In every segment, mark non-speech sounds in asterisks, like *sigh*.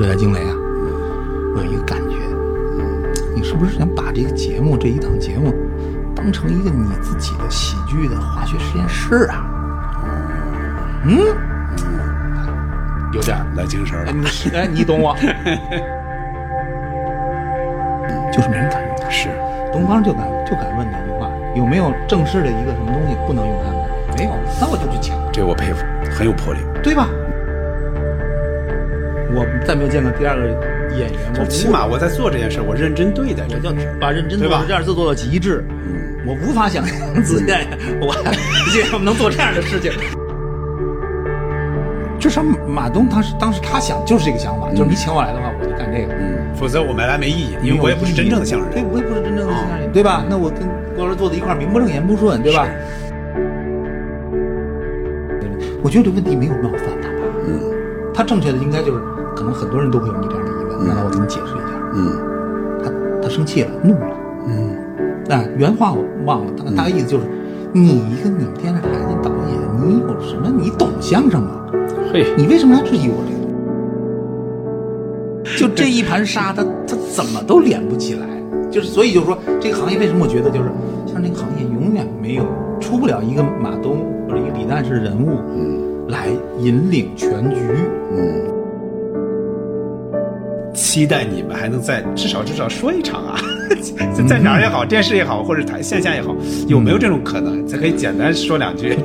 热带惊雷啊，我有一个感觉，你是不是想把这个节目这一档节目当成一个你自己的喜剧的化学实验室啊？嗯，有点。来精神哎，了。你是哎，你懂我，就是没人敢用它。是，东方就敢就敢问那句话：有没有正式的一个什么东西不能用它们？没有，那我就去抢，这我佩服，很有魄力。对吧？我再没有见过第二个演员，我起码我在做这件事，我认真对待这我要件事。把认真对这件事做到极致。我无法想象自己我这 *laughs* 我们能做这样的事情。至少马东当时当时他想就是这个想法，就是你请我来的话，我就干这个。嗯，否则我没来没意义，因为我也不是真正的相声对，我也不是真正的相声人，对吧？那我跟郭老师坐在一块儿，名不正言不顺，对吧？我觉得这问题没有冒犯他吧。嗯他正确的应该就是，可能很多人都会有你这样的疑问，那来我给你解释一下。嗯他他生气了，怒了。嗯啊，原话我忘了，大概大概意思就是，你一个你们电视台的导演，你有什么？你懂相声吗？嘿，你为什么要质疑我这个？就这一盘沙，他他怎么都连不起来。就是所以就是说，这个行业为什么我觉得就是像这个行业永远没有出不了一个马东或者一个李诞式人物，嗯来引领全局。期待你们还能再至少至少说一场啊，*laughs* 在在哪儿也好，电视也好，或者台线下也好，有没有这种可能？咱可以简单说两句。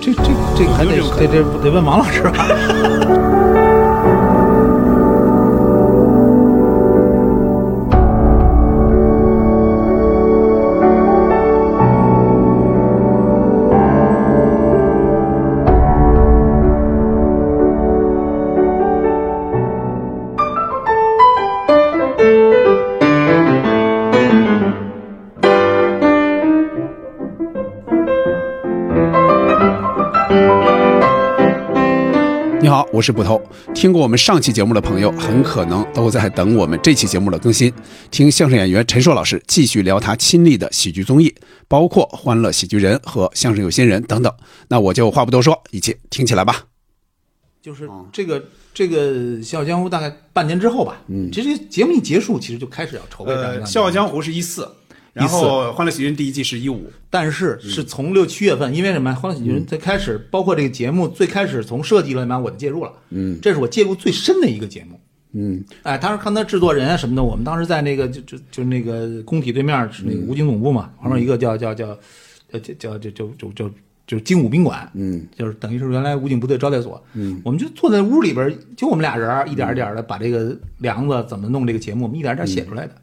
这这这还得得得得问王老师吧。我是捕头。听过我们上期节目的朋友，很可能都在等我们这期节目的更新，听相声演员陈硕老师继续聊他亲历的喜剧综艺，包括《欢乐喜剧人》和《相声有新人》等等。那我就话不多说，一起听起来吧。就是这个这个《笑傲江湖》大概半年之后吧，嗯，其实节目一结束，其实就开始要筹备笑傲江湖》是一四，然后《欢乐喜剧人》第一季是一五。但是是从六七月份，因为什么？《欢乐喜剧人》最开始，包括这个节目最开始从设计来讲，我就介入了，嗯，这是我介入最深的一个节目。嗯哎，当时看他制作人啊什么的，我们当时在那个就就就那个工体对面是那个武警总部嘛，旁边一个叫叫叫叫叫叫叫叫叫就是精武宾馆，嗯，就是等于是原来武警部队招待所，嗯，我们就坐在屋里边，就我们俩人一点一点的把这个梁子怎么弄这个节目，我们一点一点写出来的，嗯，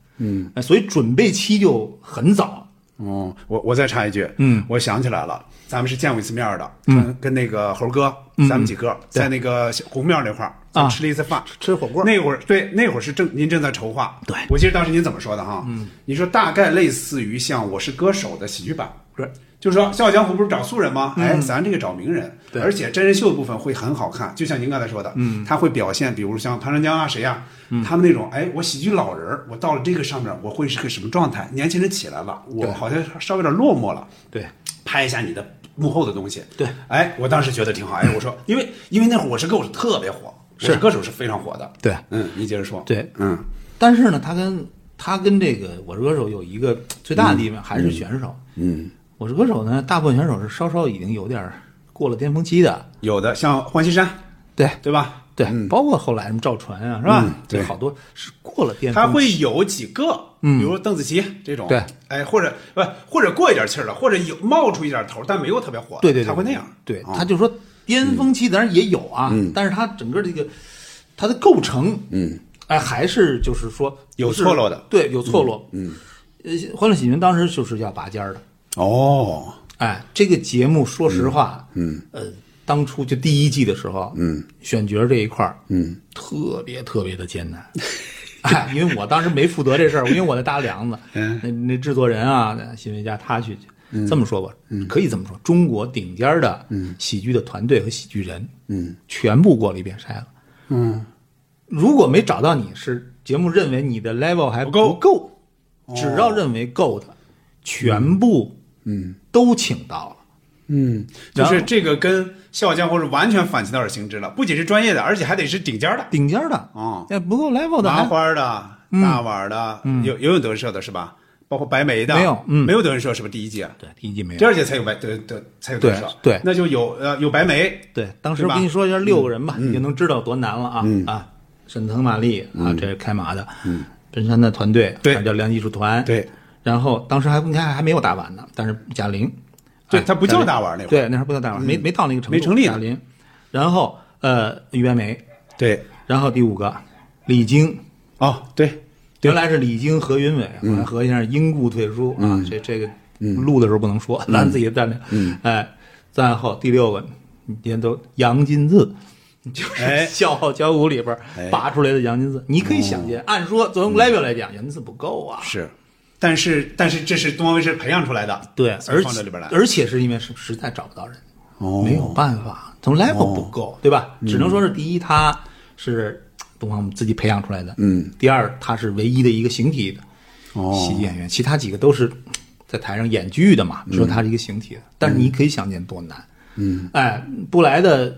哎，所以准备期就很早，哦，我我再插一句，嗯，我想起来了，咱们是见过一次面的，嗯，跟那个猴哥，咱们几个在那个红庙那块儿啊吃了一次饭，吃火锅，那会儿对，那会儿是正您正在筹划，对我记得当时您怎么说的哈？嗯，你说大概类似于像《我是歌手》的喜剧版，对，就是说《笑傲江湖》不是找素人吗？哎，咱这个找名人，对。而且真人秀的部分会很好看，就像您刚才说的，嗯，他会表现，比如像唐长江啊，谁呀、他们那种，哎，我喜剧老人儿，我到了这个上面，我会是个什么状态？年轻人起来了，我好像稍微有点落寞了，对。拍一下你的幕后的东西。对，哎，我当时觉得挺好。哎，我说，因为因为那会儿我是歌手特别火，我是歌手是非常火的。对。嗯，你接着说。对，嗯。但是呢，他跟他跟这个《我是歌手》有一个最大的地方还是选手，嗯，我是歌手》呢，大部分选手是稍稍已经有点儿过了巅峰期的，有的像黄绮珊，对对吧？对，包括后来什么赵传啊，是吧？嗯对这好多是过了巅峰他，会有几个，嗯比如邓紫棋这种，对，哎，或者不或者过一点气儿了，或者有冒出一点头，但没有特别火的，对对对，他会那样。对，啊他就说巅峰期当然也有啊，但是他整个这个他的构成，嗯，哎，还是就是说有错落的，对，有错落，嗯，呃，《欢乐喜剧人》当时就是要拔尖儿的，哦，哎，这个节目说实话，嗯，呃，当初就第一季的时候，嗯，选角这一块儿，嗯，特别特别的艰难。*laughs* 哎，因为我当时没负责这事儿，因为我在搭梁子，嗯。那那制作人啊，那新闻家他去，这么说吧，可以这么说，中国顶尖儿的喜剧的团队和喜剧人，嗯，全部过了一遍筛了，嗯，如果没找到你是节目认为你的 level 还不够。不够，只要认为够的，全部嗯。都请到了。嗯，就是这个跟《笑傲江湖》是完全反其道而行之了，不仅是专业的，而且还得是顶尖儿的。顶尖儿的，啊，那不够 level 的麻花的、大碗的，有有有德社的是吧？包括白眉的，没有嗯。没有德云社是不是第一季啊？对第一季没有。第。二届才有白德德才有德云社，对对。那就有呃有白眉，对，当时吧？我跟你说一下六个人吧，你就能知道多难了啊、嗯。啊！沈腾、马丽啊，这是开马的，嗯，本山的团队，对。叫梁艺术团，。对然后当时还应该还没有大碗呢，但是贾玲，哎对他不叫大碗那会儿。对，那时候不叫大碗，没没到那个程度，没成立贾玲，然后呃于白眉，对。然后第五个李菁，哦对原来是李菁、何云伟，后来何先生因故退出啊，这这个录的时候不能说，咱自己站着。哎，再后第六个，你看都杨金字，就是哎《笑傲江湖》里边哎。拔出来的杨金字，你可以想见，按说作为 level 来讲，杨金字不够啊。是，但是但是这是东方卫视培养出来的，对，而且放这里边来，而且是因为是实在找不到人，哦。没有办法，从 level 不够，对吧？只能说是第一，他是东方自己培养出来的，嗯，第二，他是唯一的一个形体的哦。喜剧演员，其他几个都是在台上演剧的嘛，嗯。说他是一个形体的，但是你可以想见多难，嗯，哎，不来的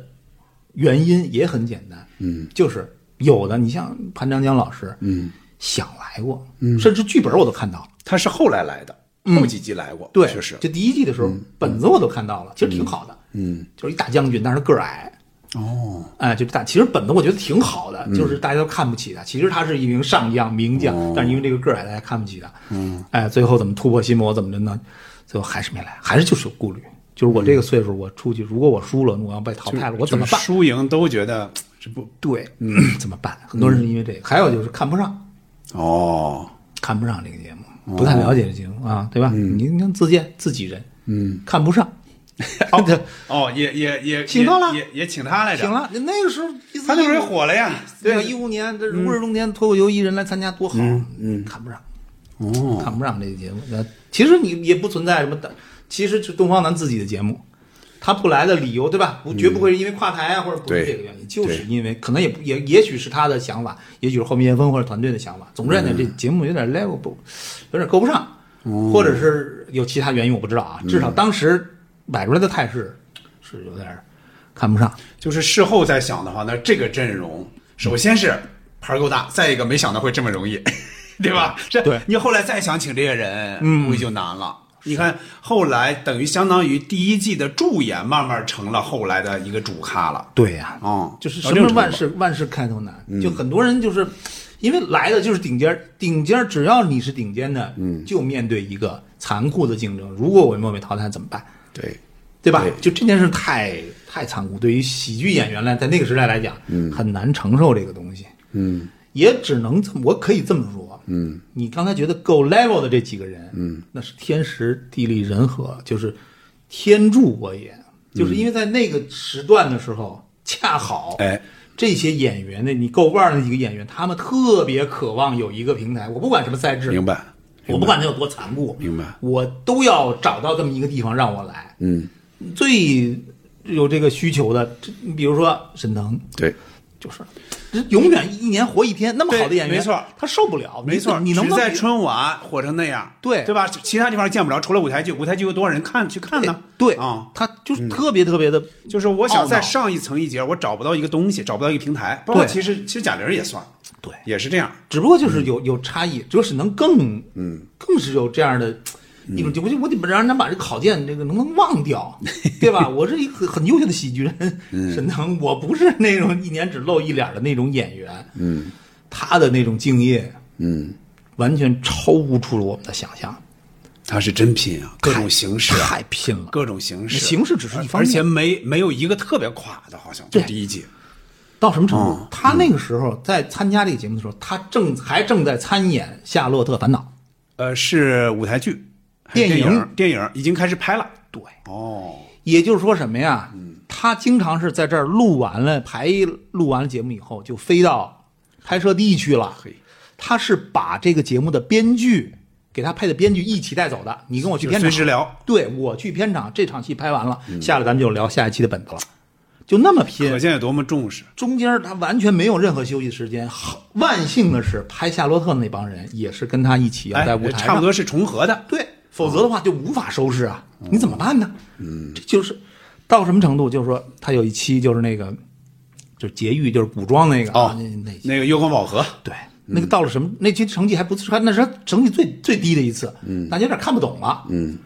原因也很简单，嗯，就是有的，你像潘长江老师，嗯，想来过，嗯，甚至剧本我都看到了。他是后来来的，后几集来过，对，确实，这第一季的时候，本子我都看到了，其实挺好的。嗯，就是一大将军，但是个儿矮。哦，哎，就是大，其实本子我觉得挺好的，就是大家都看不起他。其实他是一名上将、名将，但是因为这个个儿矮，大家看不起他。嗯，哎，最后怎么突破心魔，怎么着呢？最后还是没来，还是就是有顾虑。就是我这个岁数，我出去，如果我输了，我要被淘汰了，我怎么办？输赢都觉得这不对，怎么办？很多人是因为这个，还有就是看不上，哦，看不上这个节目，不太了解这节目啊，对吧？你你看自荐自己人，嗯，看不上，哦 *laughs* 哦，也也也 *laughs* 请到了。也也也请他来着，请了，那个时候他那时候也火了呀，对。啊，一五年这如日中天脱口秀艺人来参加多好，嗯，看不上，哦，看不上这个节目。那其实你也不存在什么的，其实是东方咱自己的节目，他不来的理由对吧？不绝不会是因为跨台啊，或者不是对这个原因，就是因为可能也也也许是他的想法，也许是后面叶峰或者团队的想法。总之来讲，这节目有点 level 不，有点够不上，或者是有其他原因我不知道啊。至少当时摆出来的态势是有点看不上。就是事后再想的话，那这个阵容，首先是牌儿够大，再一个没想到会这么容易，*laughs* 对吧？这对你后来再想请这些人，嗯，估计就难了。你看后来等于相当于第一季的助演，慢慢成了后来的一个主咖了。对呀、哦，就是什么万事万事开头难，就很多人就是因为来的就是顶尖，顶尖只要你是顶尖的，嗯，就面对一个残酷的竞争。如果我们被淘汰怎么办？对，对吧？对就这件事太太残酷，对于喜剧演员来，在那个时代来讲，嗯，很难承受这个东西，嗯，也只能这么，我可以这么说，嗯，你刚才觉得够 level 的这几个人，嗯，那是天时地利人和，就是天助我也，就是因为在那个时段的时候，恰好，哎，这些演员的你够腕儿的那几个演员，他们特别渴望有一个平台，我不管什么赛制，明白，我不管它有多残酷，明白，我都要找到这么一个地方让我来。嗯，最有这个需求的，这你比如说沈腾，对，就是这永远一年活一天，那么好的演员，没错他受不了，没错，你能不能在春晚火成那样，对对吧？其他地方见不着，除了舞台剧，舞台剧有多少人看去看呢？对啊，他就是特别特别的，就是我想再上一层一节，我找不到一个东西，找不到一个平台。包括对其实其实贾玲也算，对，也是这样。只不过就是有有差异，只有沈腾更嗯更是有这样的。一种，我就我得让人把这考验这个能不能忘掉，对吧？*laughs* 我是一个很很优秀的喜剧人，沈腾，我不是那种一年只露一脸的那种演员，嗯，他的那种敬业，嗯，完全超乎出了我们的想象，他是真拼啊，各种形式啊，太拼了。各种形式，形式只是一方面而且没没有一个特别垮的，好像就对第一季。到什么程度？哦他那个时候在参加这个节目的时候，他正还正在参演《夏洛特烦恼呃，是舞台剧，电影电影，已经开始拍了。》。对，哦，也就是说什么呀？他经常是在这儿录完了排录完了节目以后，就飞到拍摄地去了。嘿，他是把这个节目的编剧给他配的编剧一起带走的。你跟我去片场，随时聊。对我去片场，这场戏拍完了，下来咱们就聊下一期的本子了，就那么拼可。见有多么重视。中间他完全没有任何休息时间。好万幸的是，拍夏洛特那帮人也是跟他一起要哎在舞台上，差不多是重合的。对，否则的话就无法收拾啊，你怎么办呢？嗯，这就是到什么程度？就是说他有一期就是那个就是劫狱，就是古装那个哦啊那那那个月光宝盒，对，那个到了什么？那期成绩还不错，那是他成绩最最低的一次，嗯，大家有点看不懂了，嗯，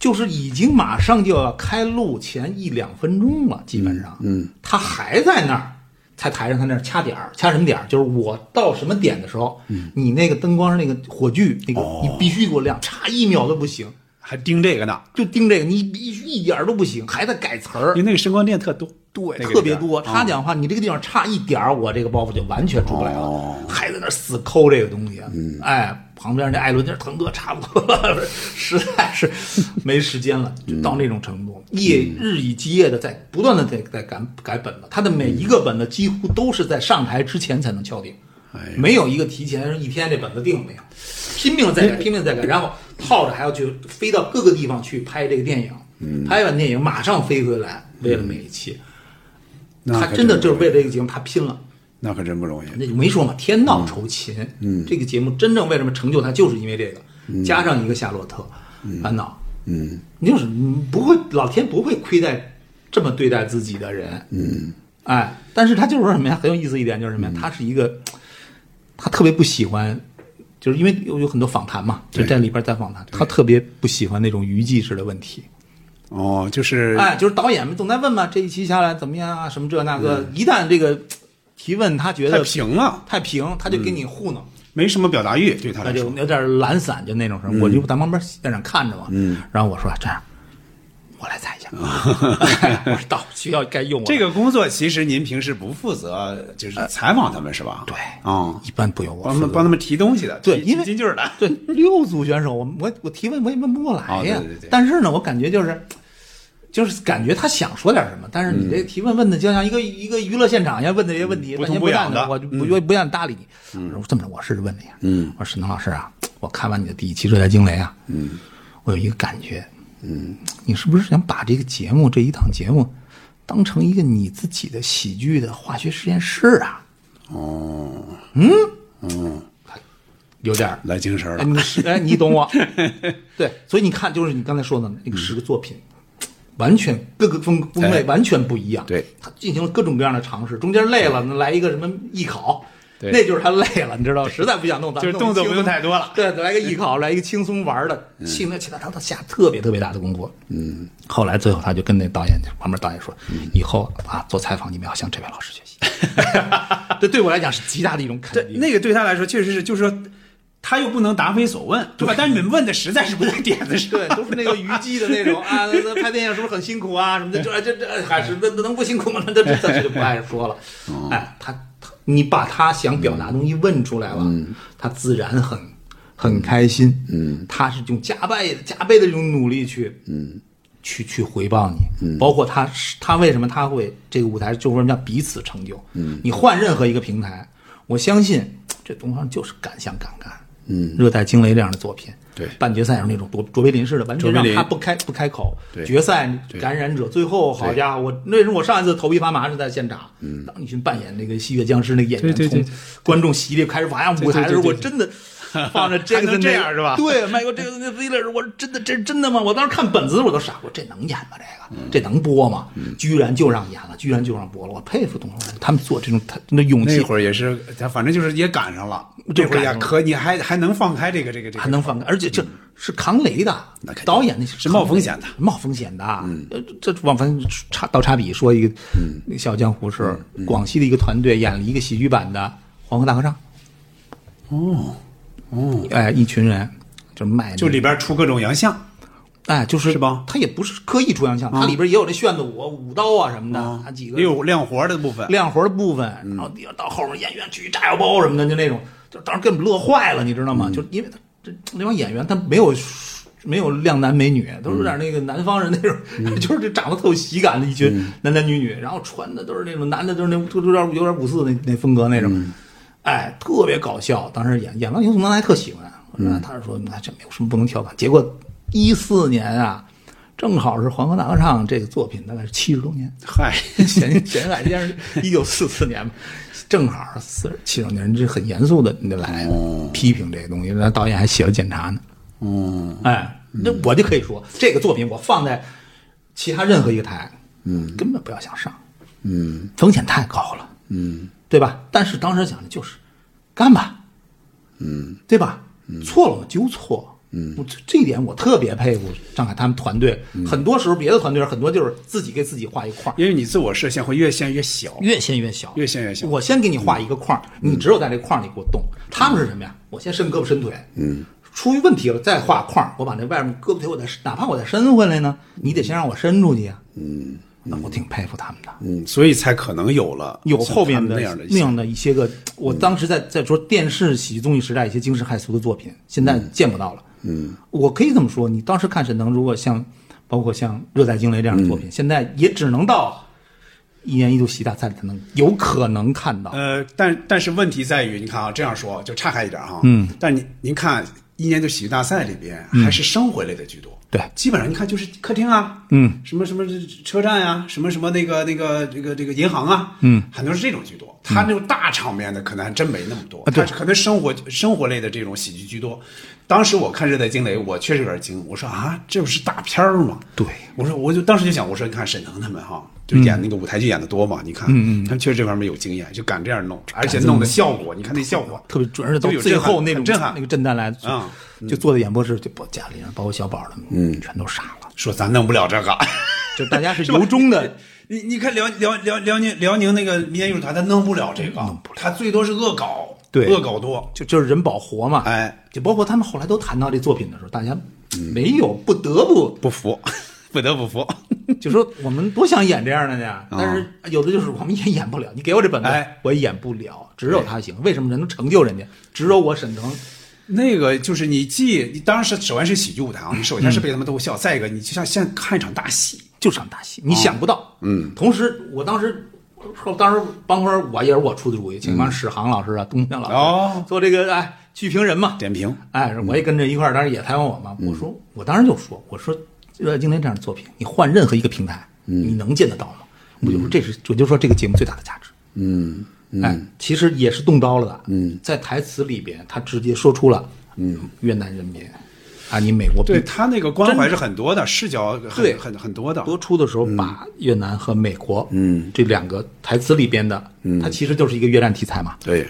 就是已经马上就要开录前一两分钟了，基本上，嗯，他还在那儿，在台上他那儿掐点儿，掐什么点儿？就是我到什么点的时候，嗯，你那个灯光那个火炬那个，哦你必须给我亮，差一秒都不行，还盯这个呢，就盯这个，你必须一点儿都不行，还在改词儿因为，那个声光电特多，对，那个特别多。他讲话，你这个地方差一点儿，我这个包袱就完全出不来了，哦还在那儿死抠这个东西。嗯，哎，旁边那艾伦那腾哥差不多了，*laughs* 实在是没时间了，就到那种程度，夜日以继夜的在不断的在在改改本子，他的每一个本子几乎都是在上台之前才能敲定。哎没有一个提前一天这本子定了没有，拼命地在改，拼命地在改，然后套着还要去飞到各个地方去拍这个电影，拍完电影马上飞回来，为了每一期，他真的就是为了这个节目他拼了。那可真不容易。那就没说嘛，天道酬勤。嗯，这个节目真正为什么成就他，就是因为这个，加上一个夏洛特烦恼。嗯，你就是不会，老天不会亏待这么对待自己的人。嗯，哎，但是他就是说什么呀？很有意思一点就是什么呀？他是一个，他特别不喜欢，就是因为有有很多访谈嘛，就在里边在访谈，他特别不喜欢那种娱记式的问题。哦，就是哎，就是导演们总在问嘛，这一期下来怎么样啊？什么这那个，一旦这个提问他觉得太平了，太平，他就给你糊弄。没什么表达欲，对他来说。有点懒散，就那种事儿。我就在旁边现场看着嘛，嗯然后我说这样，我来猜一下，*laughs* 我说到需要该用我这个工作其实您平时不负责，就是采访他们是吧？对啊，一般不用我帮他们帮他们提东西的，对因为提金句儿的。对六组选手，我我我提问我也问不过来呀。哦对对对但是呢，我感觉就是。就是感觉他想说点什么，但是你这提问问的就像一个一个娱乐现场一样，问的这些问题嗯不半天不痛不痒的我就不不不愿搭理你。我说这么着，我试着问你。嗯，我说沈腾老师啊，我看完你的第一期《热带惊雷》啊，嗯，我有一个感觉，嗯，你是不是想把这个节目这一档节目当成一个你自己的喜剧的化学实验室啊？哦，嗯嗯有点来精神了。哎，你懂我，*laughs* 对，所以你看，就是你刚才说的那个十个作品，完全各个风风味哎完全不一样。对，他进行了各种各样的尝试，中间累了，来一个什么艺考，对。那就是他累了，你知道，实在不想弄，咱就是动作不用太多了。对，来个艺考，来一个轻松玩的，轻的，其他他他下特别特别大的功夫。嗯，后来最后他就跟那导演旁边导演说，以后啊做采访你们要向这位老师学习。*laughs* 这对我来讲是极大的一种肯对，定。那个对他来说确实是，就是说，他又不能答非所问，对吧？但是你们问的实在是不在点子上。对，都是那个娱记的那种 *laughs* 啊，那那拍电影是不是很辛苦啊？什么的，就哎这这还是那那能不辛苦吗？那这这这就不爱说了。*laughs* 哎，他他你把他想表达的东西问出来了，他自然很很开心。嗯，他是用加倍加倍的这种努力去嗯。去去回报你，包括他是他为什么他会这个舞台就为什么叫彼此成就？嗯，你换任何一个平台，我相信这东方就是敢想敢干。嗯，热带惊雷这样的作品，对。半决赛是那种卓卓别林式的，完全让他不开不开口。对。决赛感染者最后，好家伙，我那时候我上一次头皮发麻是在现场，嗯。当你去扮演那个吸血僵尸那个演员，从观众席里开始往下舞台的时候，我真的。*laughs* 放着这个这样是吧对，迈过这个那 v i l l a 我真的这真的吗？我当时看本子我都傻，我说这能演吗？这个这能播吗？居然就让演了，居然就让播了，我佩服东方人，他们做这种他那勇气那会儿也是，他反正就是也赶上了，这会儿也可你还还能放开这个这个这个，还能放开，而且这是扛雷的导演，那是是冒风险的冒风险的。嗯，这往反正插倒插笔说一个，嗯那小江湖是广西的一个团队演了一个喜剧版的《黄河大合唱》。哦哦，哎，一群人就卖，就里边出各种洋相，哎，就是是吧？他也不是刻意出洋相，它里边也有这炫子舞、舞刀啊什么的，他几个。也有亮活的部分。亮活的部分，然后到后面演员举炸药包什么的，就那种，就当时给我们乐坏了，你知道吗？就因为他这那帮演员他没有没有靓男美女，都是有点那个南方人那种，*laughs* 就是这长得特有喜感的一群男男女女，然后穿的都是那种男的都是那都有点有点五四那那风格那种，哎，特别搞笑。当时演演完以后，宋丹还特喜欢，我说他是说那这没有什么不能调侃。结果一四年啊。正好是《黄河大合唱》这个作品，大概是七十周年。嗨，咸咸海先生一九四四年嘛，正好四十七周年，这很严肃的你得来批评这个东西，那导演还写了检查呢。嗯，哎，那我就可以说，这个作品我放在其他任何一个台，嗯，根本不要想上，嗯，风险太高了，嗯，对吧？但是当时想的就是干吧，嗯，对吧？错了我纠错。嗯，我这这一点我特别佩服张凯他们团队。很多时候别的团队很多就是自己给自己画一块儿，因为你自我设限会越限越小，越限越小，越限越小。我先给你画一个框儿，你只有在这框儿里给我动。他们是什么呀？我先伸胳膊伸腿，嗯，出于问题了再画框儿，我把那外面胳膊腿我再哪怕我再伸回来呢，你得先让我伸出去呀，嗯，那我挺佩服他们的。嗯，所以才可能有了有后边的那样的那样的一些个，我当时在在说电视喜剧综艺时代一些惊世骇俗的作品，现在见不到了。嗯，我可以这么说，你当时看沈腾，如果像包括像《热带惊雷》这样的作品，现在也只能到一年一度喜剧大赛里才能有可能看到。呃，但但是问题在于，你看啊，这样说就岔开一点哈，嗯，但您您看一年一度喜剧大赛里边还是生活类的居多，对基本上你看就是客厅啊，嗯，什么什么车站呀、什么什么那个那个这个这个银行啊，嗯，很多是这种居多。他那种大场面的可能还真没那么多，啊对他可能生活生活类的这种喜剧居多。当时我看《热带惊雷》，我确实有点惊，我说啊，这不是大片儿吗？对，我说我就当时就想，我说你看沈腾他们哈，就演那个舞台剧演的多嘛，你看，他们确实这方面有经验，就敢这样弄，而且弄的效果，你看那效果，特别准，而且到就有震撼最后那种震撼。那个震撼来啊，就坐在演播室，就包家里人，包括小宝他们，嗯，全都傻了。说咱弄不了这个。*laughs* 就大家是 *laughs* 由衷的，*laughs* 你你看辽辽辽辽宁辽宁那个民间艺术团，他弄不了这个，他最多是恶搞，对。恶搞多，就就是人保活嘛。哎，就包括他们后来都谈到这作品的时候，大家没有不得不不服，不得不服。*laughs* 就说我们多想演这样的呢，但是有的就是我们也演不了。你给我这本子哎，我也演不了，只有他行。为什么人能成就人家？只有我沈腾。那个就是你既你当时首先是喜剧舞台啊，你首先是被他们逗笑，再一个你就像现在看一场大戏，就场大戏，你想不到。嗯，同时我当时，当时帮会儿我也是我出的主意，请帮史航老师啊、东江老师、哦做这个哎剧评人嘛，点评，哎，我也跟着一块儿，当时也采访我嘛。我说，我当时就说，我说《热带惊雷》这样的作品，你换任何一个平台，你能见得到吗？我就说这是，我就说这个节目最大的价值。嗯，哎，其实也是动刀了的。嗯，在台词里边，他直接说出了，嗯，越南人民啊，你美国对他那个关怀是很多的，视角很对。很很多的，播出的时候，把越南和美国，嗯，这两个台词里边的，嗯，它其实就是一个越战题材嘛，对，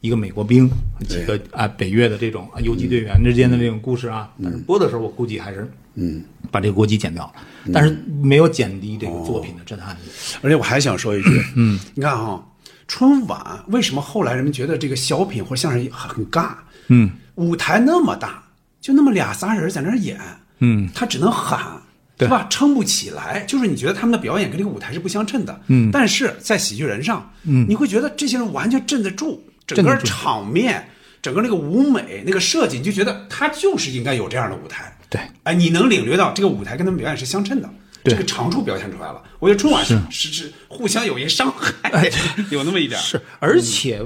一个美国兵几个啊北越的这种啊游击队员之间的这种故事啊，但是播的时候我估计还是嗯。把这个国籍剪掉了，但是没有减低这个作品的震撼力。而且我还想说一句，嗯，*clears throat* 你看哈，春晚为什么后来人们觉得这个小品或者相声很尬？嗯，舞台那么大，就那么俩仨人在那儿演，嗯，他只能喊，对。吧？撑不起来，就是你觉得他们的表演跟这个舞台是不相称的，嗯，但是在喜剧人上，嗯，你会觉得这些人完全镇得住，整个场面，整个那个舞美那个设计，你就觉得他就是应该有这样的舞台，对，哎，你能领略到这个舞台跟他们表演是相称的，对这个长处表现出来了。我觉得春晚是是是互相有一伤害，*laughs* 有那么一点儿是，而且，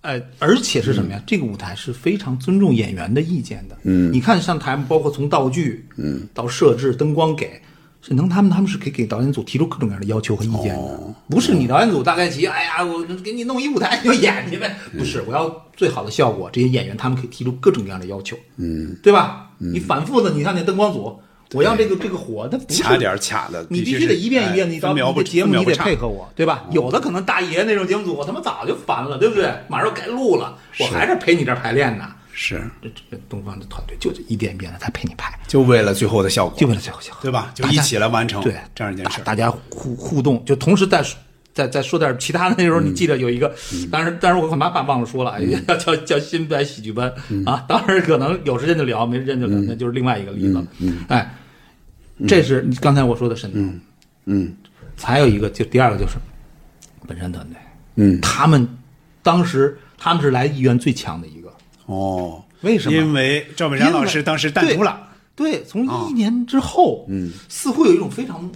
呃，而且是什么呀？这个舞台是非常尊重演员的意见的。嗯，你看上台，包括从道具，嗯，到设置、灯光给。沈腾他们他们是可以给导演组提出各种各样的要求和意见的，不是你导演组大概齐，哎呀，我给你弄一舞台你就演去呗，不是，我要最好的效果，这些演员他们可以提出各种各样的要求，嗯，对吧？你反复的，你看那灯光组，我要这个这个火，它不是卡点儿卡的，你必须得一遍一遍，的你到分秒不你的节目你得配合我，对吧？有的可能大爷那种节目组，我他妈早就烦了，对不对？马上该录了，我还是陪你这儿排练呢。是。这这东方的团队就是一遍一遍的在陪你拍，就为了最后的效果，就为了最后效果，对吧？就一起来完成对这样一件事。大大家互互动，就同时在在在说点其他的。那时候你记得有一个，嗯当然当然我恐怕把忘了说了，要 *laughs* 叫叫新白喜剧班。嗯。啊。当时可能有时间就聊，没时间就聊，那就是另外一个例子了。哎，这是刚才我说的沈腾，嗯还有一个就第二个就是本山团队，嗯，他们当时他们是来意愿最强的一个，哦，为什么？因为赵本山老师当时淡出了，对，从一年之后，嗯，似乎有一种非常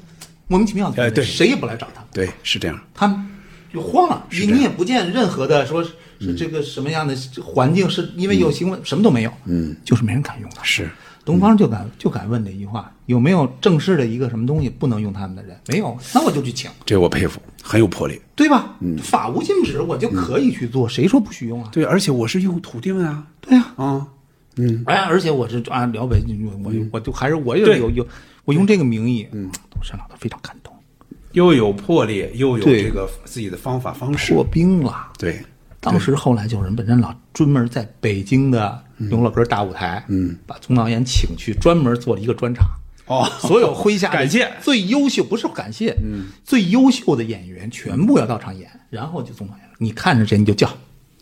莫名其妙的感觉，谁也不来找他，对，是这样。他们就慌了。你你也不见任何的说是这个什么样的环境，是因为有新闻，什么都没有，嗯，就是没人敢用他。是，东方就敢就敢问这一句话：有没有正式的一个什么东西不能用他们的人？没有，那我就去请，这我佩服，很有魄力。对吧？法无禁止，我就可以去做，谁说不许用啊？对，而且我是用土地们啊，对呀，啊，嗯，哎，而且我是啊辽北，我我我就还是我有有有，我用这个名义，嗯，山老都非常感动，又有魄力，又有这个自己的方法方式。破。冰了。对，当时后来就是本山老专门在北京的永乐阁大舞台，嗯，把总导演请去，专门做了一个专场。哦，所有麾下感谢。最优秀，不是感谢，嗯，最优秀的演员全部要到场演，然后就总导演了，你看着谁你就叫，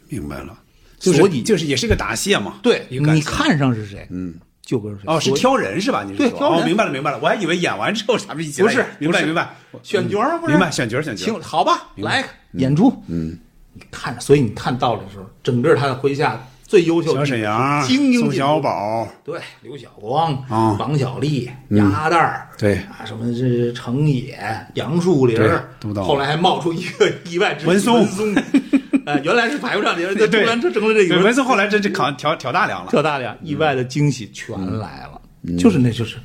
明白了。就是所以就是也是个答谢嘛。对，你看上是谁，嗯，就跟谁。哦，是挑人是吧？你是说。对挑人。哦，明白了明白了，我还以为演完之后咱们一起不是明白明白，选角吗？不是，明白选角选角。行，好吧，来演出，嗯，你看着，所以你看到了的时候，整个他的麾下最优秀的小沈阳、精英宋小宝，对，刘晓光、啊王小利、鸭蛋儿，对啊，什么这程野、杨树林儿都到后来还冒出一个意外之喜文松 *laughs* 呃，原来是排不上名，这对突然成了这，个文松后来这这扛挑挑大梁了。挑大梁意外的惊喜全来了，就是那就是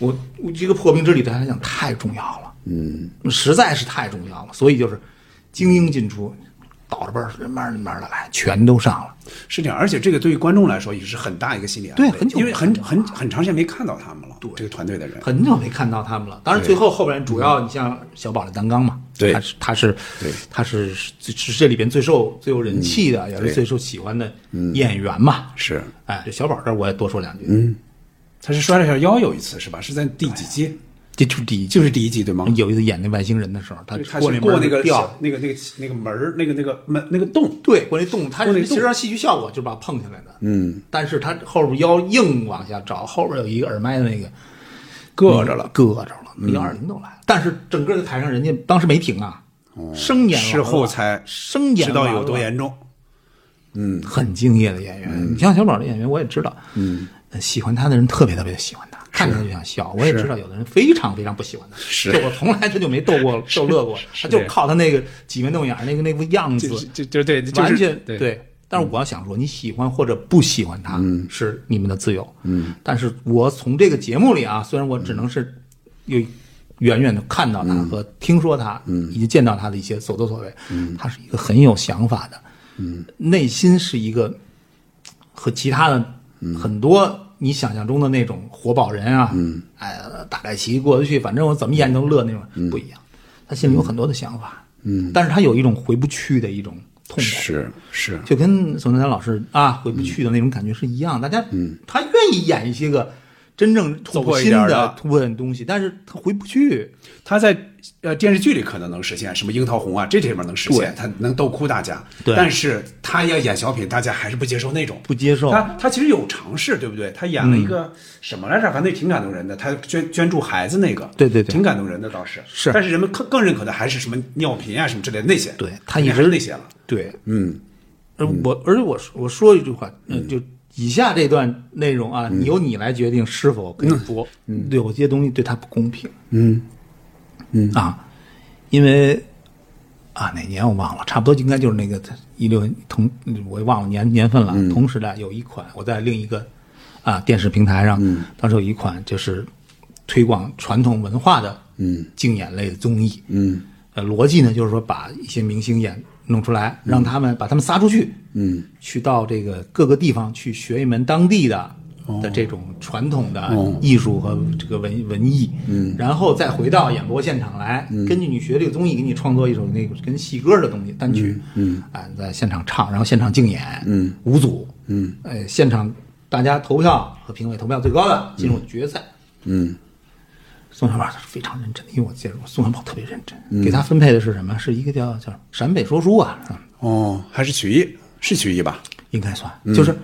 我我这个破冰之旅对他来讲太重要了，嗯，实在是太重要了，所以就是精英进出，倒着班儿慢慢慢的来，全都上了。是这样，而且这个对于观众来说也是很大一个心理安慰，对很久因为很很很长时间没看到他们了，这个团队的人。很久没看到他们了。当然，最后后边主要你像小宝的担纲嘛，对他是他是对他是是是这里边最受最有人气的，也是最受喜欢的演员嘛。是，哎，这小宝这儿我也多说两句，嗯，他是摔了下腰有一次是吧？是在第几集？这就是第一季。就是第一集对吗？有一次演那外星人的时候，他他过那过那个掉小，那个那个那个门儿那个那个门那个洞，对，过那洞，他过那其实上戏剧效果就是把他碰下来的，嗯，但是他后边腰硬往下找，后边有一个耳麦的那个硌着了。硌着了，幺二零都来了，但是整个的台上人家当时没停啊，生演了事后才生演知道有多严重。嗯很敬业的演员。你像小宝这演员，我也知道，嗯，喜欢他的人特别特别的喜欢他，看着就想笑。我也知道有的人非常非常不喜欢他，是。*laughs* 就我从来他就没逗过逗乐过，他就靠他那个挤眉弄眼儿那个那副样子就，就就对，完全对。但是我要想说，你喜欢或者不喜欢他，是你们的自由。嗯，但是我从这个节目里啊，虽然我只能是有远远的看到他和听说他，嗯，以及见到他的一些所作所为，嗯，他是一个很有想法的，嗯，内心是一个和其他的很多你想象中的那种活宝人啊，嗯，哎，大概齐过得去，反正我怎么演都乐那种，不一样。他心里有很多的想法，嗯，但是他有一种回不去的一种痛苦，是是，就跟宋丹丹老师啊回不去的那种感觉是一样。大家，嗯，他愿意演一些个真正突破一走心点的。突破的东西，但是他回不去。他在呃电视剧里可能能实现，什么樱桃红啊，这里面能实现，他能逗哭大家。对但是他要演小品，大家还是不接受那种。不接受他他其实有尝试，对不对？他演了一个什么来着？反正挺感动人的。他捐捐助孩子那个，对对对挺感动人的倒是。是但是人们更更认可的还是什么尿频啊什么之类的那些。对他一直是那些了。对，嗯，而我而且我我说一句话，嗯，就以下这段内容啊，嗯由你来决定是否可以播。嗯，有些东西对他不公平。嗯嗯啊，因为啊哪年我忘了，差不多应该就是那个一六同我也忘了年年份了。嗯同时代有一款我在另一个啊电视平台上，嗯当时有一款就是推广传统文化的嗯竞演类的综艺。嗯呃，逻辑呢就是说把一些明星演弄出来，让他们把他们撒出去，嗯，去到这个各个地方去学一门当地的。的这种传统的艺术和这个文文艺，嗯，然后再回到演播现场来，根据你学这个综艺，给你创作一首那个跟戏歌的东西单曲，嗯，啊，在现场唱，然后现场竞演，嗯，五组，嗯，呃，现场大家投票和评委投票最高的进入决赛，嗯。宋小宝是非常认真的，因为我见过宋小宝特别认真，给他分配的是什么？是一个叫叫陕北说书啊，啊哦，还是曲艺，是曲艺吧？应该算，就是，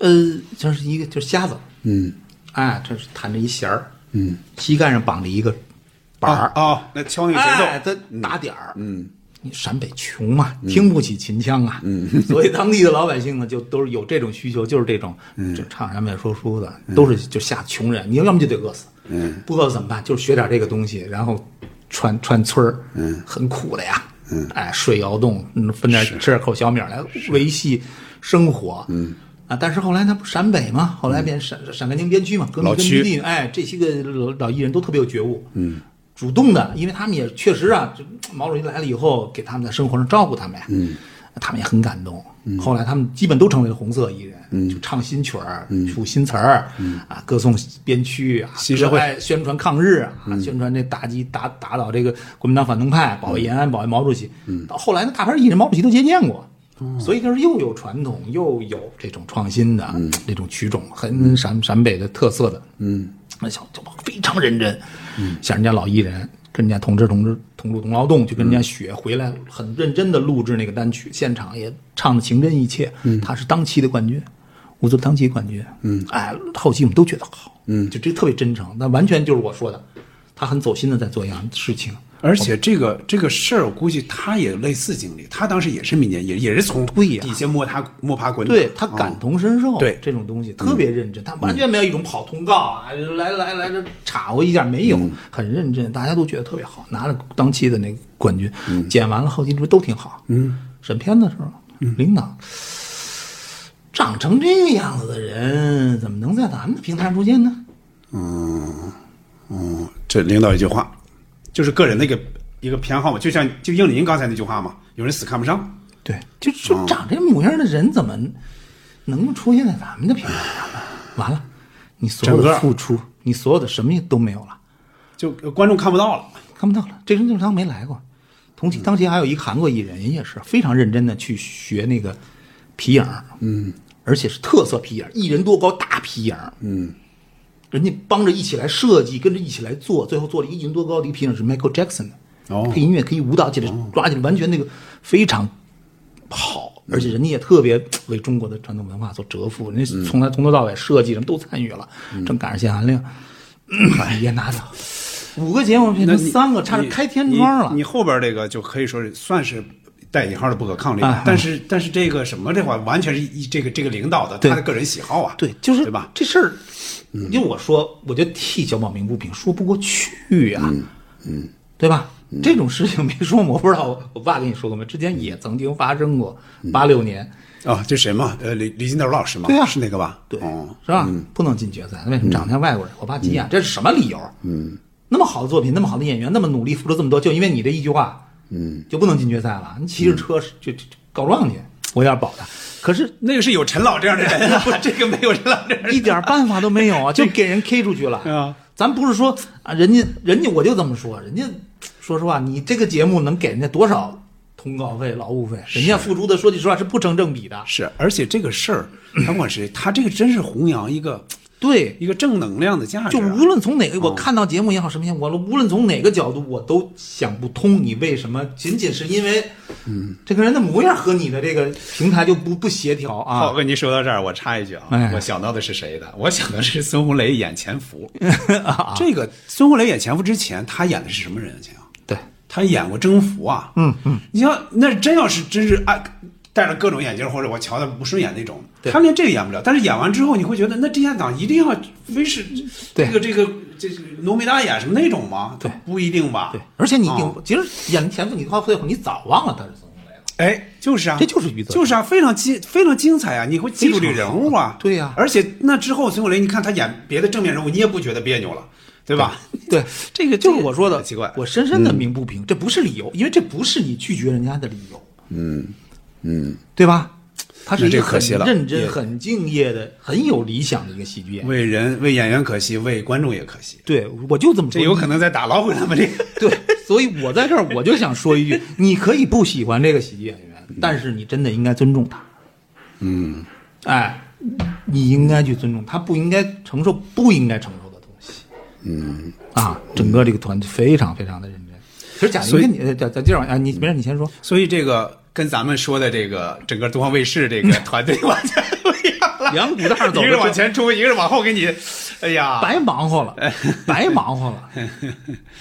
呃，就是一个就是瞎子，嗯。哎，这是弹着一弦儿，嗯，膝盖上绑着一个板儿，哦，那敲那个节奏，哎，他打点儿，嗯。你陕北穷嘛，听不起秦腔啊，嗯，*laughs* 所以当地的老百姓呢，就都是有这种需求，就是这种，就唱陕北说书的，都是就下穷人，你要么就得饿死，嗯，不饿死怎么办？就是学点这个东西，然后串串村儿，嗯，很苦的呀，嗯，哎，睡窑洞，嗯分点吃点口小米儿来维系生活，嗯。啊，但是后来他不陕北嘛，后来变陕陕甘宁边区嘛，革命根据地，哎，这些个老老艺人都特别有觉悟，嗯，主动的，因为他们也确实啊，就毛主席来了以后，给他们在生活上照顾他们呀，嗯，他们也很感动。后来他们基本都成为了红色艺人，嗯。就唱新曲儿、出新词儿，啊，歌颂边区啊，新社会宣传抗日啊，宣传这打击打打倒这个国民党反动派，保卫延安，保卫毛主席。到后来呢，大牌艺人毛主席都接见过。所以就是又有传统，又有这种创新的、那种曲种，很陕陕北的特色的。嗯，那小就非常认真，嗯，像人家老艺人，跟人家同志同志同住同劳动，就跟人家学回来，很认真的录制那个单曲，现场也唱的情真意切。嗯，他是当期的冠军，我做当期冠军。嗯，哎，后期我们都觉得好。嗯，就这特别真诚，那完全就是我说的，他很走心的在做一样事情。而且这个这个事儿，我估计他也类似经历，他当时也是民间，也也是从对呀底下摸他摸爬滚打，对他感同身受，对。这种东西特别认真，他完全没有一种跑通告啊，来来来这插我一下没有，很认真，大家都觉得特别好，拿了当期的那个冠军，剪完了后期这不都挺好，嗯，审片的时候，领导长成这个样子的人，怎么能在咱们的平台上出现呢？嗯嗯，这领导一句话，就是个人的一个一个偏好嘛，就像就应您刚才那句话嘛，有人死看不上，对，就就长这模样的人，怎么能出现在咱们的平台上呢？完了，你所有的付出，你所有的什么也都没有了。就观众看不到了。看不到了，这人就是当没来过。同期当前还有一个韩国艺人，人也是非常认真的去学那个皮影，嗯，而且是特色皮影，一人多高大皮影，嗯，人家帮着一起来设计，跟着一起来做，最后做了一人多高的一个皮影是 Michael Jackson 的，哦。配音乐可以舞蹈起来，抓起来，完全那个非常好，而且人家也特别为中国的传统文化所折服，人家从来从头到尾设计什么都参与了，正赶上限韩令，也拿走五个节目变成三个，差点开天窗了。你。你后边这个就可以说是算是带引号的不可抗力，啊但是但是这个什么这话完全是一这个这个领导的他的个人喜好啊，对，就是对吧？这事儿，因为我说，我就替小宝鸣不平，说不过去呀、嗯，对吧？这种事情没说，我不知道我我爸跟你说过没？之前也曾经发生过，八六年，啊，这谁嘛？呃，李李金斗老师嘛，对啊是那个吧？对，哦，是吧？不能进决赛，为什么长得像外国人？我爸急眼，这是什么理由？嗯，那么好的作品，那么好的演员，那么努力付出这么多，就因为你这一句话，嗯，就不能进决赛了？你骑着车是就告状去，我有点保他。可是那个是有陈老这样的人 *laughs* 啊，这个没有陈老这样的人。一点办法都没有啊，就给人 K 出去了。*laughs* 啊，咱不是说啊，人家人家我就这么说，人家说实话，你这个节目能给人家多少通告费、劳务费？人家付出的，说句实话是不成正比的。是，而且这个事儿，*laughs* 甭管谁他这个真是弘扬一个对，一个正能量的价值啊，就无论从哪个，我看到节目也好，什么也好，我无论从哪个角度，我都想不通，你为什么仅仅是因为，嗯，这个人的模样和你的这个平台就不不协调啊？浩哥，您说到这儿，我插一句啊，哎我想到的是谁的？我想的是孙红雷演潜伏。*laughs* 这个孙红雷演潜伏之前，他演的是什么人啊？亲对，他演过征服啊。嗯嗯，你像那真要是真是啊，戴着各种眼镜或者我瞧他不顺眼那种，对他连这个演不了。但是演完之后，你会觉得那这家党一定要非是对这个这个这个浓眉大眼什么那种吗？对，不一定吧？对，而且你一定、哦其实演前夫你话最后你早忘了他是孙红雷了。哎，就是啊，这就是余则就是啊，非常精非常精彩啊！你会记住这个人物啊，对呀而且那之后，孙红雷，你看他演别的正面人物，你也不觉得别扭了，对吧？对，这个就是我说的，奇怪我深深的鸣不平，这不是理由，因为这不是你拒绝人家的理由，嗯嗯，对吧？他是一个很这可惜了认真、很敬业的、很有理想的一个喜剧演员。为人为演员可惜，为观众也可惜，对，我就这么说。这有可能在打老虎他们这个。*laughs* 对，所以我在这儿我就想说一句：你可以不喜欢这个喜剧演员，但是你真的应该尊重他。嗯，哎，你应该去尊重他，不应该承受不应该承受的东西。嗯，啊，整个这个团队非常非常的认真。其实贾玲你呃，咱咱接着往啊，你没事，你先说。所以这个跟咱们说的这个整个东方卫视这个团队完全不一样了，两股道走一个是往前冲，一个是往后给你，哎呀，白忙活了，白忙活了，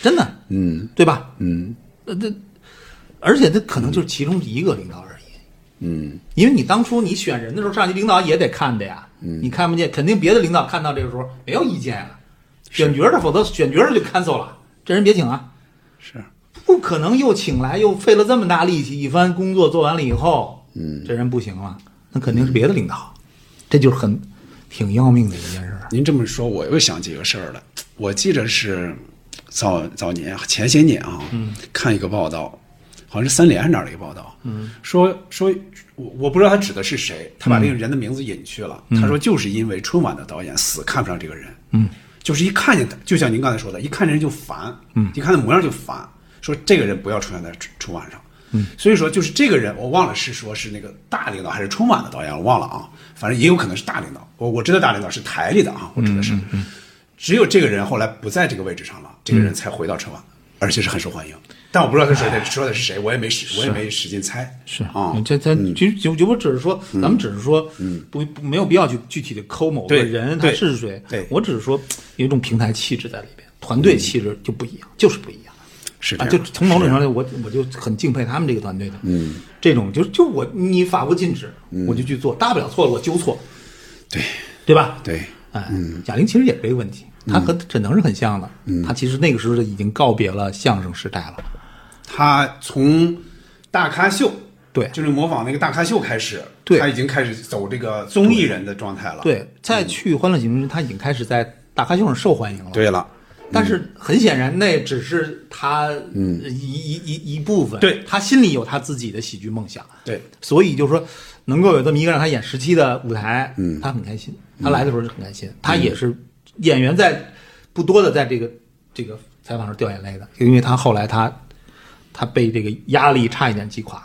真的，*laughs* 嗯，对吧？嗯，呃，这，而且这可能就是其中一个领导而已，嗯，因为你当初你选人的时候，上级领导也得看的呀，嗯，你看不见，肯定别的领导看到这个时候没有意见啊，选角的，否则选角的就 cancel 了，这人别请啊，是不可能又请来又费了这么大力气，一番工作做完了以后，嗯，这人不行了，那肯定是别的领导，这就是很挺要命的一件事儿。您这么说，我又想起个事儿了。我记着是早早年前些年啊，看一个报道，好像是三联还是哪儿的一个报道，嗯，说说我我不知道他指的是谁，他把那个人的名字隐去了。他说就是因为春晚的导演死看不上这个人，嗯，就是一看见他，就像您刚才说的，一看这人就烦，嗯，一看他模样就烦，说这个人不要出现在春春晚上。嗯，所以说就是这个人，我忘了是说是那个大领导还是春晚的导演，我忘了啊。反正也有可能是大领导，我我知道大领导是台里的啊，我指的是。只有这个人后来不在这个位置上了，这个人才回到春晚，而且是很受欢迎。但我不知道他说的说的是谁，我也没使我也没使劲猜。是啊，这这就就就我只是说，咱们只是说，不不没有必要去具体的抠某个人他对是谁。对我只是说有一种平台气质在里边，团队气质就不一样，就是不一样。啊，是这样。就从某种程度上，我我就很敬佩他们这个团队的。嗯，这种就就我你法无禁止，我就去做，大不了错了我纠错，对对吧？对，哎，贾玲其实也是这个问题，她和沈腾是很像的。嗯，她其实那个时候就已经告别了相声时代了。她从大咖秀，对就是模仿那个大咖秀开始，对他已经开始走这个综艺人的状态了。对，在去《欢乐喜剧人》，她已经开始在大咖秀上受欢迎了。，对了，但是很显然，那只是他嗯一一一一部分。对他心里有他自己的喜剧梦想。对，所以就是说，能够有这么一个让他演十期的舞台，嗯，他很开心。他来的时候就很开心，他也是演员在不多的在这个这个采访上掉眼泪的，因为他后来他他被这个压力差一点击垮。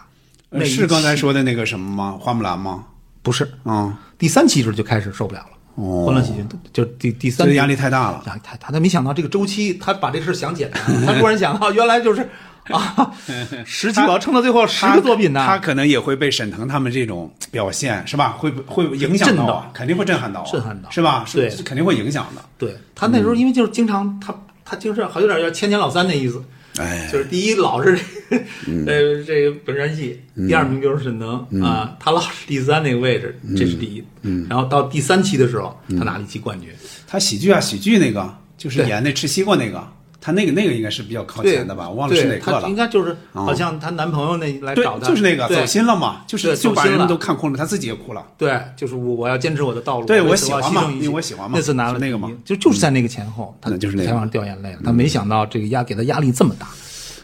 是刚才说的那个什么吗？花木兰吗？不是啊，第三期时候就开始受不了了。哦欢乐喜剧就第第三压力太大了。压力太大他没想到这个周期，他把这事想简单了，他突然想到原来就是啊，*laughs* 十期我要撑到最后十个作品呢。他可能也会被沈腾他们这种表现是吧？会会影响到啊，肯定会震撼到啊，震撼到是吧？是对肯定会影响的。对他那时候因为就是经常他他就是好有点要千年老三那意思，哎，就是第一老是这个呃这个本山系，第二名就是沈腾啊，他老是第三那个位置，这是第一。然后到第三期的时候，他拿了一期冠军。他喜剧啊，喜剧那个就是演那吃西瓜那个，他那个那个应该是比较靠前的吧？我忘了是哪个了应。该就是啊好像她男朋友那来找，她，就是那个走心了嘛，就是就把人都看哭了，她自己也哭了。对，就是我我要坚持我的道路。对我喜欢嘛因为我喜欢嘛那次拿了那个嘛就就是在那个前后，他就是那个嗯采访上掉眼泪了。他没想到这个压给他压力这么大，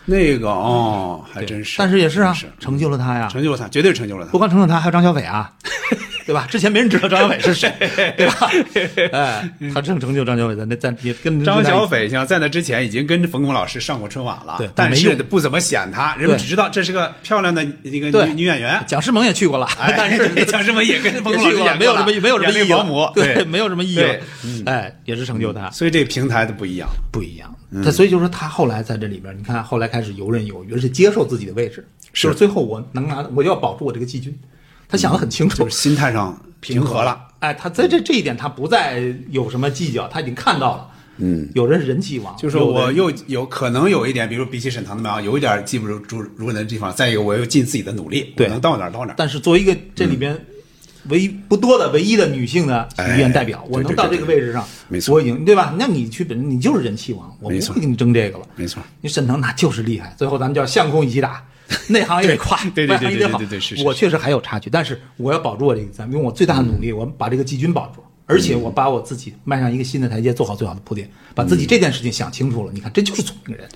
那个哦，还真是。但是也是啊，成就了他呀。成就了他，绝对成就了他不。光成就他，还有张小斐啊，对吧？之前没人知道张小斐是谁，*laughs* 对吧？哎，他正成就张小斐在那在也跟张小斐像在那之前已经跟冯巩老师上过春晚了，对但但是没不怎么显他，人们只知道这是个漂亮的一个女女演员。蒋诗萌也去过了，哎但是蒋诗萌也跟冯巩老师没有什么没有什么意义保姆对，没有什么意义。哎，也是成就他。所以这个平台的不一样。不一样。他所以就是说，他后来在这里边，你看后来开始游刃有余，而且接受自己的位置，是就是最后我能拿，我就要保住我这个季军。他想得很清楚就是，心态上平和了。。哎，他在这这一点，他不再有什么计较，他已经看到了。嗯，有人是人气王，就是我又有可能有一点，比如比起沈腾他们啊，有一点技不如如如人的地方。再一个，我又尽自己的努力，能到哪儿到哪儿。但是作为一个这里边唯一不多的唯一的女性的语言代表，哎我能到这个位置上，没错我已经对吧？那你去本，你就是人气王，我不没错会跟你争这个了。没错，你沈腾那就是厉害，最后咱们叫相公一起打，*laughs* 内行也得夸，对对对外行也得好。对对对是是我确实还有差距，但是我要保住我这个咱们用我最大的努力，我把这个季军保住，而且我把我自己迈上一个新的台阶，做好最好的铺垫，把自己这件事情想清楚了。你看，这就是聪明人。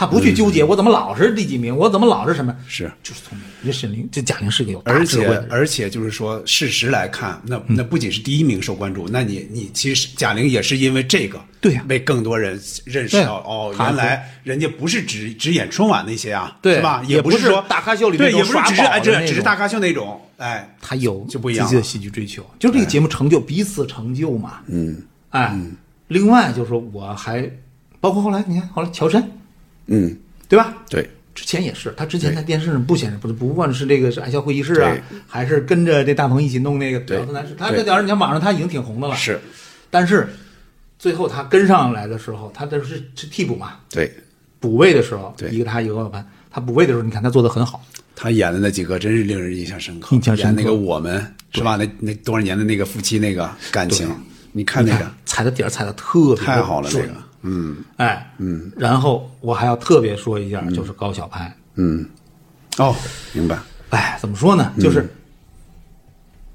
他不去纠结我怎么老是第几名，我怎么老是什么，是。就是聪明人。这沈凌，这贾玲是个有大而且。而且就是说，事实来看，那那不仅是第一名受关注，那你你其实贾玲也是因为这个，对呀。被更多人认识到哦，原来人家不是只只演春晚那些啊，对是吧？也不是说大咖秀里对，那种也不是只是哎，耍宝的这那种只是大咖秀那种，哎，他有就不一样自己的了戏剧追求，就这个节目成就彼此成就嘛。嗯，哎，另外就是说我还包括后来你看，后来乔杉，嗯，对吧？对，之前也是，他之前在电视上不显示，不是不管是这个是爱笑会议室啊，还是跟着这大鹏一起弄那个对。屌丝男士，他对。这屌丝你看网上他已经挺红的了，是，但是最后他跟上来的时候，他这是是替补嘛，对。补位的时候，对。一个他一个高晓攀，他补位的时候，你看他做的很好，他演的那几个真是令人印象深刻，印象深刻。演那个我们是吧？那那多少年的那个夫妻那个感情，你看那个。踩的点儿踩的特别太好了，那个，嗯。哎，嗯，然后我还要特别说一下，就是高晓攀，嗯，哦，明白，哎，怎么说呢？就是，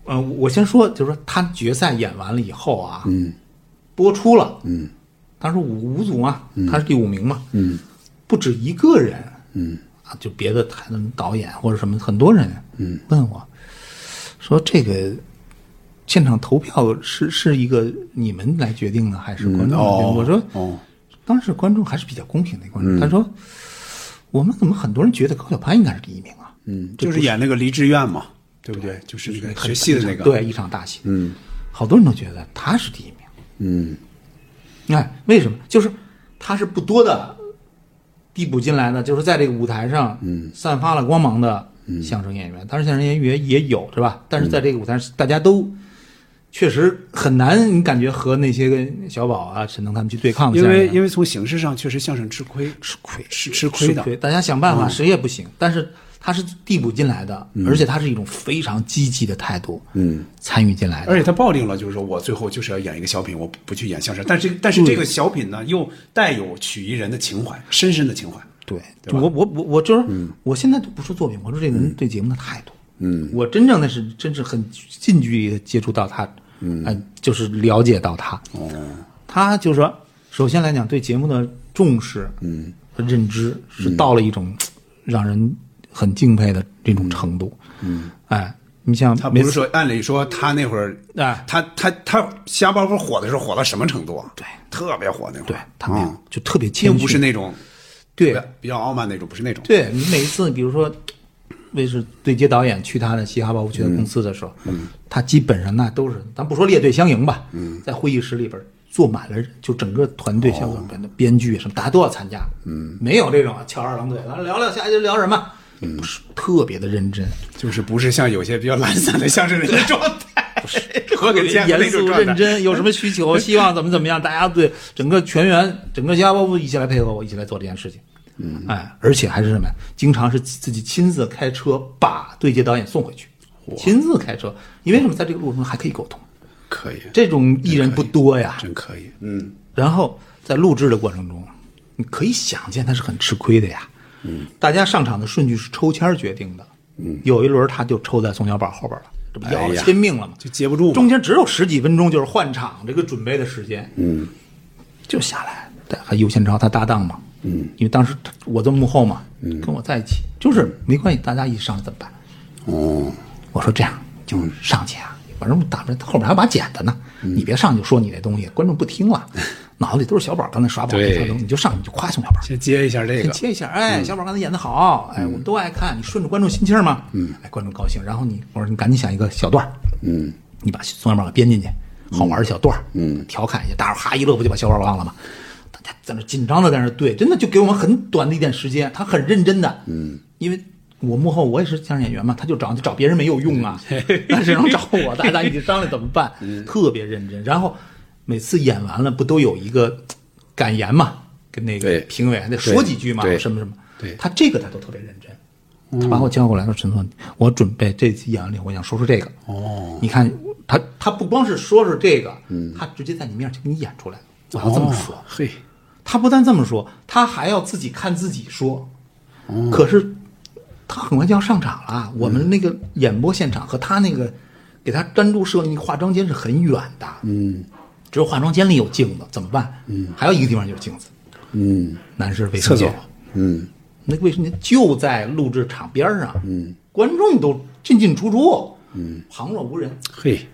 呃，我先说，就是说他决赛演完了以后啊，嗯，播出了，嗯，当时五五组嘛，他是第五名嘛，嗯，不止一个人，嗯，啊，就别的台的导演或者什么，很多人嗯。问我，说这个现场投票是是一个你们来决定呢，还是观众来决定？哦我说哦，当时观众还是比较公平的观众。他说，我们怎么很多人觉得高晓攀应该是第一名啊？嗯，就是演那个黎志愿嘛，对不对？就是那个很学戏的那个，对，一场大戏，嗯好多人都觉得他是第一名。嗯哎，为什么？就是他是不多的递补进来的，就是在这个舞台上，嗯，散发了光芒的相声演员。当然，相声演员也有，是吧？但是在这个舞台上，大家都确实很难，你感觉和那些个小宝啊、沈腾他们去对抗的因为因为从形式上确实相声吃亏，吃亏是吃亏的。大家想办法，谁也不行。但是他是递补进来的，而且他是一种非常积极的态度，嗯，参与进来的。而且他抱定了，就是说我最后就是要演一个小品，我不不去演相声。但是但是这个小品呢，又带有曲艺人的情怀，深深的情怀。对，对我我我我就是，我现在都不说作品，我说这个人对节目的态度。嗯，我真正的是真是很近距离的接触到他，嗯，哎，就是了解到他。哦，他就是说，首先来讲对节目的重视，嗯，和认知是到了一种让人很敬佩的这种程度。嗯，哎，你像他不是说，按理说他那会儿，哎，他他他瞎包袱火的时候火到什么程度啊？对，特别火那会儿。对他那样嗯就特别谦并虚，不是那种对比较傲慢那种，不是那种。对你每一次，比如说，卫视对接导演去他的嘻哈包袱去他公司的时候，他基本上那都是，咱不说列队相迎吧，在会议室里边坐满了，就整个团队，像我们的编剧什么，大家都要参加，没有这种翘二郎腿，咱聊聊下一集聊什么，不是特别的认真，就是不是像有些比较懒散的相声人的状态，不是和给见过那严肃认真，有什么需求，希望怎么怎么样，大家对整个全员、整个嘻哈包袱一起来配合我，一起来做这件事情。嗯，哎，而且还是什么呀？经常是自己亲自开车把对接导演送回去，亲自开车，因为什么？在这个路程中还可以沟通，可以，这种艺人不多呀。真可以。嗯，然后在录制的过程中，你可以想见他是很吃亏的呀。嗯，大家上场的顺序是抽签决定的。嗯，有一轮他就抽在宋小宝后边了，这不要了亲命了吗？就接不住。中间只有十几分钟，就是换场这个准备的时间，嗯就下来，对，还尤宪超他搭档嘛，嗯，因为当时我在幕后嘛，嗯，跟我在一起，就是没关系，大家一起上来怎么办？哦，我说这样就上去啊，反正打着后边还有把剪的呢，你别上去说你那东西，观众不听了，脑子里都是小宝刚才耍宝对。耍东西，你就上去你就夸宋小宝，先接一下这个。先接一下，哎，小宝刚才演的好，哎，我们都爱看，你顺着观众心气儿嘛，嗯，哎，观众高兴，然后你我说你赶紧想一个小段儿。嗯。你把宋小宝给编进去，好玩的小段儿，嗯，调侃一下，大伙儿哈一乐，不就把小宝忘了吗？在那紧张的在那对，真的就给我们很短的一点时间，他很认真的，嗯，因为我幕后我也是相声演员嘛，他就找就找别人没有用啊，*laughs* 那只能找我，大家一起商量怎么办，*laughs* 特别认真。然后每次演完了，不都有一个感言嘛，跟那个评委还得说几句嘛，什么什么，对。他这个他都特别认真。他把我叫过来说：“陈总，我准备这次演完了以后，我想说说这个。哦，你看他，他不光是说说这个，他直接在你面前给你演出来。我要这么说，哦嘿，他不但这么说，他还要自己看自己说。嗯可是他很快就要上场了，我们那个演播现场和他那个给他单独设立那个化妆间是很远的，嗯。只有化妆间里有镜子，怎么办？嗯，还有一个地方就是镜子，嗯，男士卫厕所。生间。，嗯。那个卫生间就在录制场边上，嗯，观众都进进出出，嗯，旁若无人，嘿，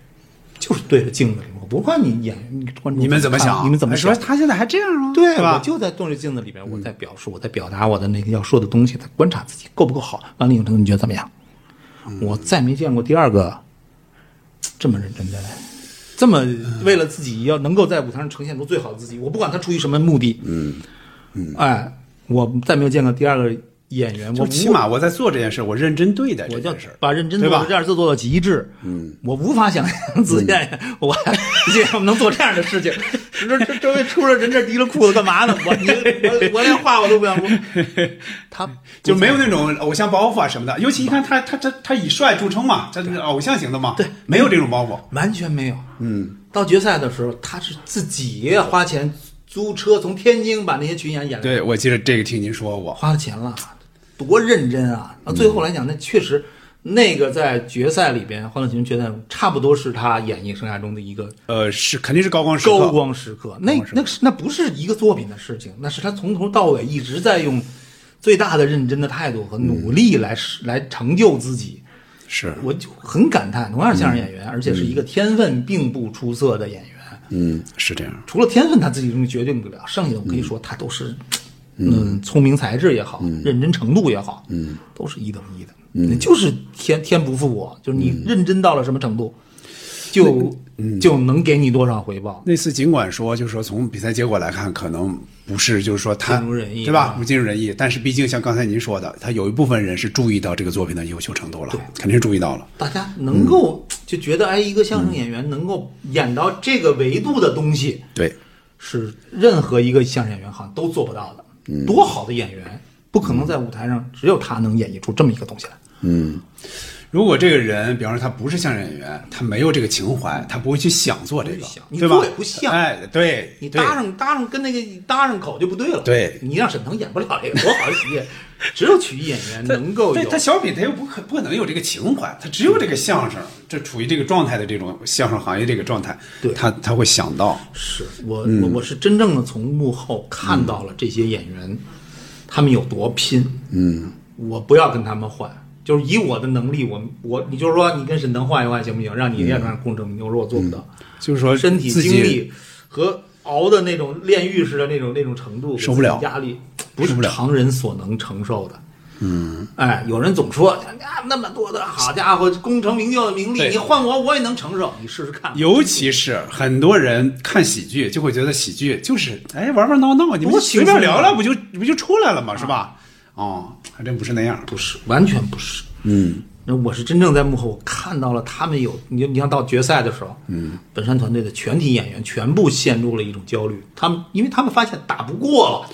就是对着镜子里。我不管你演你观众你们怎么想？你们怎么想？说他现在还这样吗？对，吧？我就在对着镜子里边，我在表述，我在表达我的那个要说的东西，在观察自己够不够好。完了以后，你觉得怎么样？我再没见过第二个这么认真的人，这么为了自己要能够在舞台上呈现出最好的自己。我不管他出于什么目的，嗯嗯，哎，我再没有见过第二个演员，我起码我在做这件事，我认真对待这件事儿。把认真做的这件事做到极致。嗯，我无法想象子健，我这我们能做这样的事情。*laughs* 这这周围出了人这提了裤子干嘛呢？我你我我连话我都不想说。*laughs* 他就没有那种偶像包袱啊什么的，尤其你看他他他他以帅著称嘛，他是偶像型的嘛，对，没有这种包袱。完全没有。嗯，到决赛的时候，他是自己花钱租车从天津把那些群演演来，对，我记得这个听您说过。花了钱了，多认真啊！那最后来讲，那确实。那个在决赛里边，《欢乐喜剧人》决赛差不多是他演艺生涯中的一个呃，是肯定是高光时刻。高光时刻，那那是那不是一个作品的事情，那是他从头到尾一直在用最大的认真的态度和努力来实来成就自己。是，我就很感叹，同样是相声演员，而且是一个天分并不出色的演员。嗯，是这样。除了天分，他自己东西决定不了，剩下的我可以说他都是，嗯，聪明才智也好，认真程度也好，嗯，都是一等一的。嗯，就是天天不负我，就是你认真到了什么程度，就就能给你多少回报。那次尽管说，就是说从比赛结果来看，可能不是，就是说他尽如人意。对吧？不尽如人意。但是毕竟像刚才您说的，他有一部分人是注意到这个作品的优秀程度了，肯定是注意到了。大家能够就觉得，哎，一个相声演员能够演到这个维度的东西，对，是任何一个相声演员好像都做不到的。多好的演员，不可能在舞台上只有他能演绎出这么一个东西来。嗯，如果这个人，比方说他不是相声演员，他没有这个情怀，他不会去想做这个，你对吧？做也不像哎，对，你搭上搭上跟那个搭上口就不对了。对。你让沈腾演不了这个，多好的喜剧，只有曲艺演员能够有。对他。小品，他又不可不可能有这个情怀，他只有这个相声，这处于这个状态的这种相声行业这个状态，对。他他会想到，是我我我是真正的从幕后看到了这些演员，他们有多拼。嗯，我不要跟他们换，就是以我的能力，我我你就是说你跟沈腾换一换行不行？让你练上功成名就，我说我做不到。就是说身体精力和熬的那种炼狱似的那种那种程度，受不了压力，不是常人所能承受的。嗯，哎，有人总说啊，那么多的好家伙，功成名就的名利，你换我我也能承受，你试试看。尤其是很多人看喜剧，就会觉得喜剧就是哎玩玩闹闹，你们就随便聊聊，不就不就出来了嘛？是吧？哦，还真不是那样。不是，完全不是。嗯，那我是真正在幕后，我看到了他们有你，你像到决赛的时候，嗯，本山团队的全体演员全部陷入了一种焦虑，他们因为他们发现打不过了。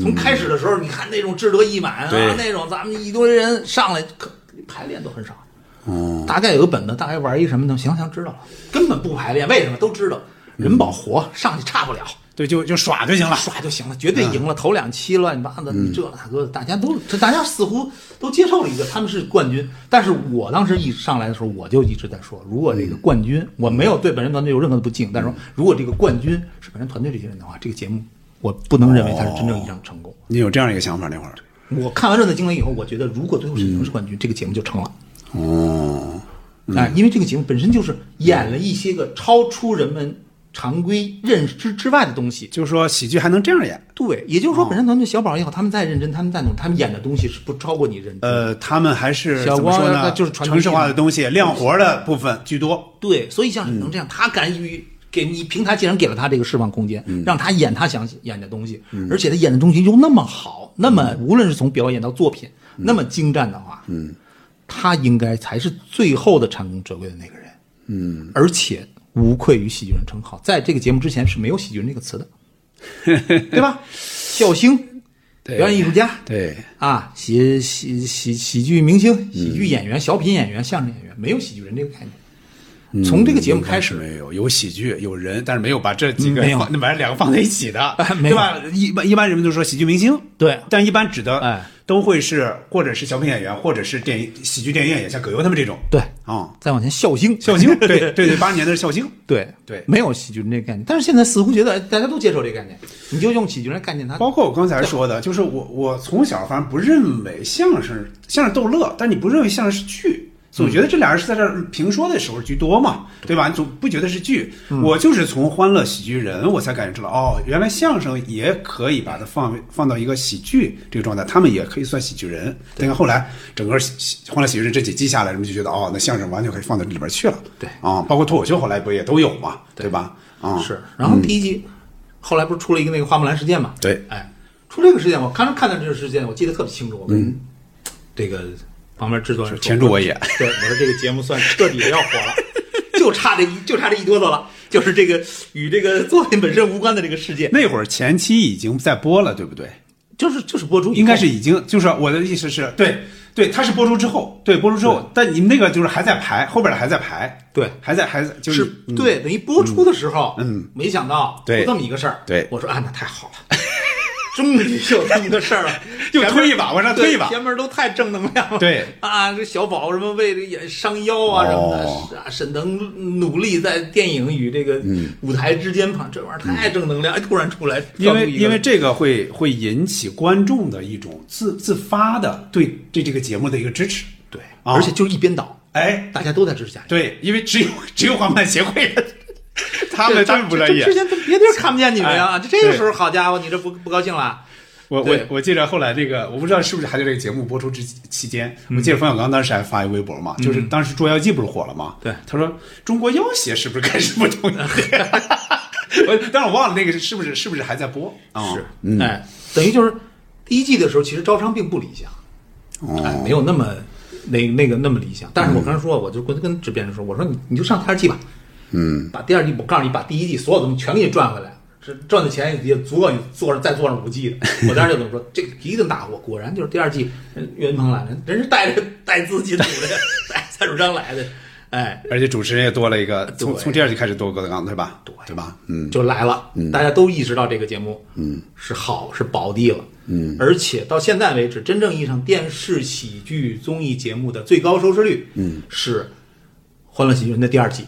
从开始的时候，你看那种志得意满啊，那种咱们一堆人上来，可排练都很少。哦，大概有个本子，大概玩一什么呢？行行，知道了，根本不排练，为什么都知道？人保活，上去差不了。对，就就耍就行了。耍就行了，绝对赢了。头两期乱七八糟的，你这那个的，大家都，大家似乎都接受了一个他们是冠军。但是我当时一上来的时候，我就一直在说，如果这个冠军，我没有对本人团队有任何的不敬，但是说如果这个冠军是本人团队这些人的话，这个节目我不能认为它是真正意义上的成功。你有这样一个想法那会儿？我看完这次经历以后，我觉得如果最后沈腾是冠军，这个节目就成了。哦，哎，因为这个节目本身就是演了一些个超出人们常规认知之外的东西，就是说喜剧还能这样演。对，也就是说，本山团队小宝也好，他们再认真，他们再努力，他们演的东西是不超过你认知。呃，他们还是小光怎么说呢？就是传统城市化的东西，亮活的部分居多。对，所以像沈腾这样，他敢于给你平台，既然给了他这个释放空间，让他演他想演的东西，而且他演的东西又那么好，那么无论是从表演到作品那么精湛的话，嗯，他应该才是最后的成功折归的那个人，嗯，而且无愧于喜剧人称号。在这个节目之前是没有喜剧人这个词的，*laughs* 对吧？笑星、表演艺术家，对，啊，喜喜喜喜剧明星、喜剧演员、小品演员、相声演员，没有喜剧人这个概念。从这个节目开始，是没有有喜剧有人，但是没有把这几个没有。那把这两个放在一起的，*laughs* 对吧？一般一般人们都说喜剧明星，对。但一般指的哎。都会是或者是小品演员，或者是电影喜剧电影演员，像葛优他们这种。对，啊，再往前，笑星，笑星，*laughs* 对对对，八十年的是笑星，对。对。没有喜剧人这个概念。但是现在似乎觉得哎大家都接受这个概念，你就用喜剧人概念它，包括我刚才说的，就是我我从小反正不认为相声相声逗乐，但你不认为相声是剧，总觉得这俩人是在这儿评说的时候居多嘛，对吧？你总不觉得是剧。我就是从《欢乐喜剧人》我才感觉出来，哦，原来相声也可以把它放放到一个喜剧这个状态，他们也可以算喜剧人。你看后来整个欢乐喜剧人》这几季下来，人们就觉得哦，那相声完全可以放到这里边去了。对啊，包括脱口秀后来不也都有嘛，对吧？啊，是。然后第一季，后来不是出了一个那个花木兰事件嘛？对哎，出这个事件，我刚才看到这个事件，我记得特别清楚。我跟这个旁边制作人说牵住我也。对，我说这个节目算彻底的要火了，就差这一就差这一哆嗦了，就是这个与这个作品本身无关的这个世界，那会儿前期已经在播了，对不对？就是就是播出应该是已经，就是我的意思是对对，它是播出之后，对播出之后，但你们那个就是还在排，后边的还在排，对还在还在就是对，等于播出的时候，嗯，没想到这么一个事儿，对我说啊，那太好了，终于有这么个事儿了，*laughs* 又推一把往上推一把。前面都太正能量了。对。啊，这小宝什么为这演伤腰啊什么的，哦。是啊，沈腾努力在电影与这个舞台之间跑，这玩意儿太正能量，哎，突然出来，因为因为这个会会引起观众的一种自自发的对对这个节目的一个支持。对，啊。而且就是一边倒，哎，大家都在支持下去。对，因为只有只有滑板协会人，*laughs* 他们这真不乐意。之前别地儿看不见你们呀？哎这这个时候，好家伙，你这不不高兴了？我我我记得后来这个，我不知道是不是还在这个节目播出之期间，我记得冯小刚当时还发一微博嘛，就是当时《捉妖记》不是火了嘛？对他说中国妖邪是不是开始不中意？*laughs* 我但是我忘了那个是是不是是不是还在播啊？是，哎，等于就是第一季的时候，其实招商并不理想，哎，没有那么那那个那么理想。但是我刚才说，我就跟跟制片人说，我说你你就上第二季吧，嗯，把第二季，我告诉你，把第一季所有东西全给你赚回来，是赚的钱也足够你做上再做上五季的。我当时就这么说，这个一定大火。果然就是第二季，岳云鹏来了，人是带着带资进组的，*laughs* 带蔡楚章来的，哎，而且主持人也多了一个，从从第二季开始多郭德纲，对吧？对对吧？嗯，就来了，大家都意识到这个节目，嗯，是好是宝地了，嗯，而且到现在为止，真正意义上电视喜剧综艺节目的最高收视率，嗯，是《欢乐喜剧人》的第二季，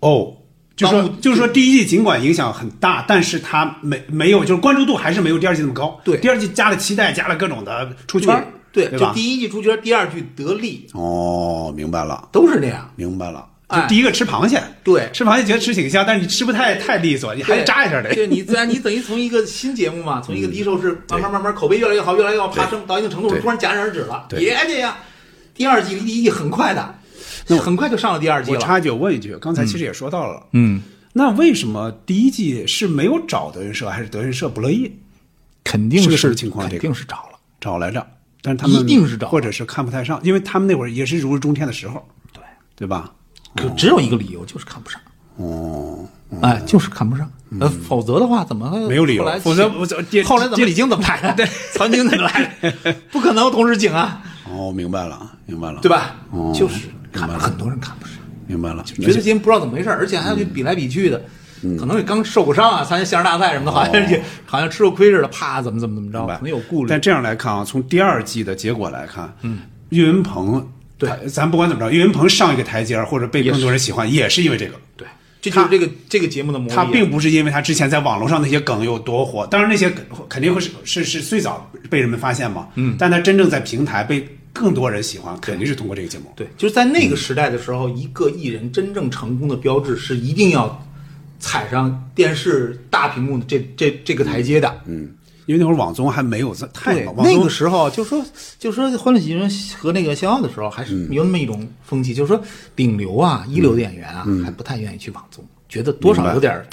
哦。就说就是说，第一季尽管影响很大，但是它没没有，就是关注度还是没有第二季那么高。对第二季加了期待，加了各种的出圈儿，对，对？就第一季出圈，第二季得利，哦，明白了，都是这样，明白了。哎就第一个吃螃蟹，对吃螃蟹觉得吃挺香，但是你吃不太太利索，你还得扎一下得。对你自然你等于从一个新节目嘛，*laughs* 从一个低收视，慢慢慢慢口碑越来越好，越来越好，爬升到一定程度，突然戛然而止了，对别介呀，第二季离第一季很快的，很快就上了第二季了，我插一句，我问一句，刚才其实也说到了，嗯。那为什么第一季是没有找德云社，还是德云社不乐意肯定是是个什么情况肯这个定是找了。找来着？但是他们一定是找或者是看不太上，因为他们那会儿也是如日中天的时候，对，对吧？可只有一个理由，就是看不上。哦，哎，就是看不上。呃，否则的话，怎么没有理由来否则后来怎么李菁怎么来的？*laughs* 对，曹晶怎么来的？不可能同时请啊，哦，明白了，明白了，对？吧？哦就是看很多人看不上，明白了，觉得今天不知道怎么回事，而且还要去比来比去的。嗯。可能也刚受过伤啊，参加相声大赛什么的，好像也好像吃过亏似的，怕怎么怎么怎么着，可能有顾虑。但这样来看啊，从第二季的结果来看，嗯，岳云鹏，对，咱不管怎么着，岳云鹏上一个台阶或者被更多人喜欢，也是因为这个。对，这就是这个这个节目的魔力啊。他并不是因为他之前在网络上那些梗有多火，当然那些肯定会是是是最早被人们发现嘛，嗯，但他真正在平台被更多人喜欢，肯定是通过这个节目。对，就是在那个时代的时候，一个艺人真正成功的标志是一定要踩上电视大屏幕的这这这个台阶的。嗯，因为那会儿网综还没有这太，那个时候就说就说《欢乐喜剧人》和那个《逍遥》的时候，还是嗯有那么一种风气，就是说顶流啊、一流的演员啊，还不太愿意去网综，觉得多少有点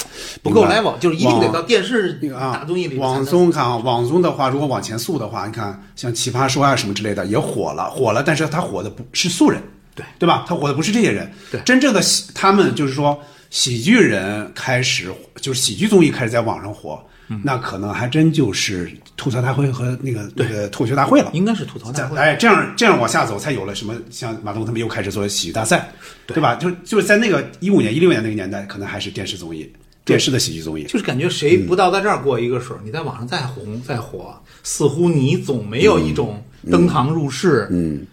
不够嗯明白。level，就是一定得到电视那个啊大综艺里，网综看啊，网综的话，如果往前溯的话，你看像《奇葩说》啊什么之类的也火了，火了，但是他火的不是素人，对。对吧？他火的不是这些人，对。真正的喜他们就是说喜剧人开始就是喜剧综艺开始在网上火，嗯那可能还真就是吐槽大会和那个那个脱口秀大会了。应该是吐槽大会。在哎，这样这样往下走，才有了什么像马东他们又开始做喜剧大赛，对吧？就就是在那个一五年、一六年那个年代，可能还是电视综艺，电视的喜剧综艺。就是感觉谁不到在这儿过一个水儿，你在网上再红再火，似乎你总没有一种登堂入室嗯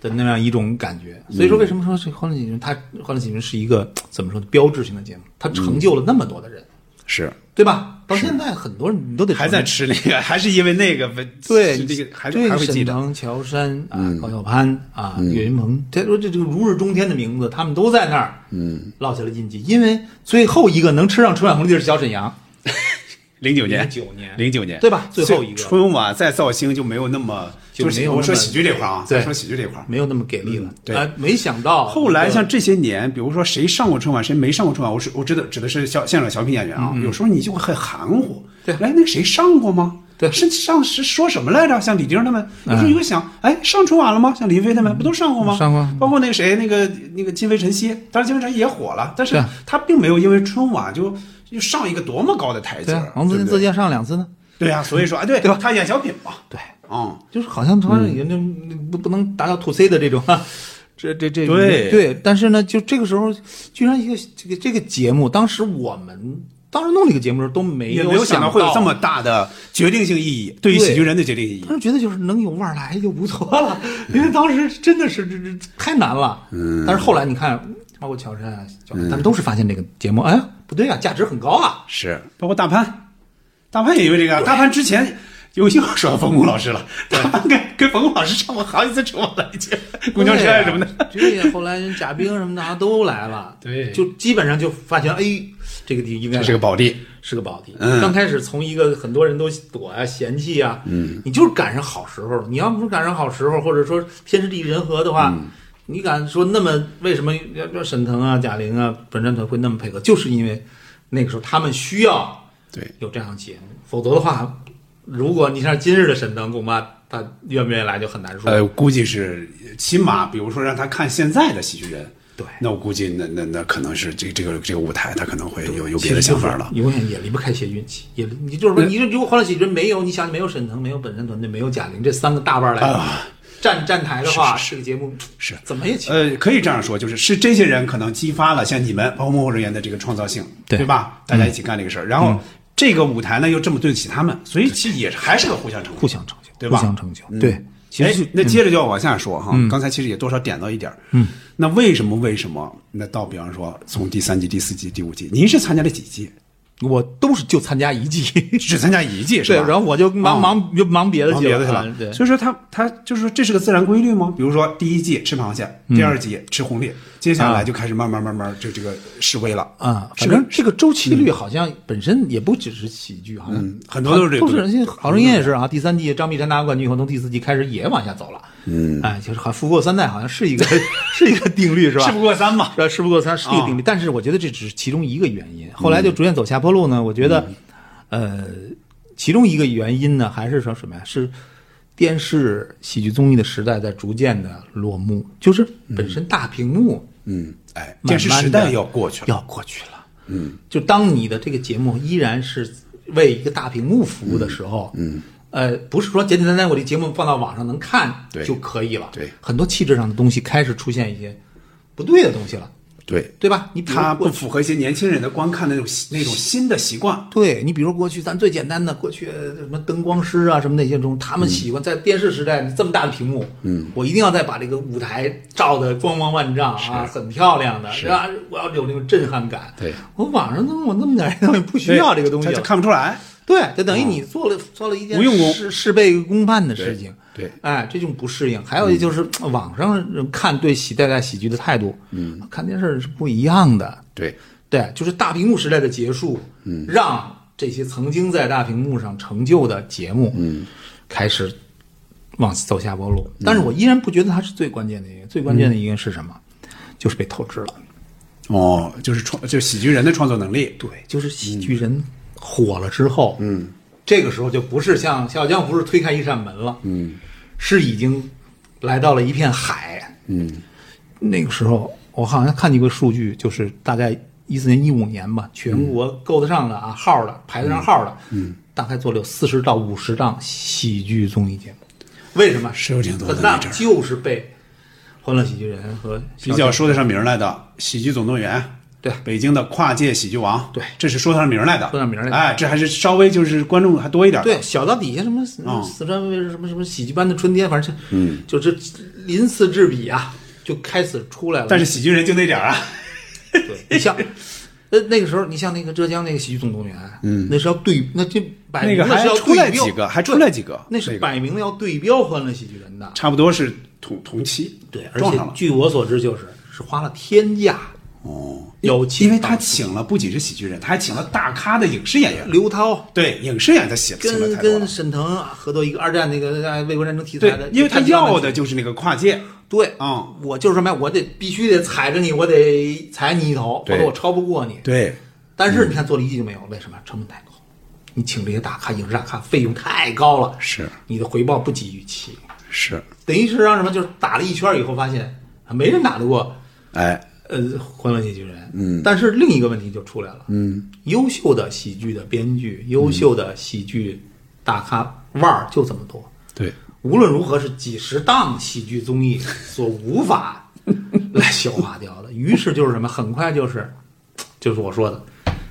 的那样一种感觉。所以说，为什么说这《欢乐喜剧人》它《欢乐喜剧人》是一个怎么说的？标志性的节目，它成就了那么多的人，是对吧？到现在很多人你都得还在吃那个，*laughs* 还是因为那个对是这个还对还会记得。沈腾、乔杉啊、高晓攀啊、岳云鹏，这说这这个如日中天的名字，他们都在那儿，嗯，落下了印记。因为最后一个能吃上春晚红利的是小沈阳，*laughs* 零九年，零九年。零九年，对吧？最后一个。春晚再造星就没有那么，就是没有我说喜剧这块儿啊，对说喜剧这块儿。没有那么给力了。对啊，没想到后来像这些年，比如说谁上过春晚，谁没上过春晚，我是我指的指的是小现场小品演员啊，有时候你就会很含糊。嗯对哎，那个谁上过吗？对是上是说什么来着？像李丁他们，有时候你会想，哎，上春晚了吗？像林飞他们不都上过吗？上过包括那个谁，那个那个金飞晨曦，当然金飞晨曦也火了，但是他并没有因为春晚就就上一个多么高的台阶。王自健自荐上两次呢。对呀，所以说啊，对对吧他演小品嘛，对，嗯，就是好像他也就不不能达到 to C 的这种，哈这这这对。对，但是呢，就这个时候，居然一个这个这个节目，当时我们当时弄这个节目的时候都没也没有想到到会有这么大的决定性意义，对。于喜剧人的决定意义。当。时觉得就是能有腕儿来就不错了，因为当时真的是这这太难了。嗯，但是后来你看，包括乔杉啊，小他们都是发现这个节目，哎呀，不对啊，价值很高啊。是，包括大潘，大潘也因为这个，大潘之前有又说到冯巩老师了，大潘跟跟冯巩老师上过好几次车了，已经公交车啊什么的。对呀，后来人贾冰什么的啊都来了，对。就基本上就发现，哎，这个地应该是个宝地，是个宝地。嗯。刚开始从一个很多人都躲啊、嫌弃啊，嗯，你就是赶上好时候了。你要不是赶上好时候，或者说天时地利人和的话，你敢说那么为什么要要沈腾啊、贾玲啊、本山团会那么配合？就是因为那个时候他们需要对，有这样的节目，否则的话，如果你像今日的沈腾，恐怕他愿不愿意来就很难说。呃，估计是起码，比如说让他看现在的喜剧人，对那我估计那那那可能是这这个这个舞台，他可能会有有别的想法了。永远也离不开些运气，也你就是说，你如果欢乐喜剧人没有，你想没有沈腾，没有本山团队，没有贾玲这三个大腕儿来啊站站台的话，是这个节目是怎么也起。呃，可以这样说，就是是这些人可能激发了像你们包括幕后人员的这个创造性，对吧？大家一起干这个事儿，然后这个舞台呢又这么对得起他们，所以其实也还是个互相成就互。相成就，对吧互相成就，对。其实那接着就要往下说哈。刚才其实也多少点到一点嗯，那为什么为什么？那到比方说从第三季、第四季、第五季，您是参加了几季？我都是就参加一季，*laughs* 只参加一季是对，然后我就忙哦忙就忙别的去忙别的去了所以说他他就是说这是个自然规律吗？比如说第一季吃螃蟹，第二季吃红鬣，接下来就开始慢慢慢慢就这个示威了啊，反正这个周期率好像本身也不只是喜剧，好像嗯很多都是这个都是好声音也是啊。第三季张碧晨拿冠军以后，从第四季开始也往下走了。嗯，哎，就是好像富过三代好像是一个 *laughs* 是一个定律是吧？事不过三嘛。是吧？事不过三是一个定律，但是我觉得这只是其中一个原因。后来就逐渐走下坡路呢，我觉得，呃，其中一个原因呢，还是说什么呀？是电视喜剧综艺的时代在逐渐的落幕，就是本身大屏幕嗯，哎，慢慢电视时代要过去了。要过去了。嗯，就当你的这个节目依然是为一个大屏幕服务的时候，嗯，呃，不是说简简单单我这节目放到网上能看对就可以了。对，很多气质上的东西开始出现一些不对的东西了，对，对吧？你比如它不符合一些年轻人的观看的那种那种新的习惯。对你比如过去咱最简单的过去呃什么灯光师啊什么那些中，他们喜欢在电视时代这么大的屏幕，嗯，我一定要再把这个舞台照的光芒万丈啊，很漂亮的，是吧？我要有那种震撼感。对，我网上怎么我那么点东西不需要这个东西看不出来。对，就等于你做了做了一件事事倍功半的事情。对，哎，这种不适应，还有就是 *tsk* 网上人看对喜代代喜剧的态度，嗯，看电视是不一样的。对，对，就是大屏幕时代的结束，嗯，让这些曾经在大屏幕上成就的节目，嗯，开始往走下坡路。但是我依然不觉得它是最关键的一个，最关键的一个是什么？就是被透支了。哦，就是创，就是喜剧人的创作能力。对，就是喜剧人火了之后，嗯，这个时候就不是像《笑傲江湖》是推开一扇门了，嗯，是已经来到了一片海，嗯，那个时候我好像看见过数据，就是大概一四年、一五年吧，全国够得上的啊号的排得上号的，嗯，大概做了有四十到五十档喜剧综艺节目，为什么？是有挺多的很大那阵就是被《欢乐喜剧人》和比较说得上名来的《喜剧总动员》，对。北京的跨界喜剧王，对。这是说得上名儿来的，说得上名儿来的。哎，这还是稍微就是观众还多一点对，小到底下什么四川卫视什么什么喜剧班的春天，反正嗯，就是鳞次栉比啊，就开始出来了。但是喜剧人就那点儿啊，对，你像呃那个时候，你像那个浙江那个喜剧总动员，嗯，那是要对，那这摆明了是要出来几个，还出来几个，那是摆明了要对标欢乐喜剧人的。差不多是同同期，对，而。且据我所知，就是是花了天价哦，有请因为他请了不仅是喜剧人，他还请了大咖的影视演员，刘涛。对影视演员他写请了跟太多了跟，沈腾啊合作一个二战那个呃卫国战争题材的，，因为他要的就是那个跨界，对嗯我就是什么呀？我得必须得踩着你，我得踩你一头，对否则我超不过你。对，但是你看做了一季就没有，为什么？成本太高，你请这些大咖、影视大咖费用太高了，是你的回报不及预期，是，等于是让什么？就是打了一圈以后发现啊没人打得过哎，呃欢乐喜剧人。嗯，但是另一个问题就出来了，嗯，优秀的喜剧的编剧、优秀的喜剧大咖腕儿就这么多，对，无论如何是几十档喜剧综艺所无法 *laughs* 来消化掉的。于是就是什么，很快就是，*tsk* 就是我说的，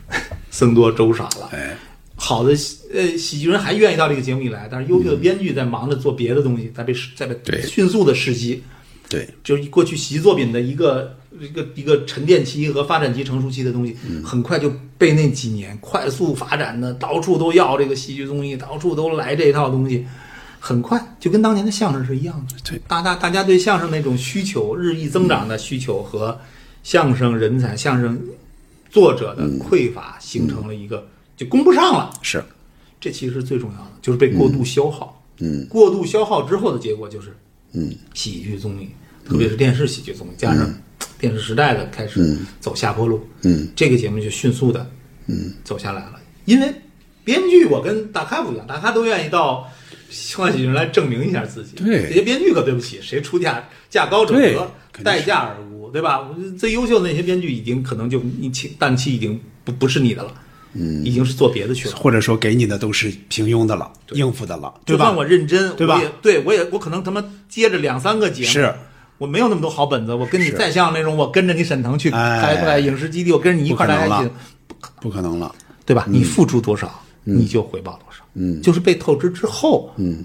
*laughs* 僧多粥少了。哎，好的呃喜剧人还愿意到这个节目里来，但是优秀的编剧在忙着做别的东西，在被在被迅速的实习。对，就是过去喜剧作品的一个一个一个沉淀期和发展期、成熟期的东西，很快就被那几年快速发展的，到处都要这个喜剧综艺，到处都来这套东西，很快就跟当年的相声是一样的。对，大大大家对相声那种需求日益增长的需求和相声人才、相声作者的匮乏，形成了一个就供不上了。是，这其实是最重要的，就是被过度消耗。嗯，过度消耗之后的结果就是嗯，喜剧综艺，特别是电视喜剧综艺，加上电视时代的开始走下坡路，嗯，这个节目就迅速的嗯。走下来了。因为编剧我跟大咖不一样，大咖都愿意到青花喜剧人来证明一下自己。对。这些编剧可对不起，谁出价价高者对得，肯定是。待价而沽，对吧？最优秀的那些编剧已经可能就一期档期已经不不是你的了，嗯，已经是做别的去了。或者说给你的都是平庸的了，应付的了，对吧？就算？我认真，对吧？我也对我也我可能他妈接着两三个节目，是我没有那么多好本子，我跟你再像那种我跟着你沈腾去哎。开拍影视基地，我跟着你一块儿来一起，不可能了，对吧？你付出多少，你就回报多少。嗯，就是被透支之后，嗯，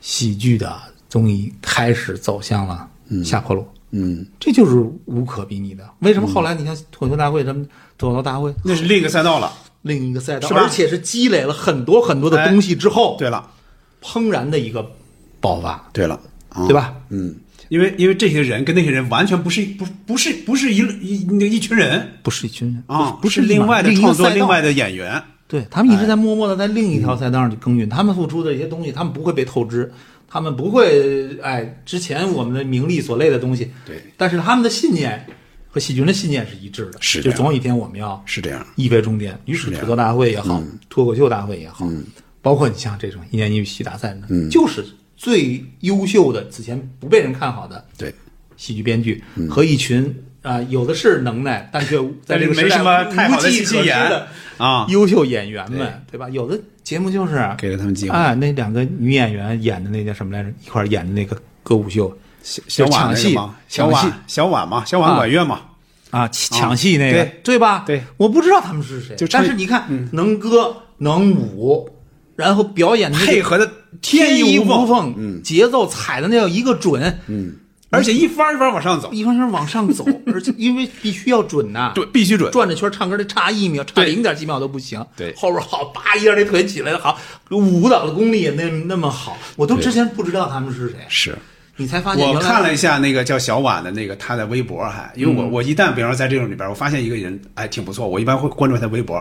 喜剧的综艺开始走向了下坡路，嗯，这就是无可比拟的。为什么后来你像脱口秀大会什么脱口秀大会那是另一个赛道了。另一个赛道，而且是积累了很多很多的东西之后，对了，砰然的一个爆发，对了，啊。对？吧？嗯，因为因为这些人跟那些人完全不是不不是不是一一那一群人。不是一群人啊，不是另外的创作，另外的演员，对他们一直在默默的在另一条赛道上去耕耘，他们付出的一些东西，他们不会被透支，他们不会哎之前我们的名利所累的东西，对，但是他们的信念和喜剧人的信念是一致的，是就总有一天我们要是这样，一飞冲天。于是吐槽大会也好，脱口秀大会也好，包括你像这种一年一度喜剧大赛呢，就是最优秀的此前不被人看好的对，喜剧编剧和一群啊、有的是能耐，但却在这个时代没什么太好的无计可施戏剧演的啊。优秀演员们，对。吧？有的节目就是给了他们机会。啊，那两个女演员演的那叫什么来着？一块演的那个歌舞秀。小小婉？小婉，小婉嘛，小婉管乐嘛，啊，抢抢戏那个，对。吧？对，我不知道他们是谁，就但是你看，能歌能舞，然后表演那个配合的天衣无缝，嗯。节奏踩的那叫一个准，嗯，而且一番一番往上走，一方面往上走，*laughs* 而且因为必须要准呐，对，必须准。转着圈唱歌得差一秒，差零点几秒都不行。对。后边好，叭一下这腿起来了，好，舞蹈的功力也那那么好，我都之前不知道他们是谁，是。你才发现我看了一下那个叫小婉的那个他的微博，还因为嗯。我我一旦比方说在这种里边，我发现一个人哎挺不错，我一般会关注他微博。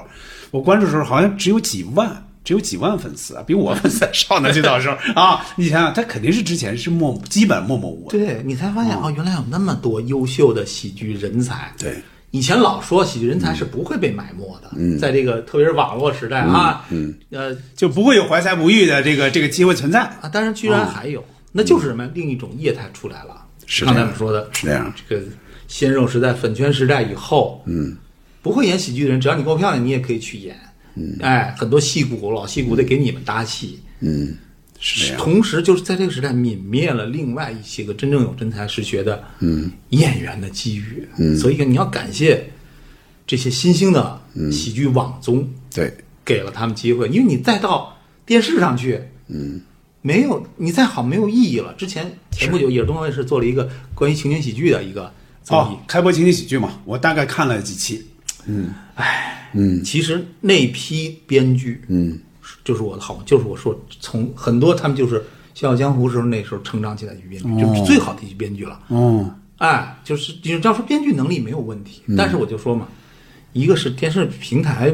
我关注的时候好像只有几万，只有几万粉丝啊，比我粉丝还少呢。*laughs* 这到时候啊，你想想，他肯定是之前是默基本默默无闻。对你才发现哦，原来有那么多优秀的喜剧人才。对，以前老说喜剧人才是不会被埋没的，嗯，在这个特别是网络时代啊，嗯，呃就不会有怀才不遇的这个这个机会存在。啊，但是居然还有，那就是什么？另一种业态出来了。是刚才我们说的是这样，这个鲜肉时代、粉圈时代以后，嗯，不会演喜剧的人，只要你够漂亮，你也可以去演。嗯，哎，很多戏骨、老戏骨得给你们搭戏。嗯，是。同时，就是在这个时代泯灭了另外一些个真正有真才实学的嗯演员的机遇。嗯，所以你要感谢这些新兴的喜剧网综，对，给了他们机会，因为你再到电视上去，嗯，没有你再好没有意义了。之前前不久也是东方卫视做了一个关于情景喜剧的一个综艺哦，，开播情景喜剧嘛，我大概看了几期。嗯其实那批编剧，嗯，就是我的好，就是我说从很多他们就是《笑傲江湖》时候那时候成长起来的编剧，就是最好的一批编剧了。哦，哎，就是你要说编剧能力没有问题，嗯。但是我就说嘛，一个是电视平台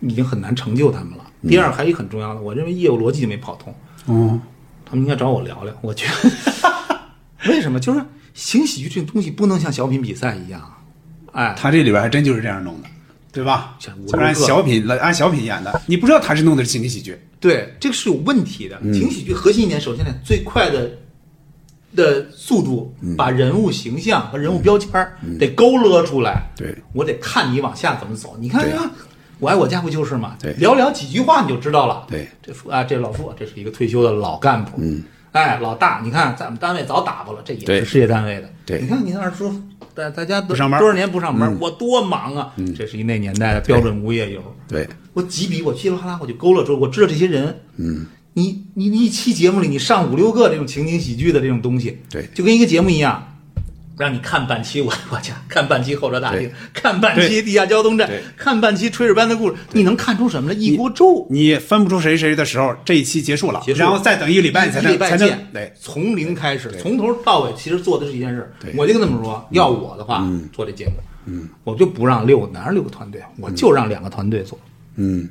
已经很难成就他们了，嗯。第二还有一个很重要的，我认为业务逻辑就没跑通，哦，他们应该找我聊聊。我觉得 *laughs* 为什么？就是行喜剧这种东西不能像小品比赛一样，哎，他这里边还真就是这样弄的，对吧？像就是按小品来按小品演的，你不知道他是弄的是情景喜剧。对，这个是有问题的。嗯情景喜剧核心一点，首先呢，最快的的速度，嗯把人物形象和人物标签得勾勒出来。对，我得看你往下怎么走。你看对啊，我爱我家不就是嘛？对寥寥几句话你就知道了。对，这父啊，这老傅，这是一个退休的老干部。嗯，哎，老大，你看咱们单位早打发了，这也是事业单位的。对你看你二叔，大大家都不上班嗯多少年不上班，我多忙啊！这是一那年代的标准无业游。对，我几笔我稀里哗啦我就勾勒出，我知道这些人。嗯，你你你一期节目里你上五六个这种情景喜剧的这种东西，对就跟一个节目一样。让你看半期我我家看半期候车大厅，看半期地下交通站，看半期炊事班的故事，你能看出什么来？一锅粥。你分不出谁谁的时候，这一期结束了，然后再等一个礼拜你才一礼拜能才能见，对，从零开始，从头到尾，其实做的是一件事。对。我就跟他们说，要我的话，做这节目，嗯，我就不让六个，哪是六个团队，我就让两个团队做。嗯。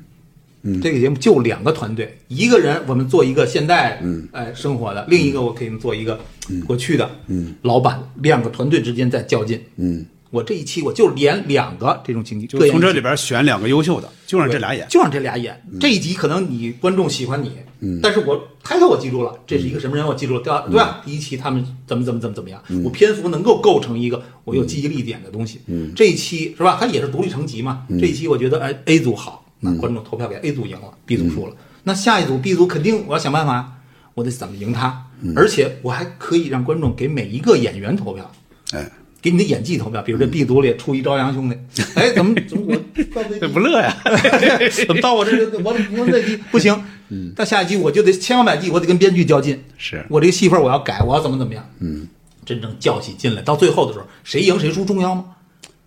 这个节目就两个团队，一个人我们做一个现代，嗯，哎，生活的；另一个我可以做一个过去的，嗯，老板，两个团队之间在较劲，嗯，我这一期我就连两个这种情景，就从这里边选两个优秀的，就让这俩演。就让这俩演。这一集可能你观众喜欢你，嗯，但是我开头我记住了，这是一个什么人，我记住了，对吧？对吧？第一期他们怎么怎么怎么怎么样，我篇幅能够构成一个我有记忆力点的东西。嗯，这一期是吧？它也是独立成集嘛。这一期我觉得哎 A 组好，那观众投票给 A 组赢了，B 组输了。那下一组 B 组肯定我要想办法，我得怎么赢他，而且我还可以让观众给每一个演员投票。哎，给你的演技投票，比如这 B 组里出一朝阳兄弟，*laughs* 哎，怎么怎么我到这 *laughs* 这不乐呀？*laughs* 怎么到我这儿我我这集不行？嗯，到下一集我就得千方百计，我得跟编剧较劲。是我这个戏份我要改，我要怎么怎么样？嗯，真正较起劲来，到最后的时候，谁赢谁输重要吗？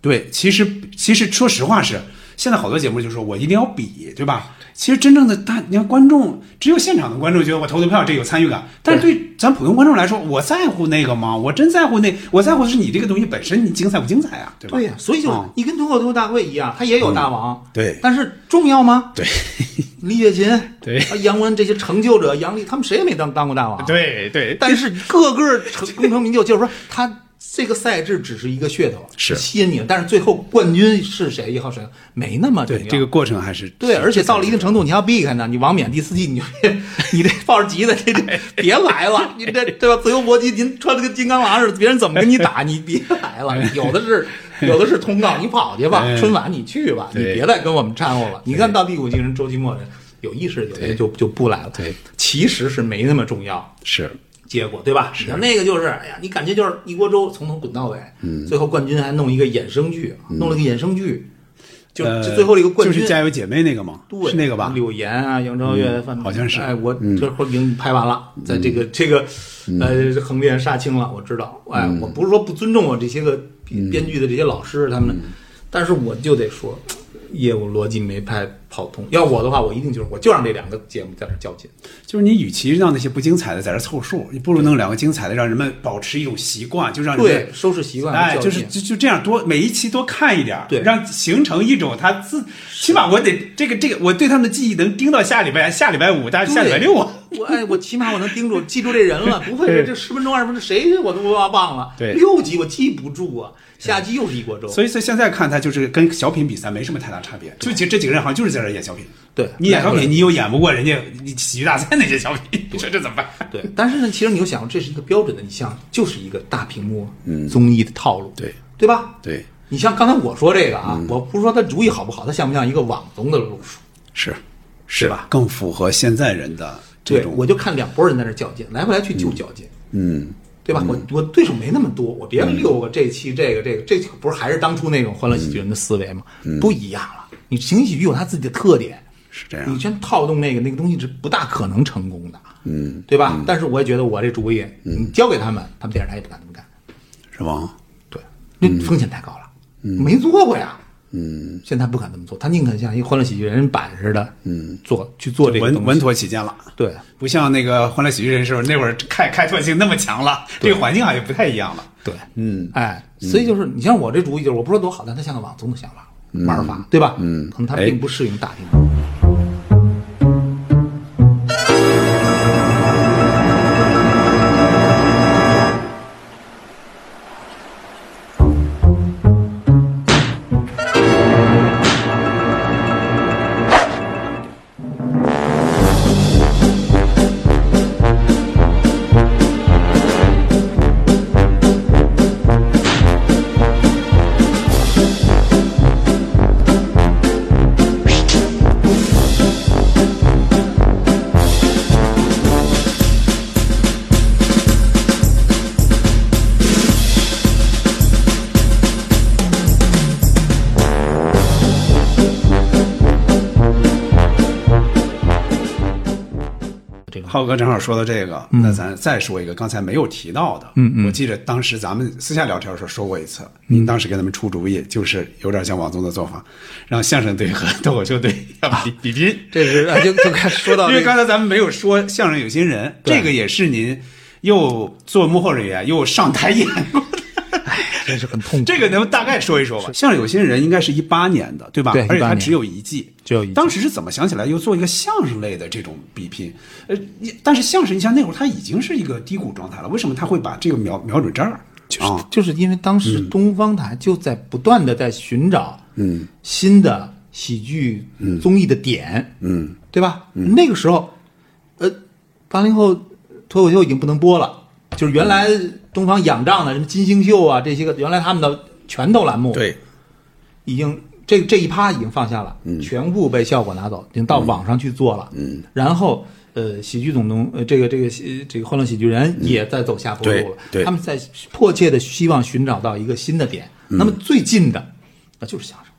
对，其实其实说实话是，现在好多节目就说我一定要比，对吧？其实真正的大，你看观众只有现场的观众觉得我投的票这有参与感，但是对咱普通观众来说，我在乎那个吗？我真在乎那，我在乎的是你这个东西本身，你精彩不精彩啊？对吧？对呀、所以就嗯你跟脱口秀大会一样，他也有大王，对但是重要吗？对 *laughs* 李雪琴，对啊杨文这些成就者，杨丽他们谁也没当当过大王，对对，但是个个成功成名就，就是说他这个赛制只是一个噱头，是吸引你了，但是最后冠军是谁，一号谁没那么重要。对这个过程还是对，而且到了一定程度，你要避开呢，你王冕第四季，你就 *laughs* 你这抱着急的，*laughs* 这这别来了，你这对吧？自由搏击，您穿的跟金刚狼似的，别人怎么跟你打，*laughs* 你别来了。有的是，有的是通告，你跑去吧哎，春晚你去吧，你别再跟我们掺和了。你看到第五季人周奇墨人有意识，有的就就不来了。对，其实是没那么重要。是结果对吧？你看那个就是，哎呀，你感觉就是一锅粥从头滚到尾，嗯，最后冠军还弄一个衍生剧，弄了个衍生剧，就呃就最后的一个冠军，就是家有姐妹那个吗？对，是那个吧？柳岩啊，杨超越，范好像是。哎，我这会儿已经拍完了，在这个这个呃横店杀青了，我知道。哎，我不是说不尊重我这些个编剧的这些老师他们，但是我就得说，业务逻辑没拍跑通。要我的话，我一定就是我就让这两个节目在这较劲。就是你与其让那些不精彩的在这凑数，你不如弄两个精彩的，让人们保持一种习惯，就让人们对，收视习惯哎，就是就就这样多每一期多看一点儿，对让形成一种他自，起码我得这个这个我对他们的记忆能盯到下礼拜下礼拜五，但是下礼拜六啊，我哎，我起码我能盯住记住这人了，*laughs* 不会是这十分钟二十分钟谁我都忘了。对六集我记不住啊，下集又是一锅粥。所以所以现在看他就是跟小品比赛没什么太大差别，就其实这几个人好像就是在这演小品，对，你演小品你又演不过人家你喜剧大赛那些小品，你说这怎么办？*laughs* 对，但是呢，其实你又想，这是一个标准的，你像就是一个大屏幕嗯综艺的套路，对对吧？对，你像刚才我说这个啊，我不是说他主意好不好，他像不像一个网综的路数？是是吧？更符合现在人的这对，种我就看两拨人在那较劲，来回来去就较劲，嗯对吧？我我对手没那么多，我别六个这期这个这个这不是还是当初那种欢乐喜剧人的思维吗？不一样了，你情景喜剧有它自己的特点，是这样你，真套动那个那个东西是不大可能成功的，嗯，对吧？但是我也觉得我这主意，你交给他们，他们电视台也不敢这么干。是吗？对，那风险太高了，没做过呀。嗯，现在不敢这么做，他宁肯像一个欢乐喜剧人版似的，嗯，做去做这个稳稳妥起见了。对，不像那个《欢乐喜剧人》时候那会儿开开拓性那么强了，这个环境好像不太一样了。对，嗯，哎，所以就是你像我这主意，就是我不说多好，但他像个网综的想法、玩法，对吧？嗯。可能它哎。并不适应大屏幕。浩哥正好说到这个，那咱再说一个刚才没有提到的。嗯嗯我记得当时咱们私下聊天的时候说过一次，您当时给他们出主意，就是有点像王宗的做法，让相声队和脱口秀队要比比拼。这是啊，就就开始说到因为刚才咱们没有说相声有新人，这个也是您又做幕后人员又上台演。真是很痛苦。这个能大概说一说吧？相声有些人应该是一八年的，对吧？对18年而且他只有一季，只有一季当时是怎么想起来又做一个相声类的这种比拼？呃，但是相声，你像那会儿他已经是一个低谷状态了，为什么他会把这个瞄瞄准这儿？就是、啊，就是因为当时东方台就在不断的在寻找嗯新的喜剧综艺的点，嗯对吧？那个时候，呃，八零后脱口秀已经不能播了，就是原来东方仰仗的什么金星秀啊这些个，原来他们的拳头栏目，对，已经这这一趴已经放下了，全部被效果拿走，已经到网上去做了。嗯，然后呃，喜剧总动呃，这个这个喜这个欢乐喜剧人也在走下坡路了。对对。他们在迫切的希望寻找到一个新的点。那么最近的那就是相声，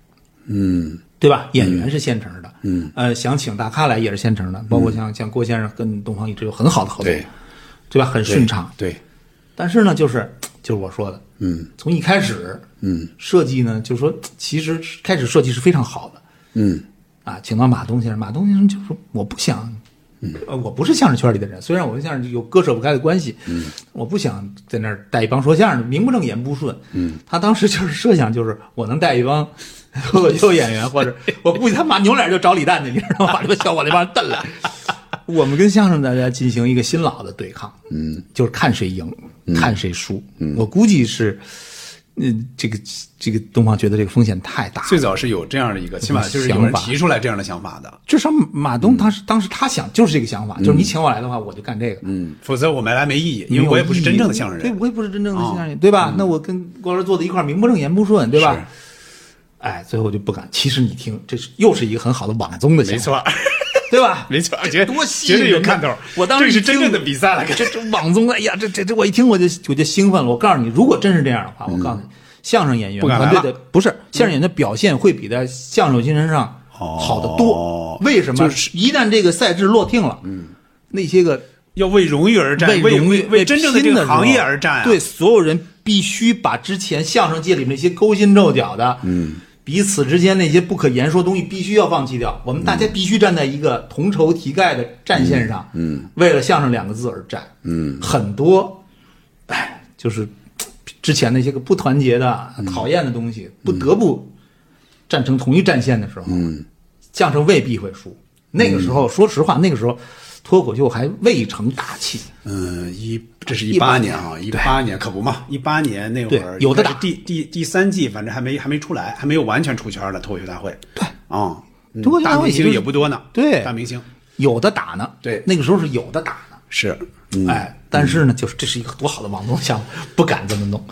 嗯。对吧？演员是现成的，嗯，呃，想请大咖来也是现成的，包括像像郭先生跟东方一直有很好的合作，对对吧？很顺畅。对，但是呢，就是就是我说的，嗯从一开始嗯设计呢，就是说其实开始设计是非常好的。嗯啊，请到马东先生，马东先生就说我不想，呃，我不是相声圈里的人，虽然我跟相声有割舍不开的关系，嗯，我不想在那儿带一帮说相声的，名不正言不顺，嗯，他当时就是设想就是我能带一帮 *laughs* 脱口秀演员，或者我估计他妈扭脸就找李诞去，你知道吗？把这个小伙那帮人瞪来。*laughs* 我们跟相声大家进行一个新老的对抗，嗯，就是看谁赢，看谁输。我估计是，嗯，这个这个东方觉得这个风险太大，最早是有这样的一个，起码就是有人提出来这样的想法的。至少马东他是当时他想就是这个想法，就是你请我来的话，我就干这个。嗯，否则我没来没意义，因为我也不是真正的相声人对。我也不是真正的相声人，对吧？那我跟郭老师坐在一块儿，名不正言不顺，对吧是？哎，最后我就不敢。其实你听，这是又是一个很好的网综的想没法，错，对吧？*laughs* 没错，觉得多吸绝引有看头。我当时这是真正的比赛了，这这网综，哎呀，这这这，我一听我就我就兴奋了。我告诉你，如果真是这样的话，我告诉你，相声演员不敢来团队的不是相声演员的表现会比在相声有新人上好得多哦。为什么？就是一旦这个赛制落定了，嗯，那些个要为荣誉而战，为为荣誉、为真正的这个行业而战啊！对，所有人必须把之前相声界里那些勾心斗角的，嗯，彼此之间那些不可言说的东西，必须要放弃掉。我们大家必须站在一个同仇敌忾的战线上，嗯，为了相声两个字而战，嗯，很多，哎，就是之前那些个不团结的、讨厌的东西，不得不站成同一战线的时候，嗯，相声未必会输。那个时候，说实话，那个时候脱口秀还未成大器。嗯，一这是一八年啊，一八年可不嘛，一八年那会儿有的打第第第三季，反正还没还没出来，还没有完全出圈的脱口秀大会。对啊，嗯脱口秀大会也就是也不多呢。对大明星有的打呢，对那个时候是有的打呢，是，嗯哎，但是呢，就是这是一个多好的网络项目，不敢这么弄，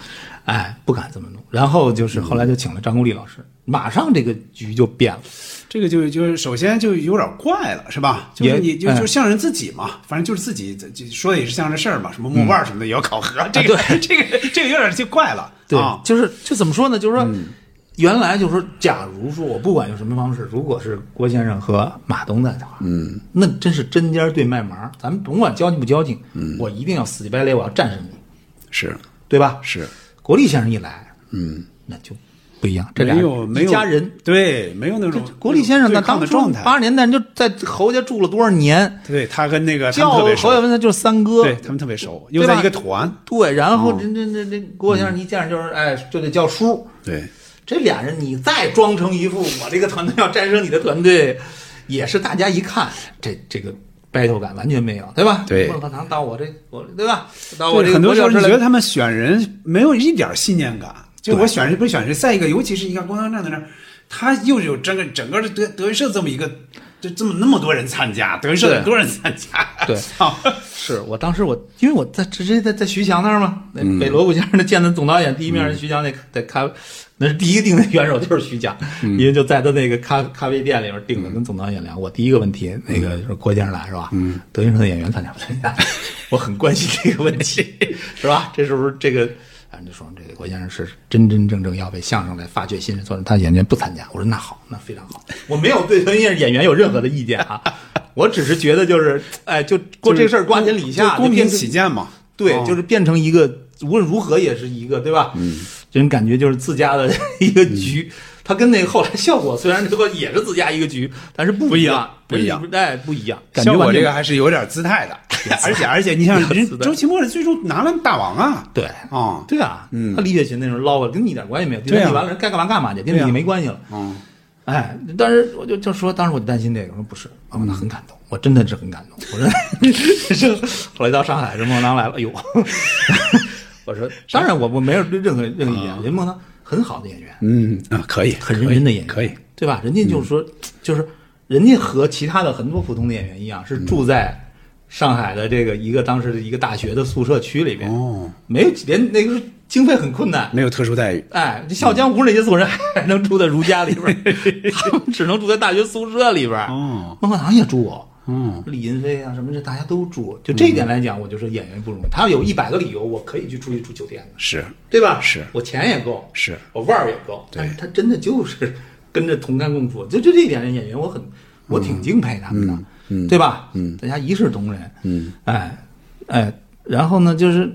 哎，不敢这么弄。然后就是后来就请了张国立老师，马上这个局就变了，这个就就是首先就有点怪了，是吧？就你就就像人自己嘛，反正就是自己就说的也是像这事儿嘛，什么木腕儿什么的也要考核，这个这个这个有点就怪了，对，啊，就是就怎么说呢？就是说，原来就是说，假如说我不管用什么方式，如果是郭先生和马东在的话，嗯，那真是针尖对麦芒，咱们甭管交情不交情，嗯，我一定要死乞白赖，我要战胜你，是对吧？是，国立先生一来，嗯，那就不一样，这俩一家人。对，没有那种国立先生那当初的状态，八十年代就在侯家住了多少年，对他跟那个侯耀文他就是三哥，对他们特别熟，又在一个团，对，然后哦这这这这郭先生一见就是哎就得叫叔，对，这俩人你再装成一副我这个团队要战胜你的团队，也是大家一看这这个 battle 感完全没有，对吧？对孟鹤堂到我这我对吧？到我这很多时候你觉得他们选人没有一点信念感，就我选谁不选谁。再一个，尤其是你看光阳站在那儿，他又有整个整个的德德云社这么一个，就这么那么多人参加，德云社很多人参加，对 *laughs* 操，*laughs* 是我当时我因为我在直接在在徐强那儿嘛，那嗯北锣鼓先生的见的总导演第一面是徐强那在咖，那是第一个定的元首就是徐翔，嗯因为就在他那个咖咖啡店里面定的，跟总导演聊。我第一个问题，那个说郭先生来是吧？嗯，德云社的演员参加不参加？*laughs* 我很关心这个问题，是吧？这是不是这个？反正，就说这个郭先生是真真正正要为相声来发掘新人，所以他演员不参加。我说那好，那非常好，我没有对德云社演员有任何的意见啊，我只是觉得就是，哎，就过这事儿瓜田李下，就公平起见嘛。对，哦就是变成一个无论如何也是一个，对吧？嗯，这种感觉就是自家的 *laughs* 一个局，它跟那个后来效果虽然这个也是自家一个局，但是不不一样样，不一样哎，不一样，感觉效果这个还是有点姿态的，*laughs* 而且而且你想，周奇墨最终拿了大王啊，对。啊，对啊，嗯他李雪琴那时候捞了，跟你一点关系没有。对啊你完了，人该干嘛干嘛去，跟你没关系了。嗯，哎，但是我就就说，当时我就担心这个，我说不是，啊，那很感动，我真的是很感动。我说，*laughs* 这后来到上海，任孟堂来了，哎呦，我说，当然我我没有任何任何意见，林梦堂很好的演员，嗯啊，可以，很认真的演员，可以，对吧？人家就是说，*tsk* 就是人家和其他的很多普通的演员一样，是住在上海的这个一个当时的一个大学的宿舍区里边，哦，没有连那个是经费很困难，没有特殊待遇，哎，这《笑傲江湖》那些素人还能住在如家里边，*laughs* 他们只能住在大学宿舍里边。哦，孟鹤堂也住，嗯，李云飞啊什么这大家都住。就这一点来讲，我就说演员不容易。他要有一百个理由，我可以去出去住酒店的，是对吧？是我钱也够，是，我腕儿也够。但是他真的就是跟着同甘共苦，就就这一点，演员我很我挺敬佩他们的，嗯对吧？嗯，大家一视同仁，嗯，哎哎，然后呢，就是，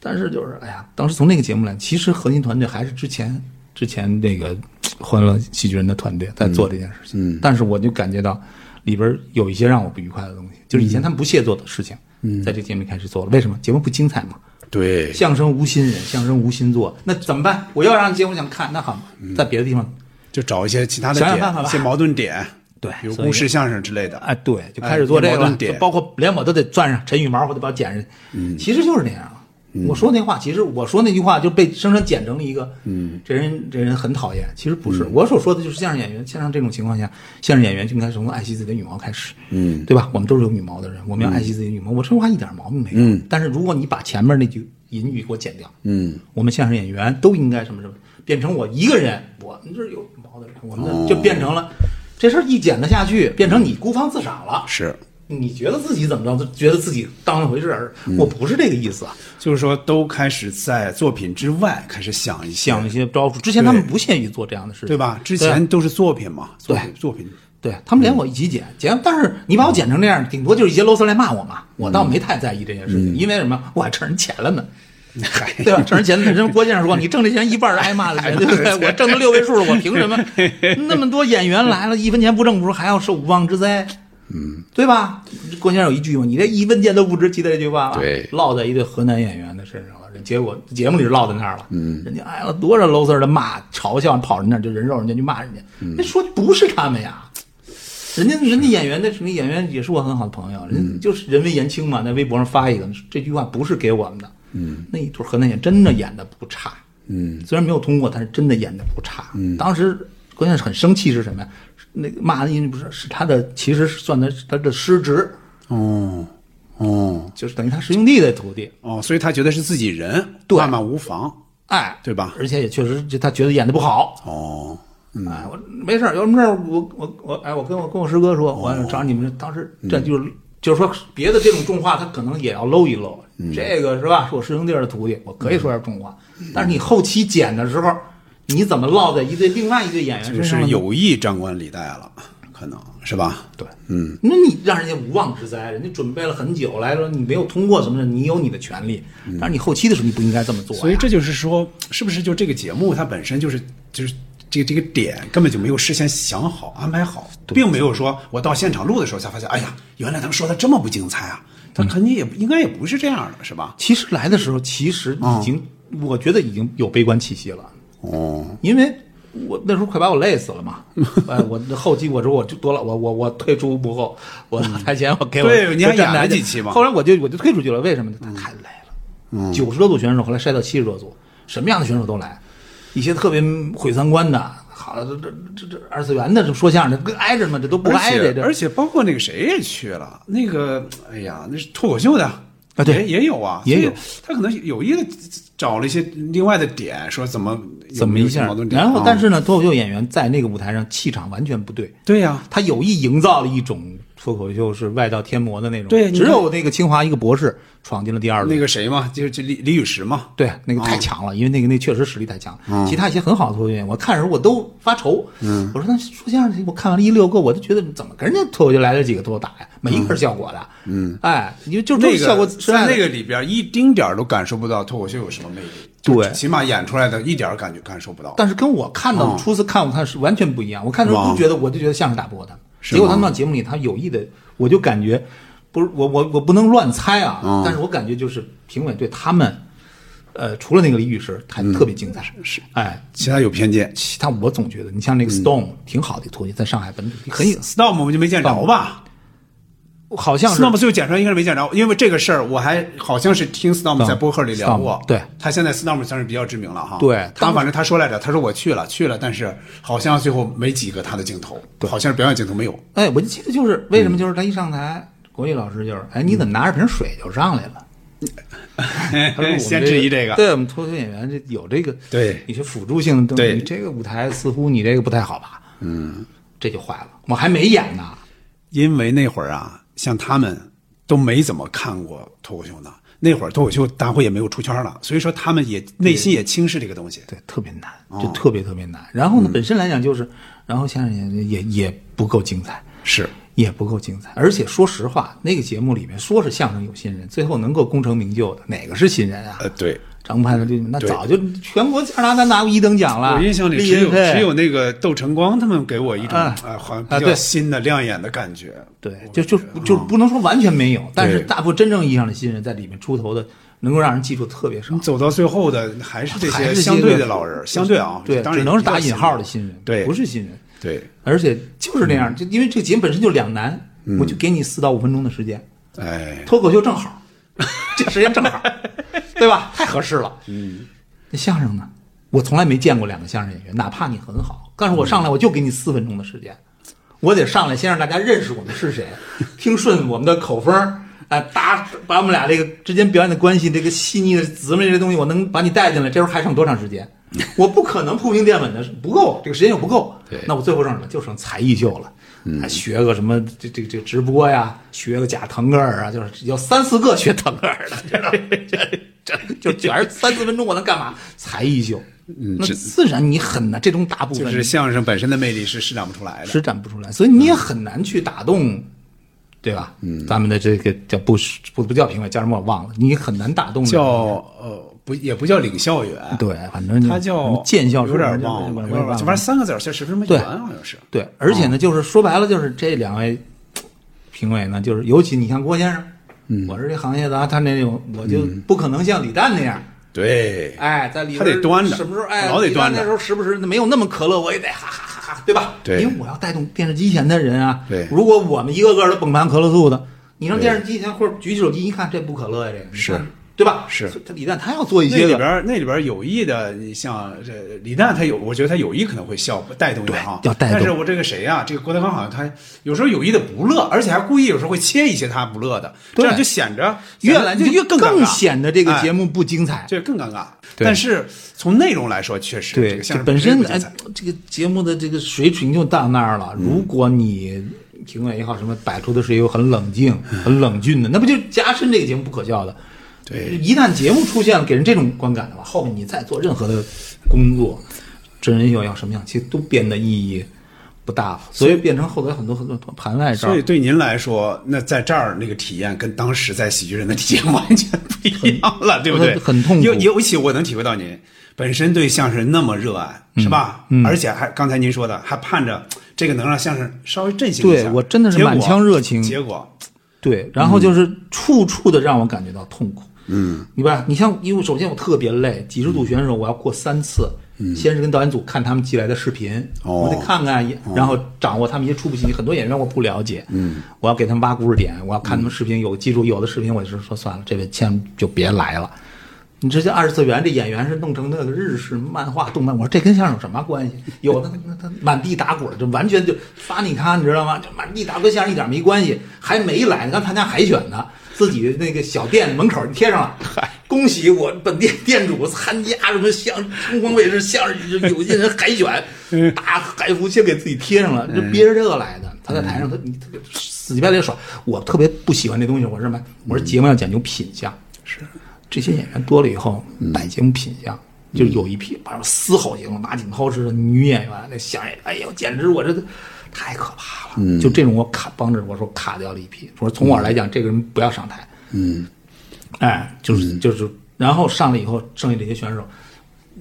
但是就是，哎呀，当时从那个节目来，其实核心团队还是之前之前那个《欢乐喜剧人》的团队在做这件事情，但是我就感觉到里边有一些让我不愉快的东西，就是以前他们不屑做的事情，嗯在这节目开始做了，为什么？节目不精彩嘛。对，相声无新人，相声无新做，那怎么办？我要让节目想看，那好，在别的地方，就找一些其他的点，想想办法吧一些矛盾点，对比如故事相声之类的，哎，对，就开始做这个包括连我都得攥上陈羽毛，我得把它剪上去。嗯，其实就是那样了。我说那话，其实我说那句话就被生生剪成了一个，嗯，这人这人很讨厌。其实不是，我所说的就是相声演员，像这种情况下，相声演员就应该从爱惜自己的羽毛开始，嗯，对吧？我们都是有羽毛的人，我们要爱惜自己的羽毛。我这话一点毛病没有。嗯，但是如果你把前面那句引语给我剪掉，嗯，我们相声演员都应该什么什么，变成我一个人，我们这是有羽毛的人，我们就变成了、这事儿一剪得下去，变成你孤芳自赏了。是，你觉得自己怎么着？觉得自己当一回事儿？我不是这个意思啊。就是说都开始在作品之外开始想一些想一些招数，之前他们不屑于做这样的事情，对吧？之前都是作品嘛，作品作品，对他们连我一起剪剪，但是你把我剪成这样，顶多就是一些啰嗦来骂我嘛。我倒没太在意这件事情，因为什么？我还挣人钱了呢。*laughs* 对吧？挣人钱，人郭先生说，*laughs* 你挣这钱一半是挨骂的钱，对不对？我挣了六位数了，我凭什么？*laughs* 那么多演员来了，一分钱不挣，不是还要受无妄之灾？嗯，对吧？郭先生有一句嘛，你这一分钱都不值，记得这句话吧？对落在一对河南演员的身上了。人结果节目里落在那儿了，嗯，人家挨了多少 loser 的骂、嘲笑，跑人那儿就人肉人家，就骂人家。那说的不是他们呀。人家人家演员那什么演员也是我很好的朋友，人家就是人微言轻嘛，在微博上发一个，这句话不是给我们的。嗯，那一对河南演真的演的不差。嗯，虽然没有通过，但是真的演的不差。嗯，当时关键是很生气是什么呀？那个骂的人不是是他的，其实是算的是他的师侄，哦哦就是等于他师兄弟的徒弟。哦，所以他觉得是自己人，对骂骂无妨，哎，对吧？而且也确实就他觉得演的不好。哦，哎，我没事儿，有什么事儿我我我哎，我跟我跟我师哥说，我找你们当时这就是、就是说别的这种重话，他可能也要搂一搂。这个是吧？是我师兄弟儿的徒弟，我可以说点重话。但是你后期剪的时候，你怎么落在一对另外一对演员就是身上呢？有意张冠李戴了，可能是吧？对，嗯，那你让人家无妄之灾，人家准备了很久来了，你没有通过什么的，你有你的权利。但是你后期的时候，你不应该这么做呀。所以这就是说，是不是就这个节目它本身就是就是这个这个点根本就没有事先想好安排好，并没有说我到现场录的时候才发现，哎呀，原来他们说的这么不精彩啊！他肯定也不应该也不是这样的，是吧？其实来的时候，其实已经，我觉得已经有悲观气息了。哦，因为我那时候快把我累死了嘛，*laughs* 哎，我后期我说我就多了，我我我退出幕后，我台前我给我对你还演了几期嘛。后来我就我就退出去了，为什么？呢？他太累了，九十多组选手，后来筛到七十多组，什么样的选手都来，一些特别毁三观的，好了，这这这这二次元的这说相声的跟挨着嘛，这都不挨着，而且包括那个谁也去了，那个哎呀，那是脱口秀的啊对。也也有啊，也有。他可能有意的找了一些另外的点，说怎么怎么一下。然后啊。但是呢，脱口秀演员在那个舞台上气场完全不对，对呀、他有意营造了一种脱口秀是外道天魔的那种。对只有那个清华一个博士闯进了第二轮。那个谁嘛，就是李李雨石嘛，对，那个太强了，因为那个那确实实力太强。其他一些很好的脱口秀演员，我看的时候我都发愁。嗯，我说那说相声，我看完了一溜够，我就觉得怎么跟人家脱口秀来了几个都打呀，没一个是效果的。嗯，哎，你就这个效果个在那个里边一丁点儿都感受不到脱口秀有什么魅力，对起码演出来的一点儿感觉感受不到。但是跟我看到的初次看我看是完全不一样。我看的时候是吗不觉得，我就觉得相声打不过他们。是结果他们到节目里，他有意的，我就感觉不是我我我不能乱猜啊，嗯。但是我感觉就是评委对他们，呃，除了那个李宇石，他特别精彩。是，哎，其他有偏见。其他我总觉得，你像那个 Stone 挺好的脱口秀，在上海本土很有，，Storm 我们就没见着吧好像是？Storm 最后剪出来应该是没见着，因为这个事儿我还好像是听 Storm 在播客里聊过。对他现在 Storm 算是比较知名了哈。对他反正他说来着，他说我去了去了，但是好像最后没几个他的镜头，好像是表演镜头没有。哎，我就记得就是为什么就是他一上台，国艺老师就是，哎，你怎么拿着瓶水就上来了？*laughs* 他说我先质疑这个。对我们脱口秀演员这有这个对一些辅助性的东西，你这个舞台似乎你这个不太好吧？嗯，这就坏了。我还没演呢，因为那会儿啊，像他们都没怎么看过脱口秀呢。那会儿脱口秀大会也没有出圈了，所以说他们也内心也轻视这个东西。对，特别难，哦就特别特别难。然后呢，嗯本身来讲就是，然后相声也也也不够精彩，是，也不够精彩。而且说实话，那个节目里面说是相声有新人，最后能够功成名就的哪个是新人啊？呃，对，张派的就那早就全国加拿大拿过一等奖了。我印象里只有只有那个窦晨光他们给我一种啊啊，好像比较新的亮眼的感觉。对，就就就不能说完全没有，但是大部分真正意义上的新人在里面出头的，能够让人记住特别少你。走到最后的还是这些相对的老人，相对啊，对，只能是打引号的新新人，对不是新人。对，而且就是那样，就因为这个节目本身就两难，我就给你四到五分钟的时间，哎，脱口秀正好，*laughs* 这时间正好，*laughs* 对吧？太合适了。嗯，那相声呢？我从来没见过两个相声演员，哪怕你很好，但是我上来我就给你四分钟的时间，我得上来先让大家认识我们是谁，*laughs* 听顺我们的口风儿，哎，搭把我们俩这个之间表演的关系，这个细腻的姊妹这些东西，我能把你带进来，这时候还剩多长时间？我不可能铺平垫稳的，不够，这个时间又不够。对那我最后剩什么？就剩才艺秀了。还学个什么这这这直播呀，学个假腾格尔啊，就是有三四个学腾格尔的，知道吗这这就全是三四分钟，我能干嘛？才艺秀，那自然你很难，这种大部分就是相声本身的魅力是施展不出来的。施展不出来，所以你也很难去打动，对吧？嗯，咱们的这个叫不不不叫评委，叫什么我忘了，你很难打动叫呃不也不叫领校员，对，反正他叫见笑有点忘了，反正三个字儿，像十分钟对一完好像是。对，而且呢，就是说白了，就是这两位评委呢，就是尤其你像郭先生，嗯我是这行业的啊，他那种我就不可能像李诞那样，对，哎，在里边他得端着什么时候哎，老得端着那时候时不时没有那么可乐，我也得哈哈哈哈，对吧？对因为我要带动电视机前的人啊。对如果我们一个个都崩盘可乐素的，你让电视机前或者举起手机一看，这不可乐呀，这个是看对吧？是他李诞他要做一些个里边儿那里边有意的，你像这李诞，他有，我觉得他有意可能会笑带动一下哈，要带动但是我这个谁呀、这个郭德纲好像他有时候有意的不乐，而且还故意有时候会切一些他不乐的，这样就显着越来就越更更显得这个节目、不精彩。这更尴尬。对但是从内容来说，确实这对，个相声这本身这个节目的这个水平就到那儿了。如果你评委也好，什么摆出的是一个很冷静、*laughs* 很冷峻的，那不就加深这个节目不可笑的？对，一旦节目出现了给人这种观感的话，后面你再做任何的工作，真人秀要什么样，其实都变得意义不大了。所以变成后来很多很多盘外招所以。对您来说，那在这儿那个体验跟当时在喜剧人的体验完全不一样了，*laughs* 对不对？很痛苦尤尤其我能体会到您本身对相声那么热爱，是吧？嗯而且还刚才您说的，还盼着这个能让相声稍微振兴一下。对我真的是满腔热情结果对，然后就是处处的让我感觉到痛苦。嗯，你吧，你像，因为首先我特别累，几十组选手我要过三次，先是跟导演组看他们寄来的视频，哦我得看看，然后掌握他们一些初步信息。很多演员我不了解，嗯，我要给他们挖故事点，我要看他们视频，有记住有的视频我就是说算了，这位千万就别来了。你这些二次元，这演员是弄成那个日式漫画、动漫，我说这跟相声有什么关系？有的那他满地打滚，就完全就发你看，你知道吗？就满地打滚相声一点没关系，还没来呢，刚参加海选呢，自己那个小店门口贴上了，恭喜我本店店主参加什么相中光卫视相声有些人海选，大海服先给自己贴上了，这憋着这个来的。他在台上，他你特别死乞白赖耍。我特别不喜欢这东西，我是什么？我说节目要讲究品相，是这些演员多了以后，摆节目品相。就有一批，把嘶吼型马景涛式的女演员，那相声，哎呦，简直我这太可怕了。就这种我卡帮着我说卡掉了一批，说从我来讲，这个人不要上台。嗯，哎，就是就是，然后上来以后，剩下这些选手，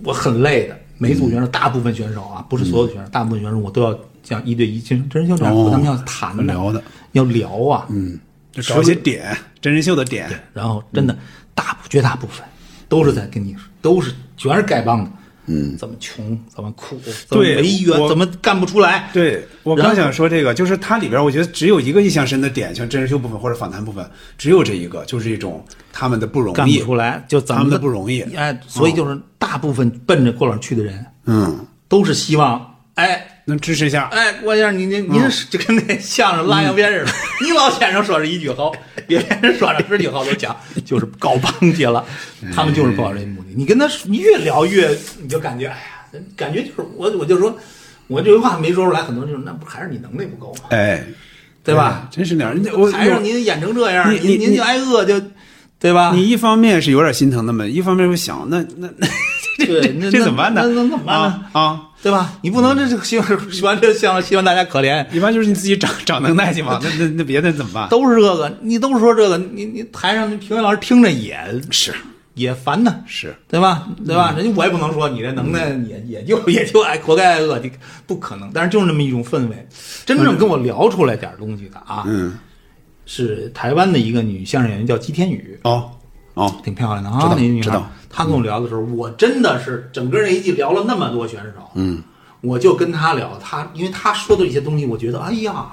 我很累的。每组选手，大部分选手啊，不是所有的选手，大部分选手我都要讲一对一真真人秀这样，和他们要谈的聊的，要聊啊。嗯，就找一些点，真人秀的点。然后真的大部绝大部分都是在跟你，都是全是丐帮的。嗯，怎么穷，怎么苦，怎么对违约，我怎么干不出来？对我刚想说这个，就是它里边我觉得只有一个印象深的点，像真人秀部分或者访谈部分，只有这一个，就是一种他们的不容易干不。出来，就怎么他们的不容易哎，所以就是大部分奔着郭老师去的人，嗯，都是希望，哎，能支持一下。哎，郭先生，您您您是就跟那相声拉洋鞭似的，你老先生说是一句好，*laughs* 别人说是十句好都讲，就是搞帮去了。他们就是抱着这目的。你跟他你越聊越，你就感觉，哎呀，感觉就是我我就说，我这句话没说出来，很多人就说那不还是你能力不够吗？哎，对吧？真是那样。人家我台上您演成这样，您您就挨饿就，对吧？你一方面是有点心疼他们，一方面又想，那那那 *laughs* 对，那这怎么办呢？那那怎么办呢？啊啊！对吧？你不能这这希望希望这希希望大家可怜，一般就是你自己长 *laughs* 长能耐去嘛，那那那别的怎么办？都是这个，你都说这个，你你台上那评委老师听着也是。也烦呢，是，对吧？对吧？人家我也不能说你这能耐也也就 *laughs* 也就爱活该挨饿，你不可能。但是就是那么一种氛围，真正跟我聊出来点东西的啊，嗯，是台湾的一个女相声演员叫姬天宇，哦哦，挺漂亮的啊，知道那女孩知道。她跟我聊的时候，我真的是整个那一季聊了那么多选手，嗯，我就跟他聊，他因为他说的一些东西，我觉得哎呀，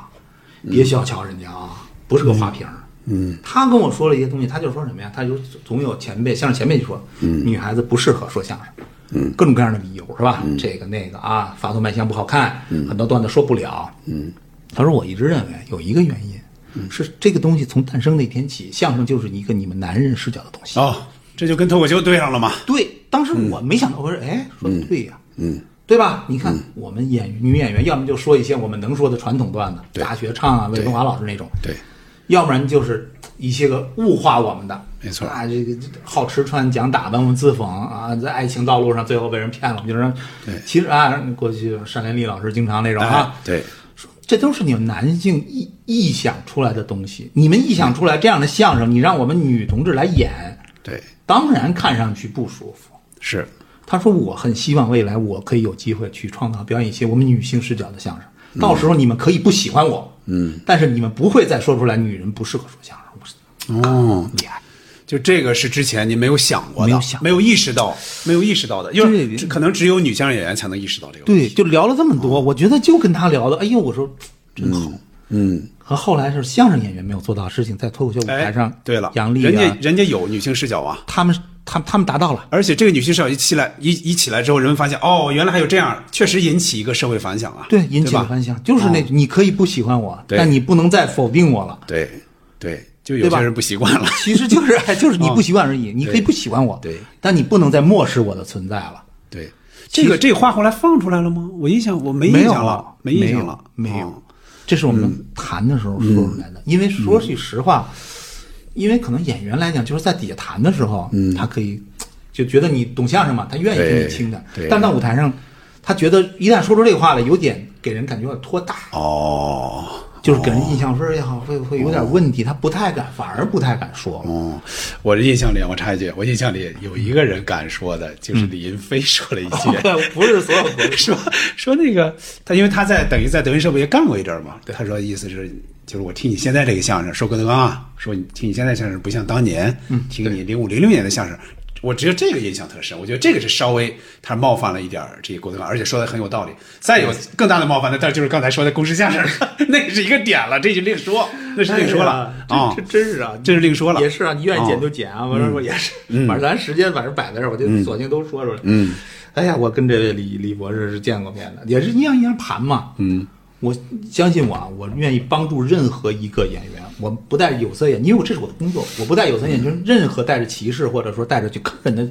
别小瞧人家啊，不是个花瓶儿。嗯，她跟我说了一些东西，他就说什么呀？他就总有前辈，相声前辈就说，嗯，女孩子不适合说相声，嗯，各种各样的理由是吧？这个那个啊，发动卖相不好看，嗯。很多段子说不了，嗯，他说我一直认为有一个原因，是这个东西从诞生那天起，相声就是一个你们男人视角的东西。哦，这就跟脱口秀对上了嘛。对，当时我没想到，我说，哎，说的对呀，嗯，对吧？你看我们演员女演员，要么就说一些我们能说的传统段子，大学唱啊，魏东华老师那种，对，要不然就是一些个物化我们的，没错啊，这个好吃穿讲打扮，我们自讽啊，在爱情道路上最后被人骗了，我们就是对其实啊，过去单连丽老师经常那种啊哎，，对，这都是你们男性臆臆想出来的东西，你们臆想出来这样的相声，你让我们女同志来演，对，当然看上去不舒服。是，他说：“我很希望未来我可以有机会去创造表演一些我们女性视角的相声。到时候你们可以不喜欢我，嗯，但是你们不会再说出来女人不适合说相声。哦，厉害，就这个是之前你没有想过的，没有想没有意识到，没有意识到的，因为可能只有女相声演员才能意识到这个问题。对，就聊了这么多，我觉得就跟他聊的，哎呦，我说真好。嗯，和后来是相声演员没有做到的事情，在脱口秀舞哎台上，，对了，杨丽人家啊，人家有女性视角啊，他们他们他们达到了。而且这个女性视角一起来一一起来之后，人们发现哦，原来还有这样，确实引起一个社会反响啊。对，引起反响，就是那，你可以不喜欢我，但你不能再否定我了。对对，就有对吧些人不习惯了。其实就是，哎就是你 *laughs* 不习惯而已。你可以不喜欢我，对，但你不能再漠视我的存在了。对，这个这话后来放出来了吗？我印象我没印象了，没印象了，没有。哦这是我们谈的时候说出来的。因为说句实话，因为可能演员来讲，就是在底下谈的时候，他可以就觉得你懂相声嘛，他愿意听你听的。但到舞台上，他觉得一旦说出这个话来，有点给人感觉有点拖大，哦就是给人印象分也好，会会有点问题，他不太敢，反而不太敢说。嗯，我的印象里，我插一句，我印象里有一个人敢说的，就是李云飞说了一句，*laughs* 不是所有国 *laughs* 说说那个他，因为他在等于在德云社不也干过一阵儿嘛，他说意思是就是我听你现在这个相声，说郭德纲啊，说你听你现在相声不像当年，嗯听你零五零六年的相声。我只有这个印象特深，我觉得这个是稍微他冒犯了一点儿这个郭德纲，而且说的很有道理。再有更大的冒犯的，但就是刚才说的公式相声，*laughs* 那是一个点了，这就另说，那是另说了啊，这真是啊，这是另说了。也是啊，你愿意剪就剪啊，我说我也是，反正咱时间反正摆在这儿，我就索性都说出来。嗯，哎呀，我跟这位李李博士是见过面的，也是一样一样盘嘛。嗯，我相信我啊，我愿意帮助任何一个演员，我不带有色眼镜，因为我这是我的工作，我不带有色眼镜，任何带着歧视或者说带着去坑人的，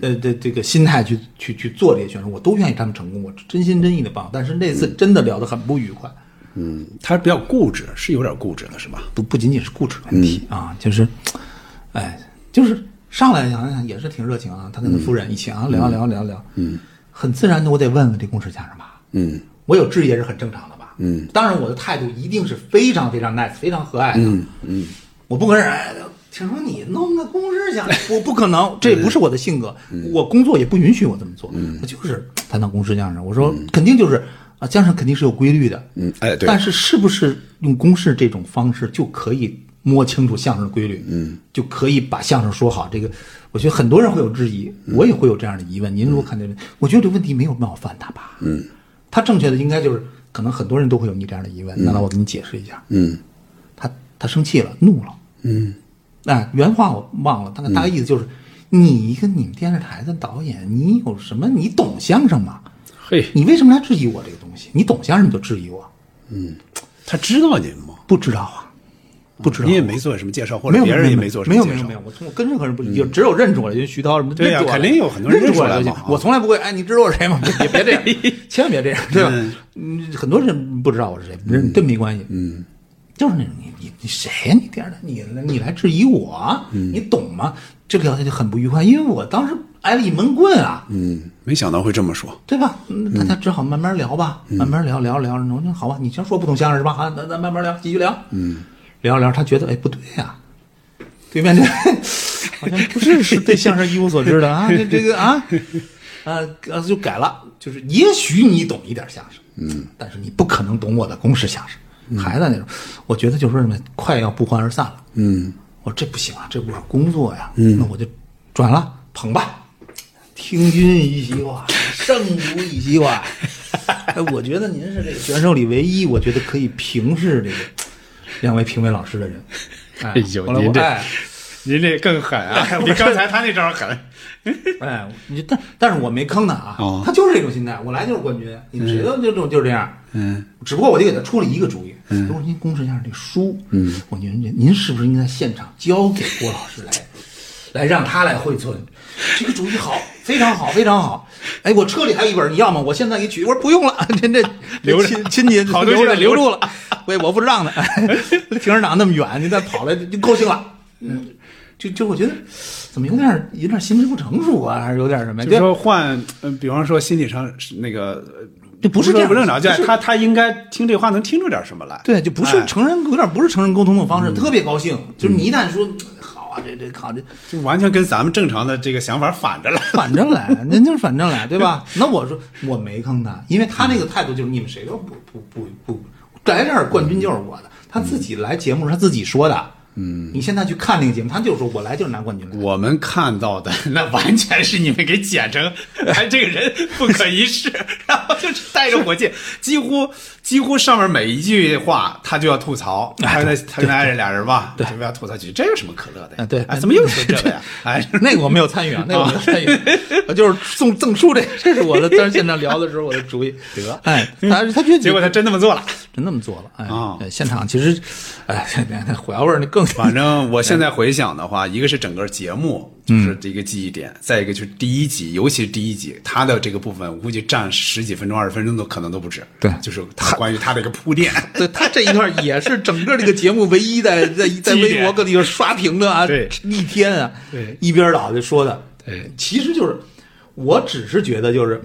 呃的这个心态去去去做这些选手，我都愿意他们成功，我真心真意的帮。但是那次真的聊得很不愉快。嗯，他比较固执，是有点固执的，是吧？不不仅仅是固执问题、啊，就是，哎，就是上来想想也是挺热情啊，他跟他夫人一起啊、聊聊聊聊，嗯，很自然的我得问问这公式先生吧，嗯。我有质疑也是很正常的吧，嗯，当然我的态度一定是非常非常 nice 非常和蔼的，嗯嗯。我不可能哎，听说你弄个公式先生，我不可能，*laughs* 这不是我的性格，我工作也不允许我这么做，我就是谈到公式相声，我说肯定就是啊，相声肯定是有规律的，嗯，哎，对，但是是不是用公式这种方式就可以摸清楚相声的规律？嗯，就可以把相声说好？这个，我觉得很多人会有质疑，我也会有这样的疑问。您如果看这个，我觉得这个问题没有冒犯他吧？嗯，他正确的应该就是，可能很多人都会有你这样的疑问。那来我给你解释一下，嗯他他生气了，怒了。嗯哎，原话我忘了，大概大概意思就是，你一个你们电视台的导演，你有什么？你懂相声吗？嘿，你为什么来质疑我这个东西？你懂相声你就质疑我，嗯他知道您吗？不知道啊，不知道。你也没做什么介绍，或没有者别人也没做什么介绍没有没有没有，我从我跟任何人不就只有认出来，就徐涛什么对呀肯定有很多人认出来嘛我从来不会哎，你知道我是谁吗？别别这样，*laughs* 千万别这样，对吧嗯？嗯，很多人不知道我是谁，人真没关系。嗯就是那种你你你谁呀？你电视台你你来质疑我，嗯你懂吗？这个聊天就很不愉快，因为我当时挨了一闷棍啊，嗯，没想到会这么说。对吧？嗯大家只好慢慢聊吧，嗯慢慢聊聊聊。我说好吧，你先说不懂相声是吧？好，咱咱慢慢聊，继续聊。嗯，聊着聊着，他觉得哎不对呀、对面这 *laughs* 好像不是 *laughs* 是对相声一无所知的啊，这这个啊，呃呃就改了，就是也许你懂一点相声，嗯，但是你不可能懂我的公式相声。还在那种，我觉得就是说什么快要不欢而散了。嗯我说这不行啊，这不是工作呀，嗯那我就转了，捧吧，听君一席话，*laughs* 胜读一席话。哎，我觉得您是这个选手里唯一我觉得可以平视这个两位评委老师的人。哎哎呦您这哎您这更狠啊比刚才他那招狠。*laughs* 哎，你但但是我没坑他啊，哦他就是这种心态，我来就是冠军，你们谁都就就就是这样。嗯只不过我就给他出了一个主意，我说您公示一下这书，嗯，我说您您是不是应该现场交给郭老师来，*laughs* 来让他来汇存？这个主意好，非常好，非常好。哎，我车里还有一本，你要吗？我现在给取。我说不用了，您 *laughs* 这留着亲亲戚好东西留着留住了。喂，我不让他，停车场那么远，您再跑来就高兴了。嗯，就就我觉得怎么有点有点心智不成熟啊，还是有点什么？就说换，嗯，比方说心理上那个，呃这不是这样不正常，就是他他应该听这话能听出点什么来。对，就不是哎成人，有点不是成人沟通的方式，特别高兴。就是你一旦说好啊，这这好这就完全跟咱们正常的这个想法反着来。反着来，人就是反着来，对吧？那我说我没坑他，因为他那个态度就是你们谁都不不不不来这儿，冠军就是我的。他自己来节目是他自己说的。嗯，你现在去看那个节目，他就说我来就是拿冠军来。我们看到的 *laughs* 那完全是你们给剪成，*laughs* 哎，这个人不可一世，*laughs* 然后就是带着火箭，几乎几乎上面每一句话他就要吐槽，他跟他他跟他爱人俩人吧，对，就要吐槽几句，这有什么可乐的对哎，怎么又是这个呀？哎，那个我没有参与啊，那个我没有参与，我就是送赠书这，这是我的。当时现场聊的时候我的主意。得哎，他他觉得结果他真那么做了。真那么做了。哎，现场其实，哎，那火药味儿那更 *laughs* 反正我现在回想的话，一个是整个节目就是这个记忆点，再一个就是第一集，尤其是第一集，他的这个部分，我估计占十几分钟、二十分钟都可能都不止。对。就是他关于他的一个铺垫。*laughs* 对他这一段也是整个这个节目唯一在在在微博各地上刷屏的啊，对。一天啊，对。一边倒的说的，对，其实就是，我只是觉得就是，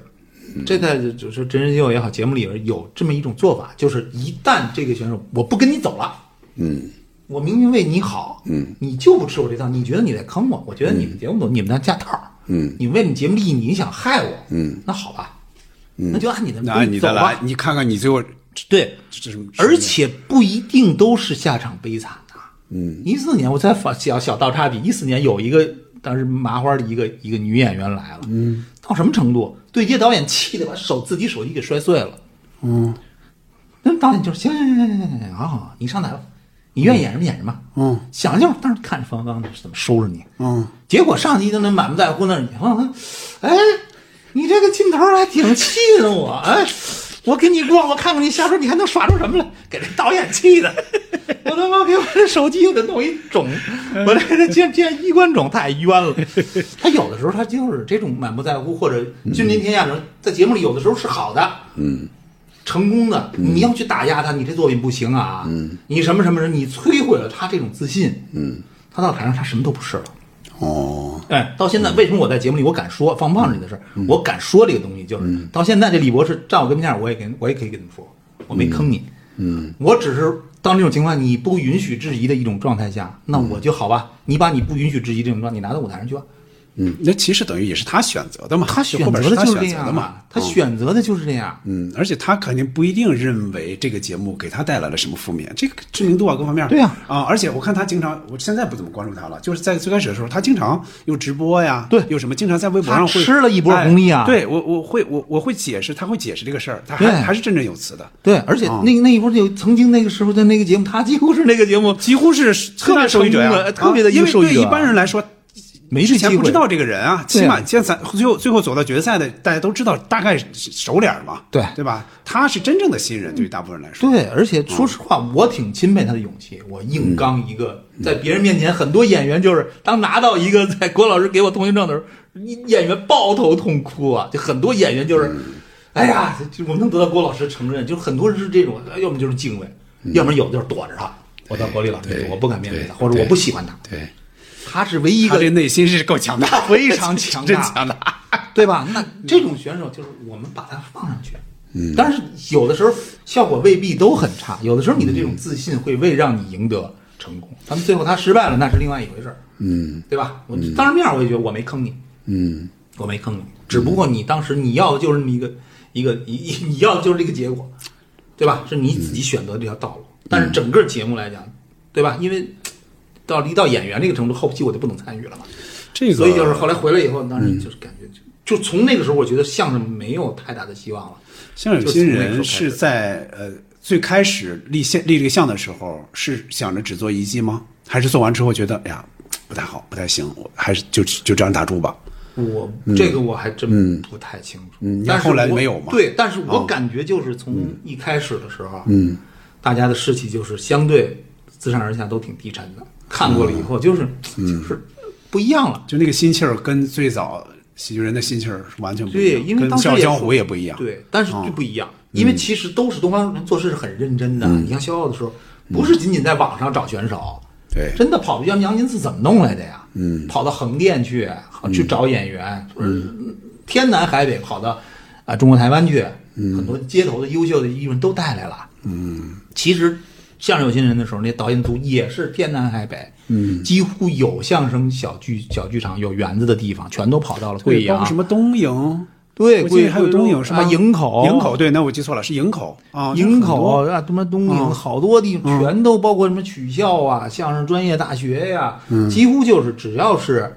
这在就是真人秀也好，节目里边有这么一种做法，就是一旦这个选手我不跟你走了，嗯，我明明为你好，嗯，你就不吃我这套，你觉得你在坑我，我觉得你们节目组你们在架套，嗯，你为你节目利益你想害我，嗯，那好吧，那就按你的那你走吧。的来，你看看你最后对，而且不一定都是下场悲惨的。嗯，一四年我再发小小倒插笔，一四年有一个当时麻花的一个一个女演员来了，嗯，到什么程度？对接导演气得把手自己手机给摔碎了，嗯。那导演就行行行行行行行，好好好，你上台吧，你愿意演什么演什么，嗯。想想当时看着冯小刚是怎么收拾你，嗯，结果上去就那满不在乎那儿，你看，哎，你这个劲头还挺气的我，哎，我给你逛，我看看你下边你还能耍出什么来，给这导演气的，我他妈给我这手机又得弄一肿，我这这这这衣冠冢太冤了。他有的时候他就是这种满不在乎，或者君临天下在节目里有的时候是好的，嗯，成功的，你要去打压他，你这作品不行啊，嗯，你什么什么人，你摧毁了他这种自信，嗯，他到台上他什么都不是了。哦，哎，到现在为什么我在节目里我敢说放胖子里的事儿，我敢说这个东西，就是到现在这李博士站我跟前儿，我也跟我也可以跟他们说，我没坑你，嗯，我只是当这种情况你不允许质疑的一种状态下，那我就好吧，你把你不允许质疑这种状态，你拿到舞台上去吧。嗯，那其实等于也是他选择的嘛，他选择的他就是这样的嘛，他选择的就是这样。嗯，而且他肯定不一定认为这个节目给他带来了什么负面，这个知名度啊各方面。对呀啊，而且我看他经常，我现在不怎么关注他了，就是在最开始的时候，他经常有直播呀，对有什么经常在微博上会他吃了一波红利啊哎对我我会我我会解释，他会解释这个事儿，他还还是振振有词的，对，而且那那一波有曾经那个时候的那个节目，他几乎是那个节目几乎是特别受益者呀成功的特别的啊因为受益者对一般人来说。没之前不知道这个人啊，起码现在最后最后走到决赛的，大家都知道大概熟脸嘛，对对吧？他是真正的新人，对于大部分人来说，对，而且说实话，我挺钦佩他的勇气。我硬刚一个，在别人面前，很多演员就是当拿到一个在郭老师给我通行证的时候，一演员抱头痛哭啊！就很多演员就是，哎呀，就我们能得到郭老师承认，就很多人是这种，要么就是敬畏，要么有的就是躲着他。我到国立老师我不敢面对他，对或者我不喜欢他。对，他是唯一一个内心是够强大，*laughs* 非常强大真强大。对吧？那这种选手就是我们把他放上去，嗯，但是有的时候效果未必都很差，有的时候你的这种自信会为让你赢得成功。咱们最后他失败了，那是另外一回事儿，嗯对吧？我当着面我也觉得我没坑你，嗯我没坑你，只不过你当时你要的就是那么一个一个一你要的就是这个结果，对吧？是你自己选择这条道路。但是整个节目来讲，对吧？因为到一到演员这个程度，后期我就不能参与了嘛。这个所以就是后来回来以后，当时就是感觉就就从那个时候，我觉得相声没有太大的希望了。像有些人是在呃最开始立现立这个项的时候，是想着只做一季吗？还是做完之后觉得哎呀不太好，不太行，我还是就就这样打住吧？我这个我还真不太清楚。嗯但是后来没有嘛对，但是我哦感觉就是从一开始的时候，嗯，大家的士气就是相对自上而下都挺低沉的。看过了以后，就是就是不一样了。就那个心气儿跟最早喜剧人的心气儿是完全不一样对，样，因为跟当时也说笑傲江湖也不一样。对，但是嗯就不一样，因为其实都是东方人做事是很认真的。你像笑傲的时候，不是仅仅在网上找选手，对真的跑像杨金次怎么弄来的呀？嗯，跑到横店去，去找演员，嗯，天南海北跑到啊中国台湾去，很多街头的优秀的艺人都带来了。嗯，其实相声有新人的时候，那导演组也是天南海北，嗯，几乎有相声小剧小剧场有园子的地方，全都跑到了贵阳。括什么东营，对，贵我记得还有东营是吧？啊营口，营口对，那我记错了，是营口啊，营口啊，什么东营，嗯。好多地方全都包括什么曲校啊、相声专业大学呀，几乎就是只要是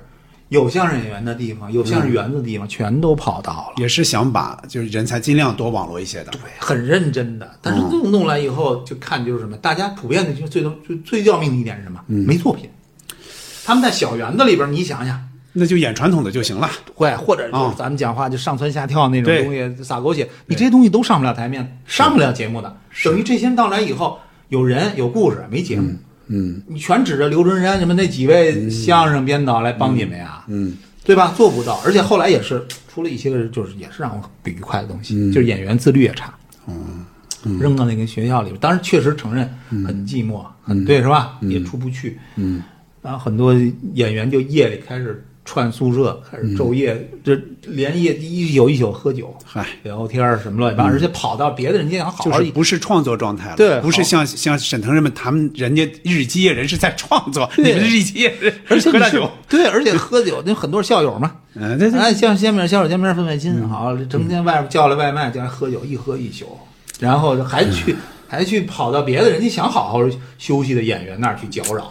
有相声演员的地方、有相声园子的地方，全都跑到了。也是想把就是人才尽量多网络一些的。对，很认真的。但是弄弄来以后，就看就是什么，大家普遍的就最多最最要命的一点是什么？没作品。他们在小园子里边，你想想，那就演传统的就行了。会或者就是啊咱们讲话就上蹿下跳那种东西，撒狗血，你这些东西都上不了台面，上不了节目的。等于这些人到来以后，有人有故事，没节目。嗯。你全指着刘春山什么那几位相声编导来帮你们呀，嗯。对吧？做不到，而且后来也是出了一些个，就是也是让我不愉快的东西，嗯。就是演员自律也差。扔到那个学校里边，当时确实承认很寂寞，很对是吧？也出不去。嗯，然后很多演员就夜里开始串宿舍，开始昼夜，这连夜一宿一宿喝酒、嗨，聊天儿什么乱七八糟，而且跑到别的人家想好好就是不是创作状态了，对不是像像沈腾人们他们人家日积夜人是在创作，你对们日积而且喝大酒，对，而且喝酒，那很多校友嘛，*laughs* 嗯，对对，哎，像鲜面、小手鲜面、分外亲，好，成天外边叫来外卖，叫来喝酒，一喝一宿，然后还去还去跑到别的人家想好好休息的演员那儿去搅扰。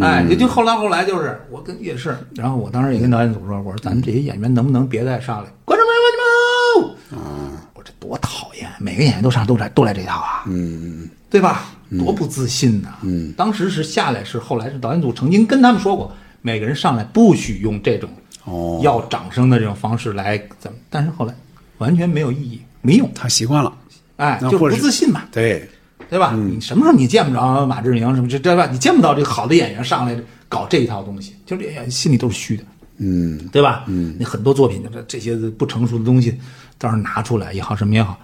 哎，也就后来后来就是我跟也是，然后我当时也跟导演组说，我说咱们这些演员能不能别再上来？观众朋友们，你们好！我说这多讨厌，每个演员都上都来都来这套啊，嗯对吧？多不自信呐！嗯，当时是下来是后来是导演组曾经跟他们说过，每个人上来不许用这种哦，要掌声的这种方式来怎么？但是后来完全没有意义，没用，他习惯了，哎，就或者是不自信嘛，对，对吧？你什么时候你见不着马志明什么这对吧？你见不到这个好的演员上来搞这一套东西，就这心里都是虚的，嗯对吧？嗯，你很多作品就是这些不成熟的东西，到时候拿出来也好，什么也好，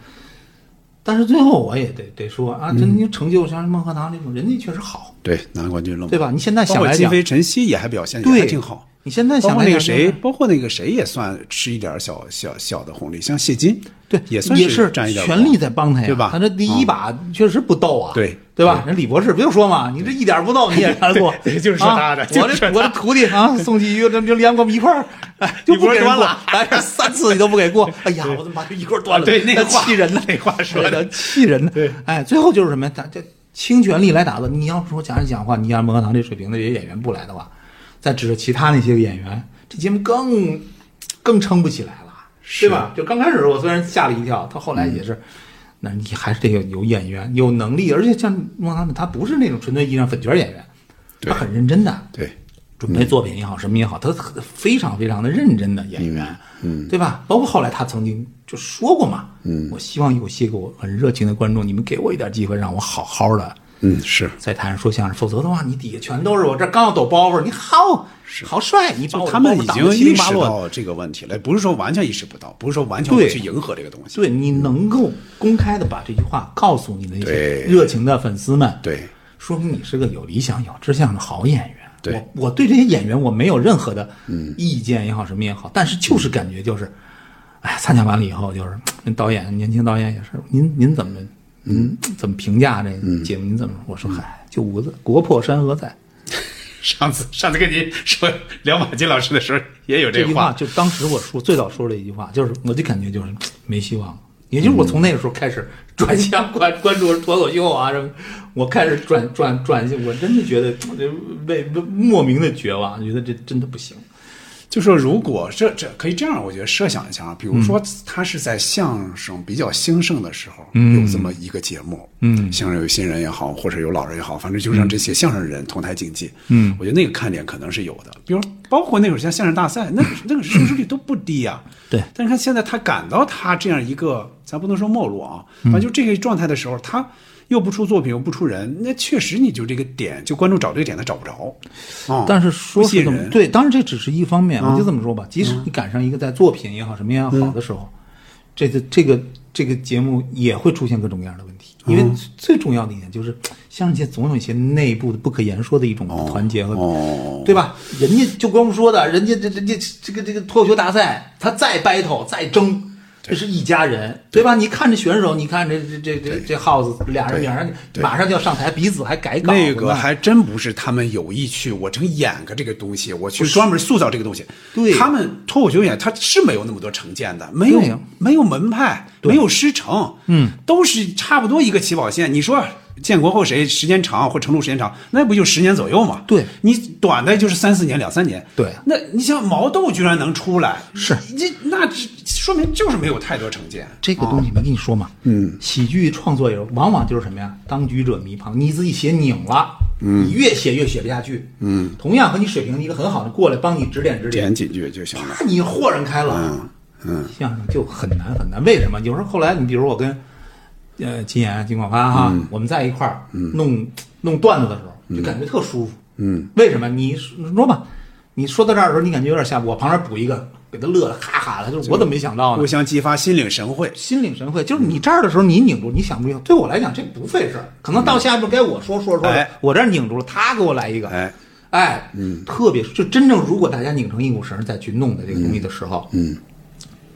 但是最后我也得得说啊，真的成就像孟鹤堂这种，人家确实好，对，拿冠军了嘛，对吧？你现在包括想来讲，金飞晨曦也还表现也对还挺好。你现在想那个谁，包括那个谁也算吃一点小小小的红利，像谢金，对，也算也是占一点全力在帮他呀，对吧他这第一把确实不逗啊，对对吧？人李博士不就说嘛，你这一点不逗你也敢做，*laughs* 对就是说他的我这我这徒弟啊，宋继瑜这这连我们一块儿，哎，*laughs* 就不给人过，来这三次你都不给过，*laughs* 哎呀，我怎么把这一块儿端了？啊对那个气人呢，那话说的气人呢。对，哎，最后就是什么呀？咱这倾全力来打的。你要说讲人讲话，你像孟鹤堂这水平的这些演员不来的话，再指着其他那些个演员，这节目更更撑不起来了，对吧？就刚开始我虽然吓了一跳，他后来也是，那你还是得有有演员，有能力，而且像孟鹤堂，他不是那种纯粹意义上粉角演员，他很认真的。对，准备作品也好，什么也好，他非常非常的认真的演员，嗯，对吧？包括后来他曾经就说过嘛，嗯，我希望有些个我很热情的观众，你们给我一点机会，让我好好的嗯，是。在台上说相声，否则的话，你底下全都是我这刚要抖包袱，你好好帅，你把我他们已经意识。到这个问题了，不是说完全意识不到，不是说完全去迎合这个东西。对你能够公开的把这句话告诉你的那些热情的粉丝们，对，说明你是个有理想、有志向的好演员。对。我，我对这些演员我没有任何的意见也好，什么也好，但是就是感觉就是，哎，参加完了以后，就是那导演年轻导演也是，您您怎么您怎么评价这个节目？您怎么说？我说嗨，就五个字：国破山河在。*laughs* 上次上次跟您说聊马金老师的时候也有这句话，就当时我说最早说的一句话，就是我就感觉就是没希望。也就是我从那个时候开始转向关关注脱口秀啊什么，我开始转转转向，我真的觉得为莫名的绝望，觉得这真的不行。就说如果这这可以这样，我觉得设想一下啊，比如说他是在相声比较兴盛的时候，有这么一个节目，嗯。相声有新人也好，或者有老人也好，反正就是让这些相声人同台竞技，嗯，我觉得那个看点可能是有的。比如包括那会儿像相声大赛，那个那个收视率都不低啊、对。但是看现在他赶到他这样一个，咱不能说没落啊，反正就这个状态的时候，他又不出作品，又不出人，那确实你就这个点，就观众找这个点他找不着，啊、但是说对，当然这只是一方面，我就这么说吧。即使你赶上一个在作品也好，什么也好好的时候，这个这个这个节目也会出现各种各样的问题。因为最重要的一点就是，相声界总有一些内部的不可言说的一种团结和，哦对吧？人家就光说的，人家这人家这个这个脱口秀大赛，他再 battle 再争。这是一家人，对。吧？你看这选手，你看这这这这这耗子俩人俩人马上就要上台，彼此还改稿，那个还真不是他们有意去，我成演个这个东西，我去专门塑造这个东西。对。他们脱口秀演员他是没有那么多成见的，没有没有门派，没有师承，嗯，都是差不多一个起跑线。你说建国后谁时间长或程度时间长，那不就十年左右嘛？对你短的就是三四年、两三年。对那你像毛豆居然能出来，是这那这说明就是没有太多成见。这个东西没跟你说嘛？嗯，喜剧创作有往往就是什么呀？当局者迷旁，你自己写拧了，嗯，你越写越写不下去，嗯，同样和你水平一个很好的过来帮你指点指点，点几句就行了。那你豁然开朗，嗯嗯，相声就很难很难。为什么？有时候后来你比如我跟呃金岩、金广发哈，嗯我们在一块儿弄弄段子的时候，就感觉特舒服。嗯，为什么？你说吧，你说到这儿的时候，你感觉有点下，我旁边补一个，给他乐的哈哈的，就是我怎么没想到呢互？相激发，心领神会。心领神会，就是你这儿的时候你拧住，你想不住。对我来讲这不费事儿，可能到下一步该我说说说我这儿拧住了，他给我来一个，哎，哎，嗯，特别就真正如果大家拧成一股绳再去弄的这个东西的时候，嗯，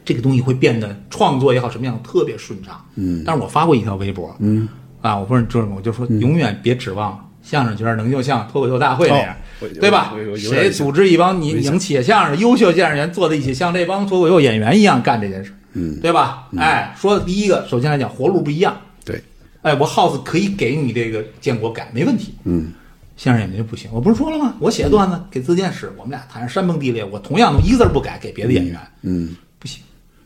这个东西会变得创作也好什么样特别顺畅，嗯。但是我发过一条微博，嗯，啊，我不是就是我就说永远别指望相声圈能就像脱口秀大会那样哦，对吧？谁组织一帮你有点像拧企业相声优秀相声员坐在一起，像这帮脱口秀演员一样干这件事，嗯，对吧？哎，说的第一个，首先来讲活路不一样，对，哎，我 house 可以给你这个建国改，没问题。嗯，相声演员就不行，我不是说了吗？我写段子给自荐使，我们俩谈山崩地裂，我同样的一个字不改给别的演员，嗯，不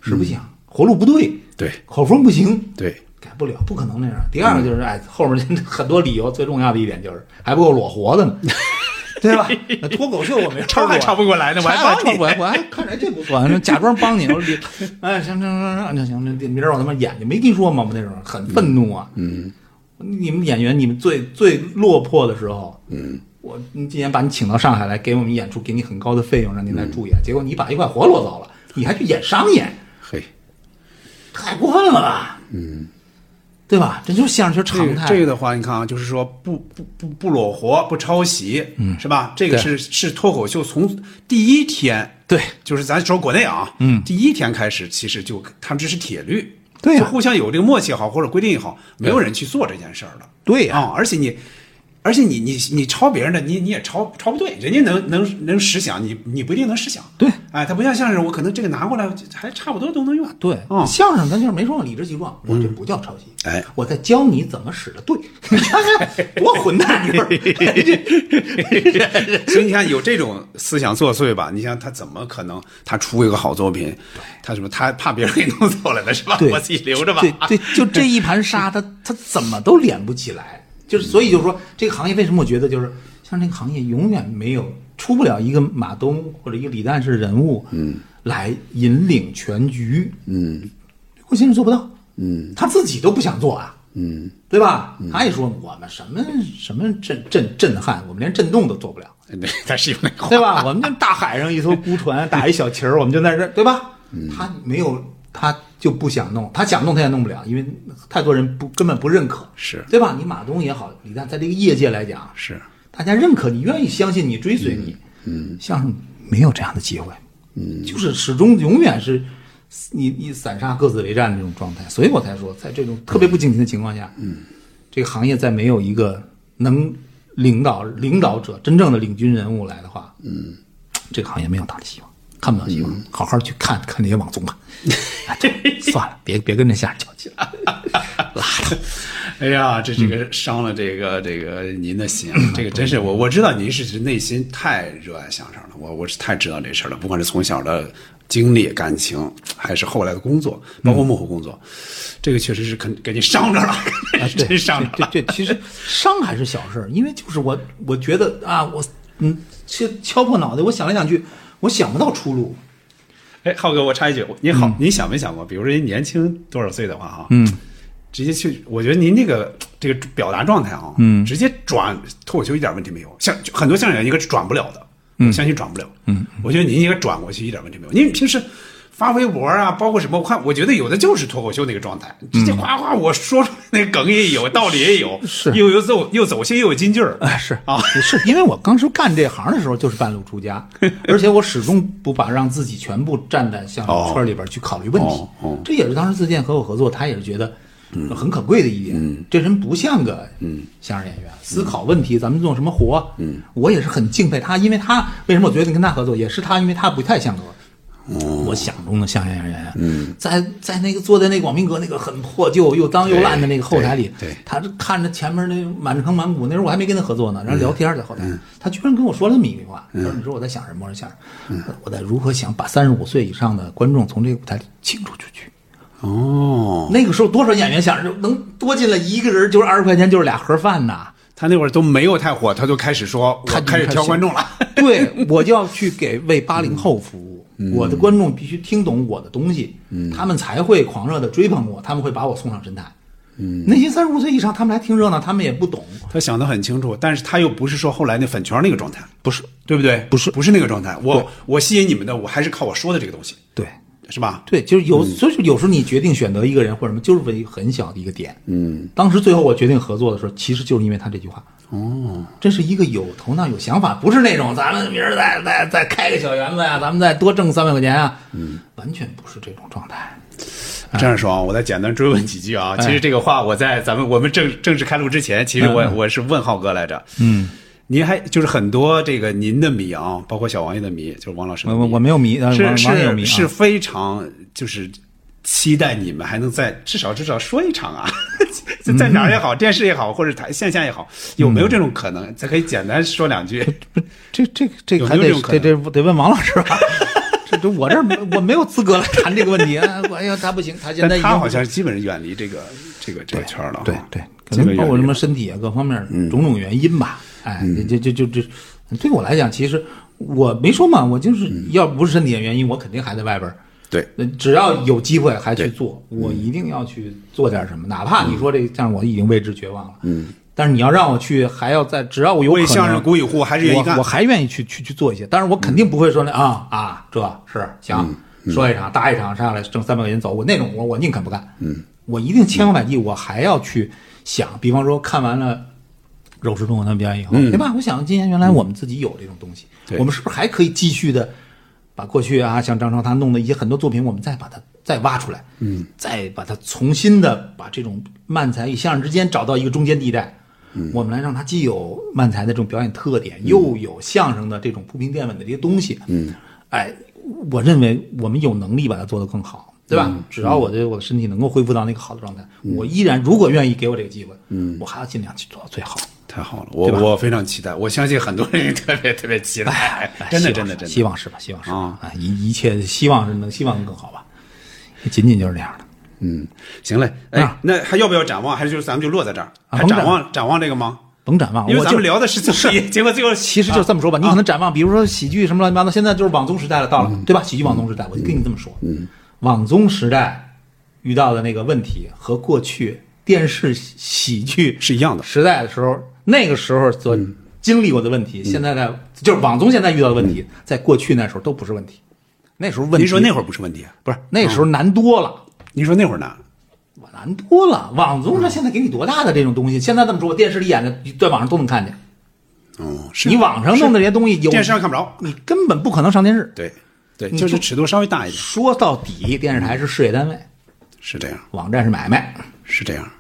行，是不行，活路不对，对。口风不行，对，改不了，不可能那样。第二个就是，哎，后面 *laughs* 很多理由，最重要的一点就是还不够裸活的呢，*laughs* 对吧？那脱口秀我没 *laughs* 抄还抄不过来呢，我还抄帮你我我还看着这不错，假装帮你，我说哎，行行行行行，这明儿我他妈演去，没跟你说吗？我那时候很愤怒啊，嗯。你们演员，你们最最落魄的时候，嗯，我你今年把你请到上海来给我们演出，给你很高的费用让你来助演，结果你把一块活落走了，你还去演商演，嘿，太过分了吧？嗯，对吧？这就是相声常态。这个的话，你看啊，就是说不不不不裸活，不抄袭，嗯，是吧？这个是是脱口秀从第一天，对就是咱说国内啊，嗯，第一天开始，其实就他们这是铁律，对呀就互相有这个默契也好，或者规定也好，没有人去做这件事儿了。对呀啊、而且你，而且你你你抄别人的，你你也抄抄不对，人家能能能实想，你你不一定能实想。对，哎，他不像相声，我可能这个拿过来还差不多都能用。对，嗯相声咱就是没说理直气壮，我这不叫抄袭，哎我在教你怎么使的对，你看看多混蛋你说 *laughs* *laughs* 所以你看，有这种思想作祟吧？你想他怎么可能他出一个好作品？他什么？他怕别人给弄走了的是吧？对，我自己留着吧。对对，就这一盘沙，他他怎么都连不起来。就是所以就是说，这个行业为什么我觉得就是像这个行业永远没有出不了一个马东或者一个李诞式人物，嗯，来引领全局，嗯郭先生做不到，嗯他自己都不想做啊，嗯，对吧？他也说我们什么什么震震震撼，我们连震动都做不了。对，他是有那 *laughs* 个对吧？我们就大海上一艘孤船，打一小旗儿，我们就在这儿，对吧？他没有，他就不想弄，他想弄他也弄不了，因为太多人不根本不认可，是。对吧？你马东也好，李诞在这个业界来讲，是。大家认可你，愿意相信你，追随你。嗯，相声没有这样的机会，嗯，就是始终永远是你你散沙各自为战的这种状态，所以我才说，在这种特别不景气的情况下，嗯，这个行业再没有一个能领导领导者真正的领军人物来的话，嗯，这个行业没有大的希望，看不了希望，好好去看看那些网综吧。啊 *laughs* 对算了，别别跟这相声较劲了，*laughs* 拉倒。哎呀，这这个伤了这个这个您的心啊！这个真是我我知道您是内心太热爱相声了，我我是太知道这事儿了。不管是从小的经历、感情，还是后来的工作，包括幕后工作，这个确实是肯给你伤着了，啊，真伤着了。对对对，其实伤还是小事儿，因为就是我我觉得啊，我嗯敲敲破脑袋，我想来想去，我想不到出路。哎，浩哥，我插一句，你好，你想没想过，比如说您年轻多少岁的话哈，嗯，直接去，我觉得您这个这个表达状态啊，嗯，直接转脱口秀一点问题没有，像很多相声演员应该是转不了的，我相信转不了，嗯，我觉得您应该转过去一点问题没有，因为平时发微博啊，包括什么，我看我觉得有的就是脱口秀那个状态，直接夸夸我说出来那个梗也有，道理也有，是。又有走又走心又有金劲儿，哎，是啊，是因为我当时干这行的时候就是半路出家，*laughs* 而且我始终不把让自己全部站在相声圈里边去考虑问题这也是当时自荐和我合作，他也是觉得很可贵的一点。这人不像个相声演员，思考问题，咱们做什么活？我也是很敬佩他，因为他为什么我决定跟他合作，也是他，因为他不太像个。我想中的相声演员，嗯，在在那个坐在那个广明阁那个很破旧又脏又烂的那个后台里，对对他这看着前面那满坑满谷，那时候我还没跟他合作呢，然后聊天在后台，他居然跟我说了这么一句话，他说：“你说我在想什么？”我说：“想？我在如何想把三十五岁以上的观众从这个舞台里请出去去。”哦，那个时候多少演员想着能多进来一个人就是二十块钱，就是俩盒饭呐。他那会儿都没有太火，他就开始说，他开始挑观众了。对，我就要去给为八零后服务，嗯我的观众必须听懂我的东西，他们才会狂热的追捧我，他们会把我送上神坛。嗯，那些三十五岁以上，他们来听热闹，他们也不懂，他想得很清楚，但是他又不是说后来那粉圈那个状态，不是对不对？不是不是那个状态。我我吸引你们的，我还是靠我说的这个东西，对。是吧？对，就是有，所以说有时候你决定选择一个人或者什么，就是为很小的一个点。嗯，当时最后我决定合作的时候，其实就是因为他这句话。哦，这是一个有头脑、有想法，不是那种咱们明儿再再再开个小园子呀，咱们再多挣三百块钱啊。嗯，完全不是这种状态。这样说啊，我再简单追问几句啊。哎其实这个话我在咱们我们正正式开录之前，其实我我是问浩哥来着。嗯，您还就是很多这个您的迷啊，包括小王爷的迷，就是王老师的迷我我我没有迷，呃是是是非常就是期待你们还能再至少至少说一场啊，在 *laughs* 在哪儿也好，电视也好，或者台线下也好，有没有这种可能？再可以简单说两句。不这这这还得这种可得能得得问王老师吧。*laughs* 这这我这儿我没有资格来谈这个问题啊！*laughs* 哎呀，他不行，他现在已经他好像基本上远离这个这个这个圈儿了。对对，可能包括什么身体啊各方面种种原因吧。哎，这这这这这，对我来讲，其实我没说嘛，我就是要不是身体的原因，我肯定还在外边儿。对，呃只要有机会还去做，我一定要去做点什么，哪怕你说这像我已经为之绝望了，嗯，但是你要让我去，还要在只要我有可能，为相声鼓与呼还是愿意干。我我。还愿意去去去做一些，但是我肯定不会说那啊啊，这是行，说一场搭一场上来挣三百块钱走，我那种活我宁肯不干，嗯，我一定千方百计，我还要去想，比方说看完了肉食动物他们表演以后，嗯对吧？我想今年原来我们自己有这种东西，对我们是不是还可以继续的把过去啊，像张超他弄的一些很多作品，我们再把它再挖出来，嗯，再把它重新的把这种漫才与相声之间找到一个中间地带。嗯，我们来让它既有漫才的这种表演特点，又有相声的这种铺平垫稳的这些东西。嗯，哎，我认为我们有能力把它做得更好，对吧？只要我的我的身体能够恢复到那个好的状态，我依然如果愿意给我这个机会，嗯，我还要尽量去做到最好。太好了，我我非常期待，我相信很多人特别特别期待，哎 *laughs* 真的真的真的，希望是吧？希望是吧啊哎，一一切希望是能希望能更好吧，仅仅就是这样的。嗯，行嘞，哎啊，那还要不要展望？还是就是咱们就落在这儿？还啊展展望展望这个吗？甭展望，因为咱们聊的是综艺，结果最后其实就是这么说吧，你可能展望，比如说喜剧什么乱七八糟，现在就是网综时代了，到了，嗯对吧？喜剧网综时代，我就跟你这么说，嗯，网综时代遇到的那个问题和过去电视喜剧是一样的。时代的时候，那个时候所经历过的问题，现在在就是网综现在遇到的问题，在过去那时候都不是问题，那时候问题您说那会儿不是问题？啊不是那时候难多了。您说那会儿难？我难多了，网综它现在给你多大的这种东西？现在这么说，我电视里演的，在网上都能看见。哦，是你网上弄的这些东西，有电视上看不着。你根本不可能上电视。对对，就就是尺度稍微大一点，说到底，电视台是事业单位，是这样，网站是买卖，是这样。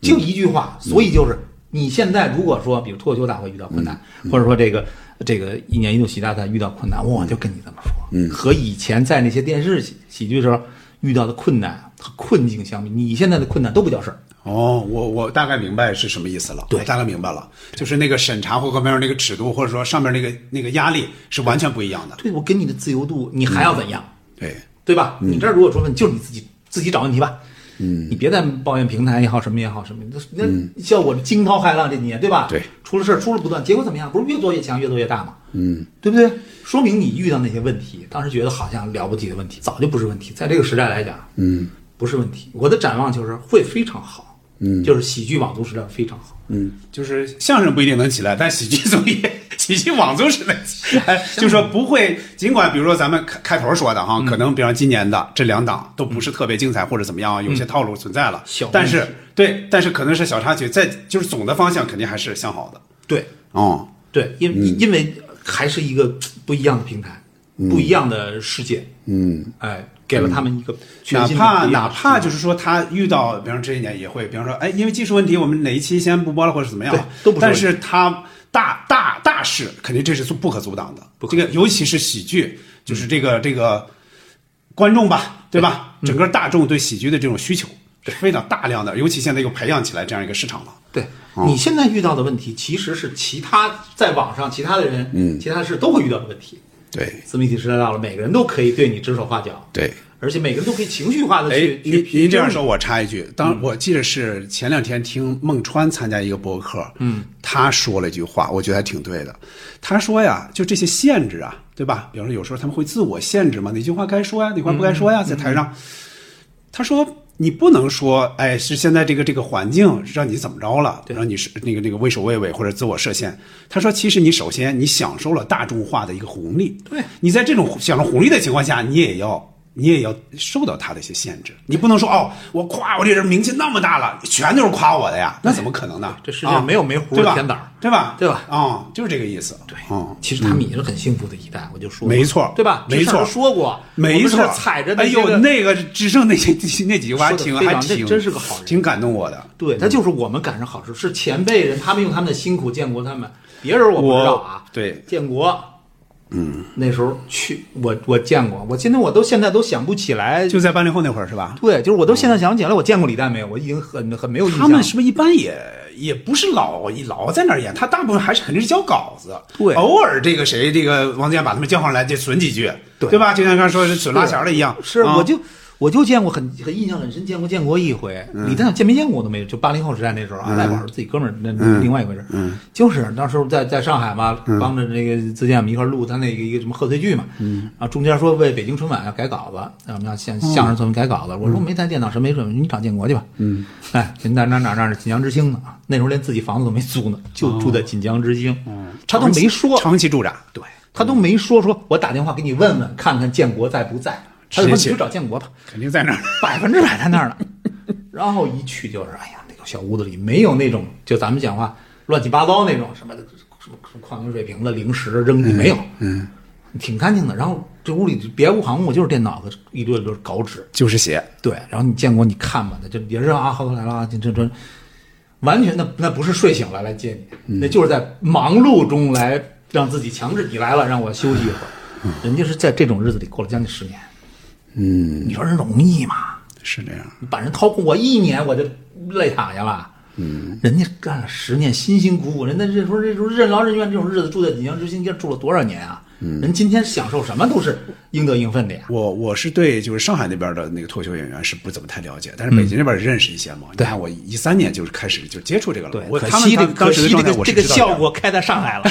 就一句话。所以就是你现在如果说，比如脱口秀大会遇到困难，或者说这个这个一年一度喜剧大赛遇到困难，我就跟你这么说，嗯，和以前在那些电视喜喜剧时候遇到的困难和困境相比，你现在的困难都不叫事儿。哦，我我大概明白是什么意思了。对我大概明白了，就是那个审查或各方面那个尺度，或者说上面那个那个压力是完全不一样的。对我给你的自由度，你还要怎样？对，对吧？你这儿如果说问，就是你自己自己找问题吧。嗯，你别再抱怨平台也好，什么也好，什么那那像我惊涛骇浪这几年，对吧？对，出了事儿出了不断，结果怎么样？不是越做越强，越做越大吗？嗯，对不对？说明你遇到那些问题，当时觉得好像了不起的问题，早就不是问题。在这个时代来讲，嗯，不是问题。我的展望就是会非常好，嗯，就是喜剧网综时代非常好。嗯就是相声不一定能起来，但喜剧综艺、喜剧网综是能起来。就是说不会，尽管比如说咱们开开头说的哈，可能比方今年的这两档都不是特别精彩或者怎么样啊，有些套路存在了小。但是对，但是可能是小插曲，在就是总的方向肯定还是向好的。对，哦，对，因为、因为还是一个不一样的平台，不一样的世界。嗯。哎，给了他们一个全哪新的怕哪怕就是说他遇到，比方说这一年也会，比方说，哎，因为技术问题，我们哪一期先不播了，或者怎么样对，都不但是他大大大事，肯定这是不可阻挡的。这个尤其是喜剧，就是这个这个观众吧，对吧？整个大众对喜剧的这种需求是非常大量的，尤其现在又培养起来这样一个市场了。对，你现在遇到的问题，其实是其他在网上其他的人，嗯，其他事都会遇到的问题。对自媒体时代到了，每个人都可以对你指手画脚，对。而且每个人都可以情绪化的哎去，您您这样说，我插一句，当我记得是前两天听孟川参加一个博客，嗯，他说了一句话，我觉得还挺对的。他说呀，就这些限制啊，对吧？比方说有时候他们会自我限制嘛，哪句话该说呀，哪话不该说呀，在台上，他说你不能说，哎，是现在这个这个环境让你怎么着了，让你是那个那个畏首畏尾或者自我设限。他说，其实你首先你享受了大众化的一个红利，对你在这种享受红利的情况下，你也要。你也要受到他的一些限制，你不能说哦，我夸我这人名气那么大了，全都是夸我的呀，那怎么可能呢？这世界上没有没糊的对吧甜枣对吧？对吧啊、就是这个意思。对嗯，其实他们也是很幸福的一代，我就说没错对吧？没错说过，没错踩着哎呦，那个只剩那些 *laughs* 那几句话，挺还挺真是个好人挺感动我的。对，他就是我们赶上好处，是前辈人，他们用他们的辛苦建国他们，别人我不知道啊。对，建国，嗯，那时候去我我见过，我今天我都现在都想不起来。就在八零后那会儿是吧？对，就是我都现在想不起来，我见过李诞没有？我已经很很没有印象。他们是不是一般也也不是老老在那儿演？他大部分还是肯定是交稿子，对偶尔这个谁这个王自健把他们叫上来就损几句，对吧？就像刚才说是损拉弦儿的一样，是，啊我就我就见过很很印象很深，见过建国一回。李诞见没见过我都没有，就八零后时代那时候啊，赖宝是自己哥们儿，那那另外一回事。嗯，就是那时候在在上海嘛，帮着那个自建我们一块儿录他那个一个什么贺岁剧嘛。嗯，啊，中间说为北京春晚要改稿子，让我们要相相声作品改稿子。我说没带电脑，什么没准，你找建国去吧。嗯，哎，哪哪哪哪是锦江之星呢啊，那时候连自己房子都没租呢，就住在锦江之星。嗯，他都没说，长期驻扎，对他都没说，说我打电话给你问问，看看建国在不在。他就说你去找建国吧。肯定在那儿。*laughs* 百分之百在那儿呢。然后一去就是，哎呀，那个小屋子里没有那种就咱们讲话乱七八糟那种什么什么什么矿泉水瓶子、零食扔地没有，嗯，挺干净的。然后这屋里别无旁骛，就是电脑和一堆堆稿纸，就是写，对。然后你建国你看吧，那就也是啊，浩哥来了啊，这这这，完全那那不是睡醒了来接你，那就是在忙碌中来让自己强制你来了，让我休息一会儿。人家是在这种日子里过了将近十年，嗯，你说人容易吗？是这样。你把人掏空，我一年我就累躺下了。嗯，人家干了十年，辛辛苦苦，人家这时候这时候任劳任怨这种日子住在锦江之星，这住了多少年啊？嗯，人今天享受什么都是应得应分的呀。我我是对就是上海那边的那个脱口秀演员是不怎么太了解，但是北京那边认识一些嘛。你看我一三年就是开始就接触这个了。对，我可惜这个可惜这个这个效。果开在上海了。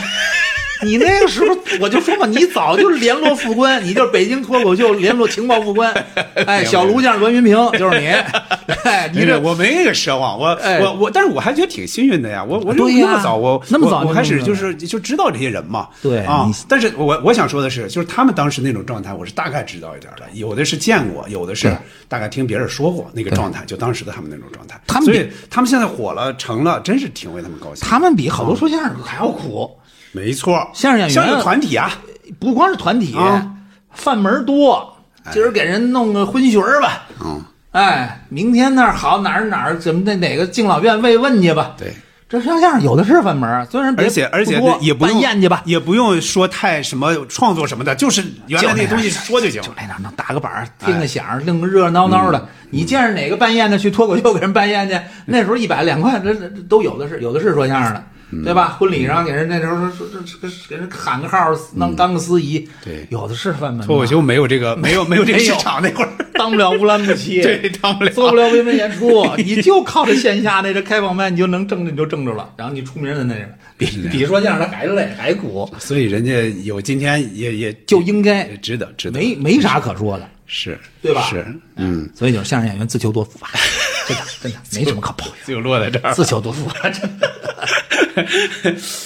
你那个时候我就说嘛，你早就联络副官，你就是北京脱口秀联络情报副官。*laughs* 哎，小卢匠栾云平就是你。*laughs* 哎，你这我没那个奢望，我哎我我，但是我还觉得挺幸运的呀。我我那么早，我那么早我我开始就是就知道这些人嘛。对啊，但是我我想说的是，就是他们当时那种状态，我是大概知道一点的，有的是见过，有的是大概听别人说过那个状态，就当时的他们那种状态。他们比所以他们现在火了，成了，真是挺为他们高兴。他们比好多说相声还要苦，没错，相声演员像一个团体啊，不光是团体啊，饭门多。今儿给人弄个荤学儿吧，嗯，哎，明天那儿好哪儿哪儿怎么那哪个敬老院慰问去吧。对。这说相声有的是饭门儿，虽然而且而且也不用宴去吧，也不用说太什么创作什么的，就是原来那东西说就行。就那样能打个板儿，听个响儿，弄个热热闹闹的。你见着哪个办宴的去脱口秀给人办宴去，那时候一百两块，这这这都有的是，有的是说相声的，对吧？婚礼上给人那时候说说这给人喊个号儿，当当个司仪，对。有的是饭门嘛。脱口秀没有这个没有没有这个市场那会儿，*laughs* 当不了乌兰牧骑，*laughs* 对当不了。做不了维文演出，*laughs* 你就靠着线下那这开放麦，你就能挣着，你就挣着了。然后你出名的那个，比比说相声的还累还苦，所以人家有今天也也就应该值得值得，没没啥可说的，是对吧？是，嗯，所以就是相声演员自求多福吧，真的真的没什么可抱怨，*laughs* 就落在这儿。自求多福，*laughs* 真的。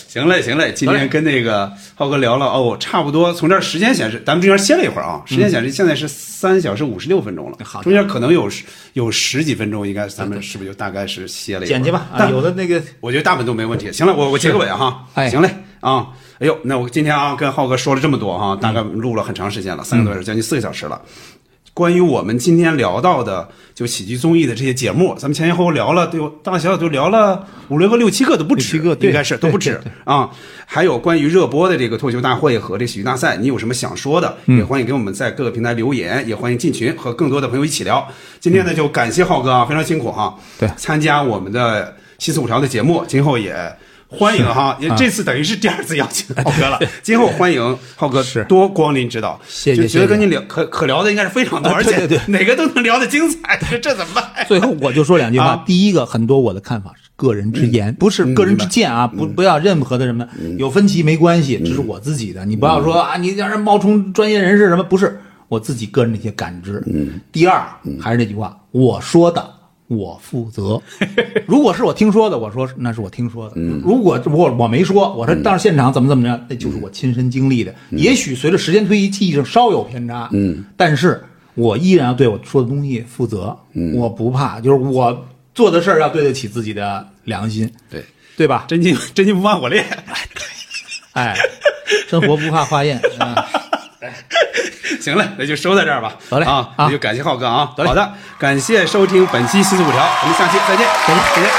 行嘞，行嘞，今天跟那个浩哥聊了哦，差不多从这儿时间显示，咱们中间歇了一会儿啊，时间显示现在是三小时五十六分钟了，嗯中间可能有十有十几分钟，应该咱们是不是就大概是歇了一会儿？剪辑吧，啊，但有的那个我觉得大部分都没问题。行了，我我结个尾哈。哎行嘞啊，哎呦，那我今天啊跟浩哥说了这么多哈，大概录了很长时间了，三个多小时，将近四个小时了。关于我们今天聊到的就喜剧综艺的这些节目，咱们前前后后聊了，对，大大小小都聊了五六个、六七个都不止，七个对应该是都不止对啊。还有关于热播的这个脱口秀大会和这喜剧大赛，你有什么想说的？也欢迎给我们在各个平台留言，也欢迎进群和更多的朋友一起聊。今天呢，就感谢浩哥啊，非常辛苦哈，对参加我们的七四五条的节目，今后也。欢迎哈！也这次等于是第二次邀请浩哥了，*laughs* 今后欢迎浩哥是多光临指导。谢谢觉得跟你聊可可聊的应该是非常多，啊而且哪个都能聊得精彩，*laughs* 这这怎么办？最后我就说两句话。啊第一个，很多我的看法是个人之言，不是个人之见啊，不不要任何的什么有分歧没关系，这是我自己的，你不要说啊，你让人冒充专业人士什么，不是我自己个人的一些感知。第二，还是那句话，我说的。我负责，如果是我听说的，我说那是我听说的。如果我我没说，我说到现场怎么怎么着，那就是我亲身经历的。也许随着时间推移，记忆上稍有偏差，嗯，但是我依然要对我说的东西负责，我不怕，就是我做的事儿要对得起自己的良心，对，对吧？真金真金不怕火炼。哎，生活不怕化验，啊 *laughs* *laughs* 行了，那就收在这儿吧。得嘞啊，啊那就感谢浩哥啊。得嘞好的，感谢收听本期新四五条，我们下期再见，再见，再见。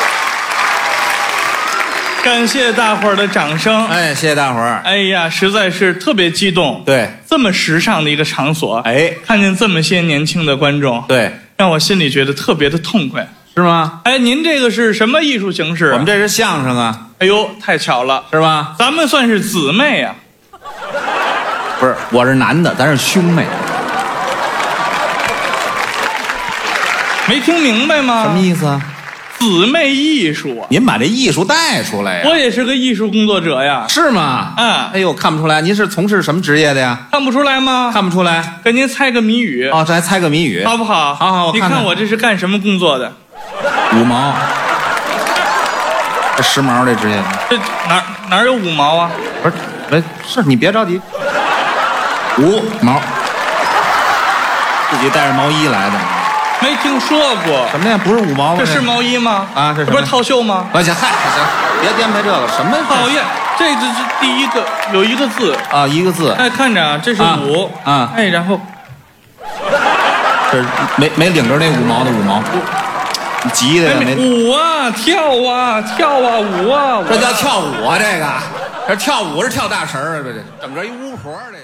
感谢大伙儿的掌声。哎，谢谢大伙儿。哎呀，实在是特别激动。对，这么时尚的一个场所，哎，看见这么些年轻的观众，对，让我心里觉得特别的痛快。是吗？哎，您这个是什么艺术形式啊？我们这是相声啊，哎呦，太巧了，是吧？咱们算是姊妹啊。不是，我是男的，咱是兄妹，没听明白吗？什么意思啊？姊妹艺术啊！您把这艺术带出来呀？我也是个艺术工作者呀，是吗？嗯哎呦，看不出来，您是从事什么职业的呀？看不出来吗？看不出来。给您猜个谜语，哦，这还猜个谜语，好不好？好好我你看我这是干什么工作的？五毛。这时髦这职业，这哪哪有五毛啊？不是，哎，是你别着急，五毛，自己带着毛衣来的，没听说过。什么呀？不是五毛吗？这是毛衣吗？啊这是不是套袖吗？嗨，行，别编排这个，什么讨厌，这这这第一个有一个字，啊？一个字，哎，看着啊，这是啊五啊哎，然后这是没没领着那五毛的五毛，你急的？舞啊，跳啊，跳啊，舞啊，这叫跳舞啊？这个，这跳舞是跳大神儿啊？这这整个一巫婆儿这。